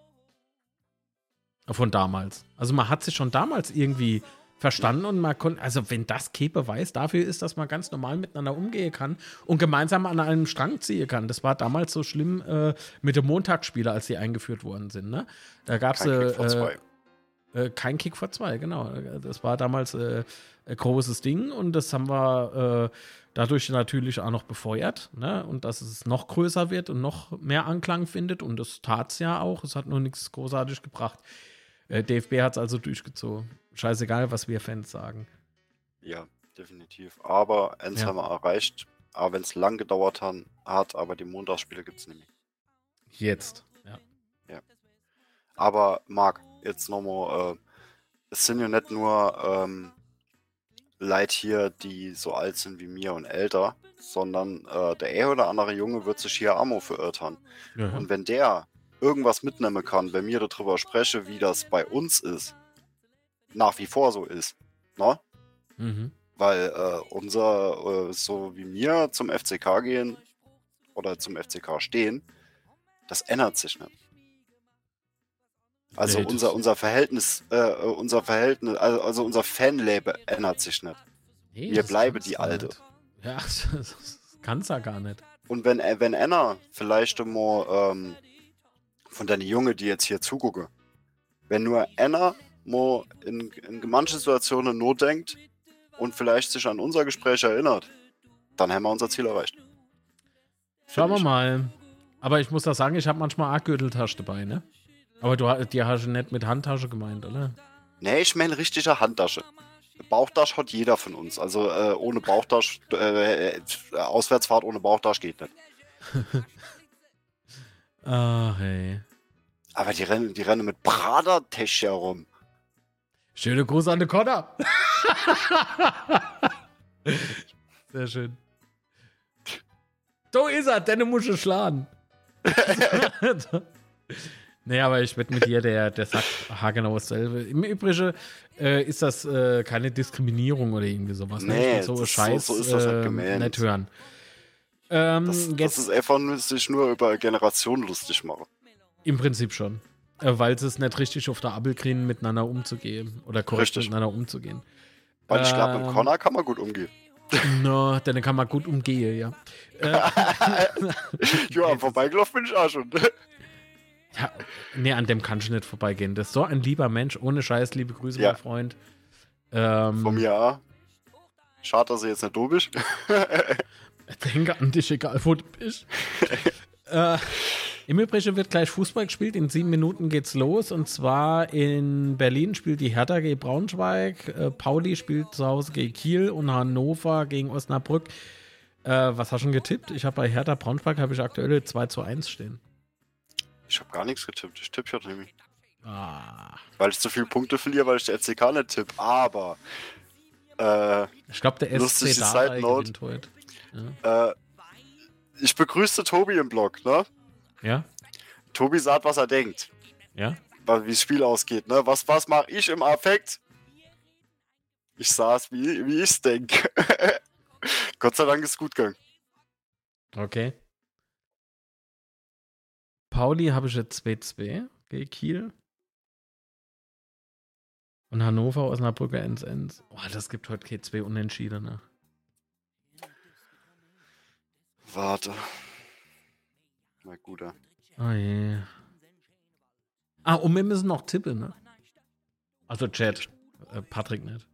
Von damals. Also man hat sich schon damals irgendwie verstanden und man konnte, also wenn das Kepe weiß dafür ist, dass man ganz normal miteinander umgehen kann und gemeinsam an einem Strang ziehen kann. Das war damals so schlimm äh, mit dem Montagsspieler, als die eingeführt worden sind. Ne? Da gab es äh, äh, kein Kick vor zwei, genau. Das war damals äh, ein großes Ding und das haben wir äh, dadurch natürlich auch noch befeuert ne? und dass es noch größer wird und noch mehr Anklang findet und das tat es ja auch. Es hat nur nichts großartig gebracht. Äh, DFB hat es also durchgezogen. Scheißegal, was wir Fans sagen. Ja, definitiv. Aber eins Ja. haben wir erreicht, auch wenn es lang gedauert hat, aber die Montagsspiele gibt es mehr. Jetzt. Ja. Aber Marc, jetzt nochmal, äh, es sind ja nicht nur ähm, Leute hier, die so alt sind wie mir und älter, sondern äh, der ein oder andere Junge wird sich hier Ammo verirrt haben. Ja. Und wenn der irgendwas mitnehmen kann, wenn mir darüber spreche, wie das bei uns ist, nach wie vor so ist, ne? Mhm. Weil äh, unser, äh, so wie wir zum FCK gehen oder zum FCK stehen, das ändert sich nicht. Also unser, unser Verhältnis, äh, unser Verhältnis, also, also unser Fanleben ändert sich nicht. Nee, Wir bleiben die Alte. nicht. Ja, <laughs> das kann's ja gar nicht. Und wenn, äh, wenn einer vielleicht mal ähm, von deinen Junge, die jetzt hier zugucke, wenn nur einer mal in, in manchen Situationen nur denkt und vielleicht sich an unser Gespräch erinnert, dann haben wir unser Ziel erreicht. Schauen wir mal. Aber ich muss da sagen, ich habe manchmal auch Gürteltasche dabei, ne? Aber du die hast du nicht mit Handtasche gemeint, oder? Nee, ich meine richtige Handtasche. Bauchtasche hat jeder von uns. Also äh, ohne Bauchtasche, äh, äh, Auswärtsfahrt ohne Bauchtasche geht nicht. <laughs> Ah, hey. Aber die rennen, die rennen mit Prada-Tech herum. Schöne Gruß an den Connor. <laughs> Sehr schön. So ist er, denn muss ich schlagen. <laughs> nee, aber ich wette mit dir, der, der sagt haargenau dasselbe. Im Übrigen äh, ist das äh, keine Diskriminierung oder irgendwie sowas. ne? Nee, so das- so- Scheiß so ist das nicht äh, gemeint. nicht hören. Ähm, Das, das jetzt ist einfach nur, sich nur über Generationen lustig machen. im Prinzip schon. Äh, weil sie es nicht richtig auf der Abel kriegen, miteinander umzugehen. Oder korrekt Richtig. miteinander umzugehen. Weil ich glaube, Ähm, mit Connor kann man gut umgehen. <laughs> No, dann kann man gut umgehen, ja. <laughs> Äh, Ja, am <laughs> Vorbeigelaufen bin ich auch schon. Ja. Nee, an dem kannst du nicht vorbeigehen. Das ist so ein lieber Mensch, ohne Scheiß, liebe Grüße, Ja. mein Freund. Ähm, Von mir auch. Schade, dass er jetzt nicht du bist. <laughs> Denke an dich, egal wo du bist. <laughs> äh, Im Übrigen wird gleich Fußball gespielt. In sieben Minuten geht's los. Und zwar in Berlin spielt die Hertha gegen Braunschweig. Äh, Pauli spielt zu Hause gegen Kiel und Hannover gegen Osnabrück. Äh, was hast du schon getippt? Ich habe bei Hertha Braunschweig habe ich aktuell 2 zu 1 stehen. Ich habe gar nichts getippt. Ich tippe ja nämlich. Ah. Weil ich zu viele Punkte verliere, weil ich der FCK nicht tippe. Aber äh, Ich glaube, der SC Side Note. heute. äh, ich begrüßte Tobi im Blog, ne? Ja? Tobi sagt, was er denkt. Ja? wie das Spiel ausgeht. Ne? Was, was mache ich im Affekt? Ich saß, wie, wie ich es denke. <laughs> Gott sei Dank ist es gut gegangen. Okay. Pauli habe ich jetzt 2-2 gegen Kiel. Und Hannover, Osnabrücker, 1-1. Oh, das gibt heute K2 Unentschiedene. Warte. Na gut. Oh je. Ah, und wir müssen noch tippen, ne? Also Chat. Äh, Patrick nicht.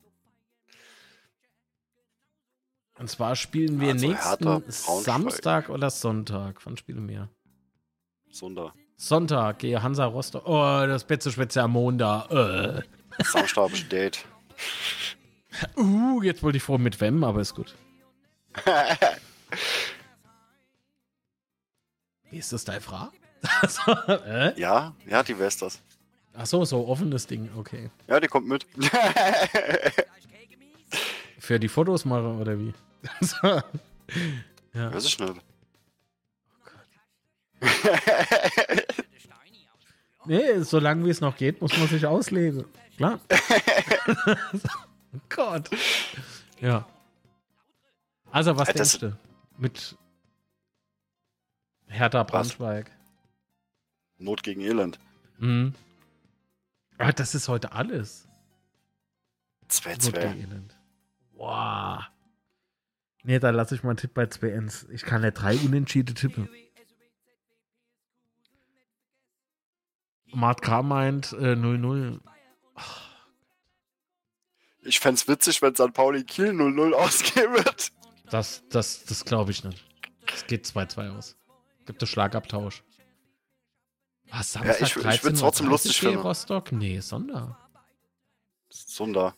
Und zwar spielen wir Also nächsten. Samstag oder Sonntag. Wann spielen wir? Sonder. Sonntag, gehe Hansa Rostock. Oh, das Betze Schwätze am Montag. Äh. Samstag ich ein Date. <laughs> Uh, jetzt wollte ich vor mit wem, aber ist gut. <laughs> Wie ist das deine Frage? <laughs> Also, äh? ja, ja, die weiß das. Ach so, so offenes Ding, okay. Ja, die kommt mit. Für die Fotos machen oder wie? So. ja. Weiß ich nicht. <laughs> Nee, solange wie es noch geht, muss man sich ausleben. Klar. oh <laughs> Gott. Ja. Also, was das- denkst du? Mit Hertha Braunschweig. Not gegen Elend. Mhm. Ah, das ist heute alles. 2-2. Elend. Wow. Nee, da lasse ich mal einen Tipp bei 2 Ns. Ich kann ja drei Unentschiede tippen. Mart K meint äh, 0-0. Ich fänd's witzig, wenn St. Pauli Kiel 0-0 ausgehen wird. Das, das, das glaube ich nicht. Es geht 2-2 aus. Gibt es Schlagabtausch. Was, Samstag ich- ich 13.30 würd's trotzdem lustig finden. Rostock? Nee, Sonder. Sunda.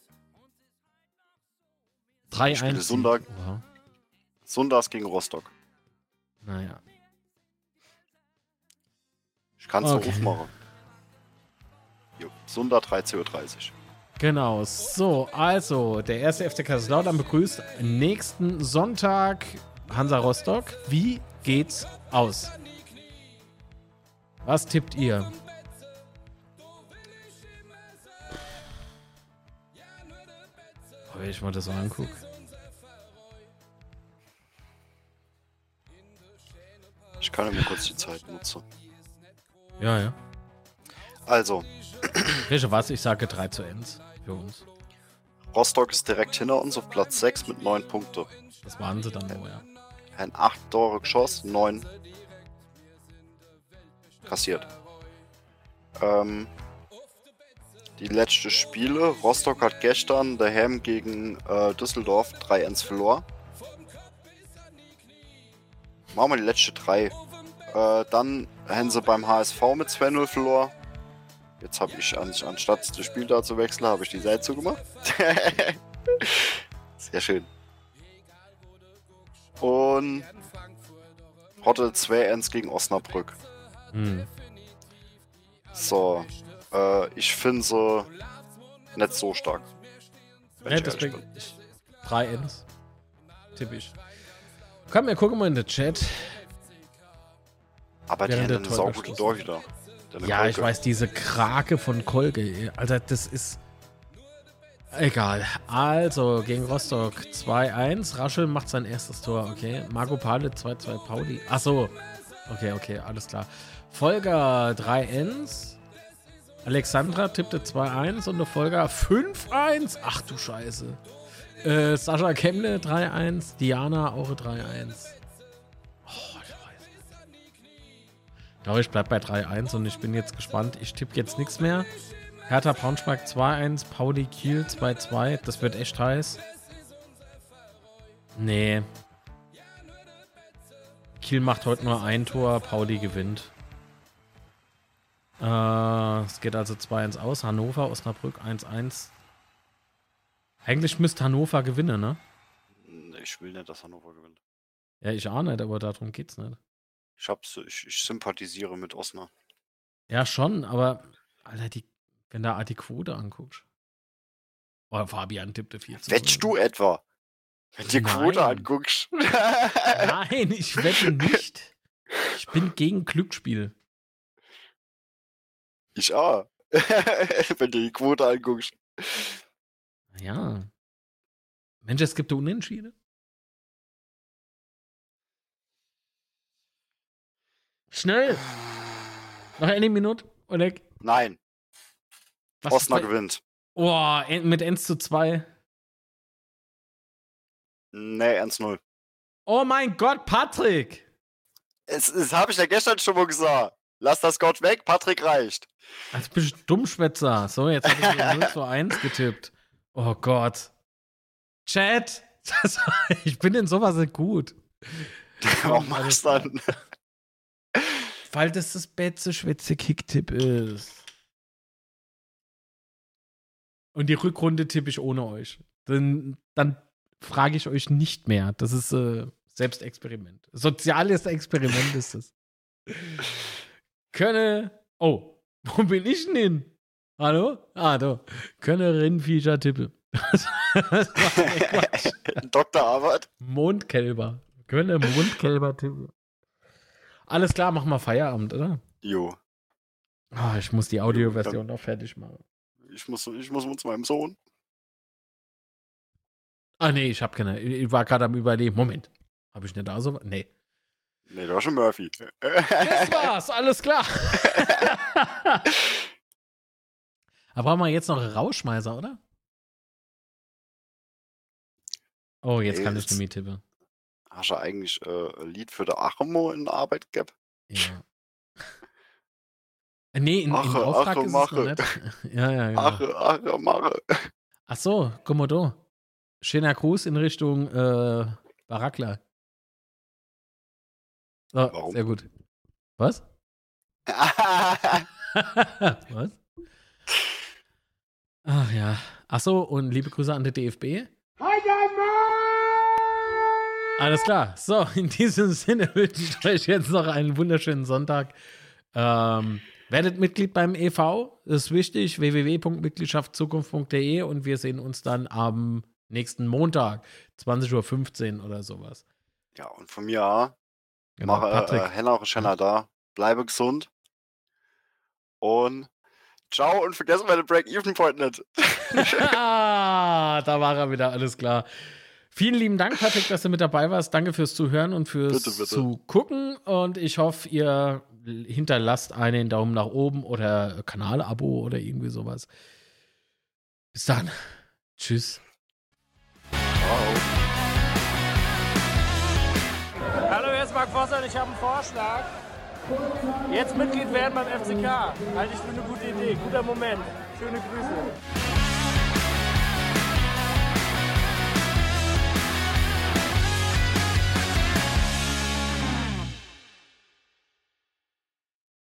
3-1. spiele Sonntag. Oha. Sundas gegen Rostock. Naja. Ich kann's Okay. so aufmachen. Sunda 13.30 Uhr. Genau, so, also, der erste FC Kaiserslautern begrüßt nächsten Sonntag Hansa Rostock. Wie geht's aus? Was tippt ihr? Oh, Wenn ich mal das so angucke. Ich kann ja mal kurz die Zeit nutzen. Ja, ja. Also, Welche was? Ich sage 3 zu 1 für uns. Rostock ist direkt hinter uns auf Platz 6 mit 9 Punkten. Das waren sie dann nur, ja. Ein 8 Tore geschossen, 9 kassiert. Ähm, die letzten Spiele. Rostock hat gestern daheim gegen äh, Düsseldorf 3-1 verloren. Machen wir die letzten drei. Äh, dann haben sie beim HSV mit 2-0 verloren. Jetzt habe ich, an, anstatt das Spiel da zu wechseln, habe ich die Seite zugemacht. <laughs> Sehr schön. Und Hotte 2-1 gegen Osnabrück. Hm. So, äh, ich finde sie nicht so stark. Ja, deswegen bin. ich, 3 Ns. Typisch. Komm, wir gucken mal in den Chat. Aber die haben eine saugute. Torhüter. Ja, ich Kolke. weiß, diese Krake von Kolge. Alter, das ist. Egal. Also, gegen Rostock 2-1. Raschel macht sein erstes Tor, okay. Marco Pale 2-2 Pauli. Ach so. Okay, okay, alles klar. Folger 3-1. Alexandra tippte 2-1 und der Folger 5-1. Ach du Scheiße. Äh, Sascha Kemble 3-1. Diana auch 3-1. Doch, ich bleib bei 3-1 und ich bin jetzt gespannt. Ich tippe jetzt nichts mehr. Hertha Braunschweig 2-1, Pauli Kiel 2-2. Das wird echt heiß. Nee. Kiel macht heute nur ein Tor, Pauli gewinnt. Äh, es geht also 2-1 aus. Hannover, Osnabrück 1-1. Eigentlich müsste Hannover gewinnen, ne? Ich will nicht, dass Hannover gewinnt. Ja, ich auch nicht, aber darum geht's nicht. Ich, hab's, ich, ich sympathisiere mit Osnabrück. Ja, schon, aber Alter, die, wenn da die Quote anguckst. Oh, Fabian tippte 4 zu Wettst du etwa? Wenn du die Quote anguckst. Nein, ich wette nicht. Ich bin gegen Glücksspiel. Ich auch. <laughs> Wenn du die Quote anguckst. Ja. Mensch, es gibt Unentschieden. Schnell! Noch eine Minute, Oleg. Nein, Was Osnabrück gewinnt. En- mit 1 zu 2. Nee, 1-0. Oh mein Gott, Patrick! Es, das habe ich ja gestern schon mal gesagt. Lass das Gott weg, Patrick reicht. Also bist du Dummschwätzer. So, jetzt habe ich wieder 0 zu 1 getippt. Oh Gott. Chat! <laughs> Das, ich bin in sowas nicht gut. <laughs> Warum machst du dann? Weil das das beste Schwätze Kicktipp ist. Und die Rückrunde tippe ich ohne euch. Dann, dann frage ich euch nicht mehr. Das ist äh, Selbstexperiment. Soziales Experiment ist es. <laughs> Könne. Oh, <laughs> wo bin ich denn hin? Hallo? Ah, da. Könne Rindviecher tippe. <laughs> das. Dr. Arbeit. Mondkälber. Könne Mondkälber tippe. Alles klar, machen wir Feierabend, oder? Jo. Ah, ich muss die Audioversion noch fertig machen. Ich muss, ich muss zu meinem Sohn. Ah, nee, ich hab keine. Ich war gerade am Überlegen. Moment. Habe ich nicht da so? Nee. Nee, das war schon Murphy. Das war's, alles klar. <laughs> Aber brauchen wir jetzt noch Rauschmeißer, oder? Oh, jetzt Ey, kann ich jetzt- nämlich tippen. Hast du eigentlich äh, ein Lied für der Achemo in der Arbeit gehabt? Ja. Äh, Nee, in, in Ache, Auftrag Ache, ist es noch mache. <laughs> Ja, ja, genau. Ach, ach, mache. Ach so, Komodo. Schöner Gruß in Richtung äh, Barakla. So, Warum? sehr gut. Was? <laughs> <laughs> Was? Ach ja. Ach so, und liebe Grüße an den DFB. Alles klar. So, in diesem Sinne <laughs> wünsche ich euch jetzt noch einen wunderschönen Sonntag. Ähm, werdet Mitglied beim EV, ist wichtig. www.mitgliedschaftzukunft.de und wir sehen uns dann am nächsten Montag, 20.15 Uhr oder sowas. ja, und von mir auch. Genau, Mache Patrick. äh, Henna Schenner da. Bleibe gesund. Und ciao und vergessen meine Break-Even-Point nicht. Ah, <laughs> <laughs> da war er wieder, alles klar. Vielen lieben Dank, Patrick, dass du mit dabei warst. Danke fürs Zuhören und fürs Bitte, bitte. Zugucken. Und ich hoffe, ihr hinterlasst einen Daumen nach oben oder Kanalabo oder irgendwie sowas. Bis dann. Tschüss. Ciao. Hallo, hier ist Marc Vossert, ich habe einen Vorschlag. Jetzt Mitglied werden beim FCK. Halte ich für eine gute Idee. Guter Moment. Schöne Grüße.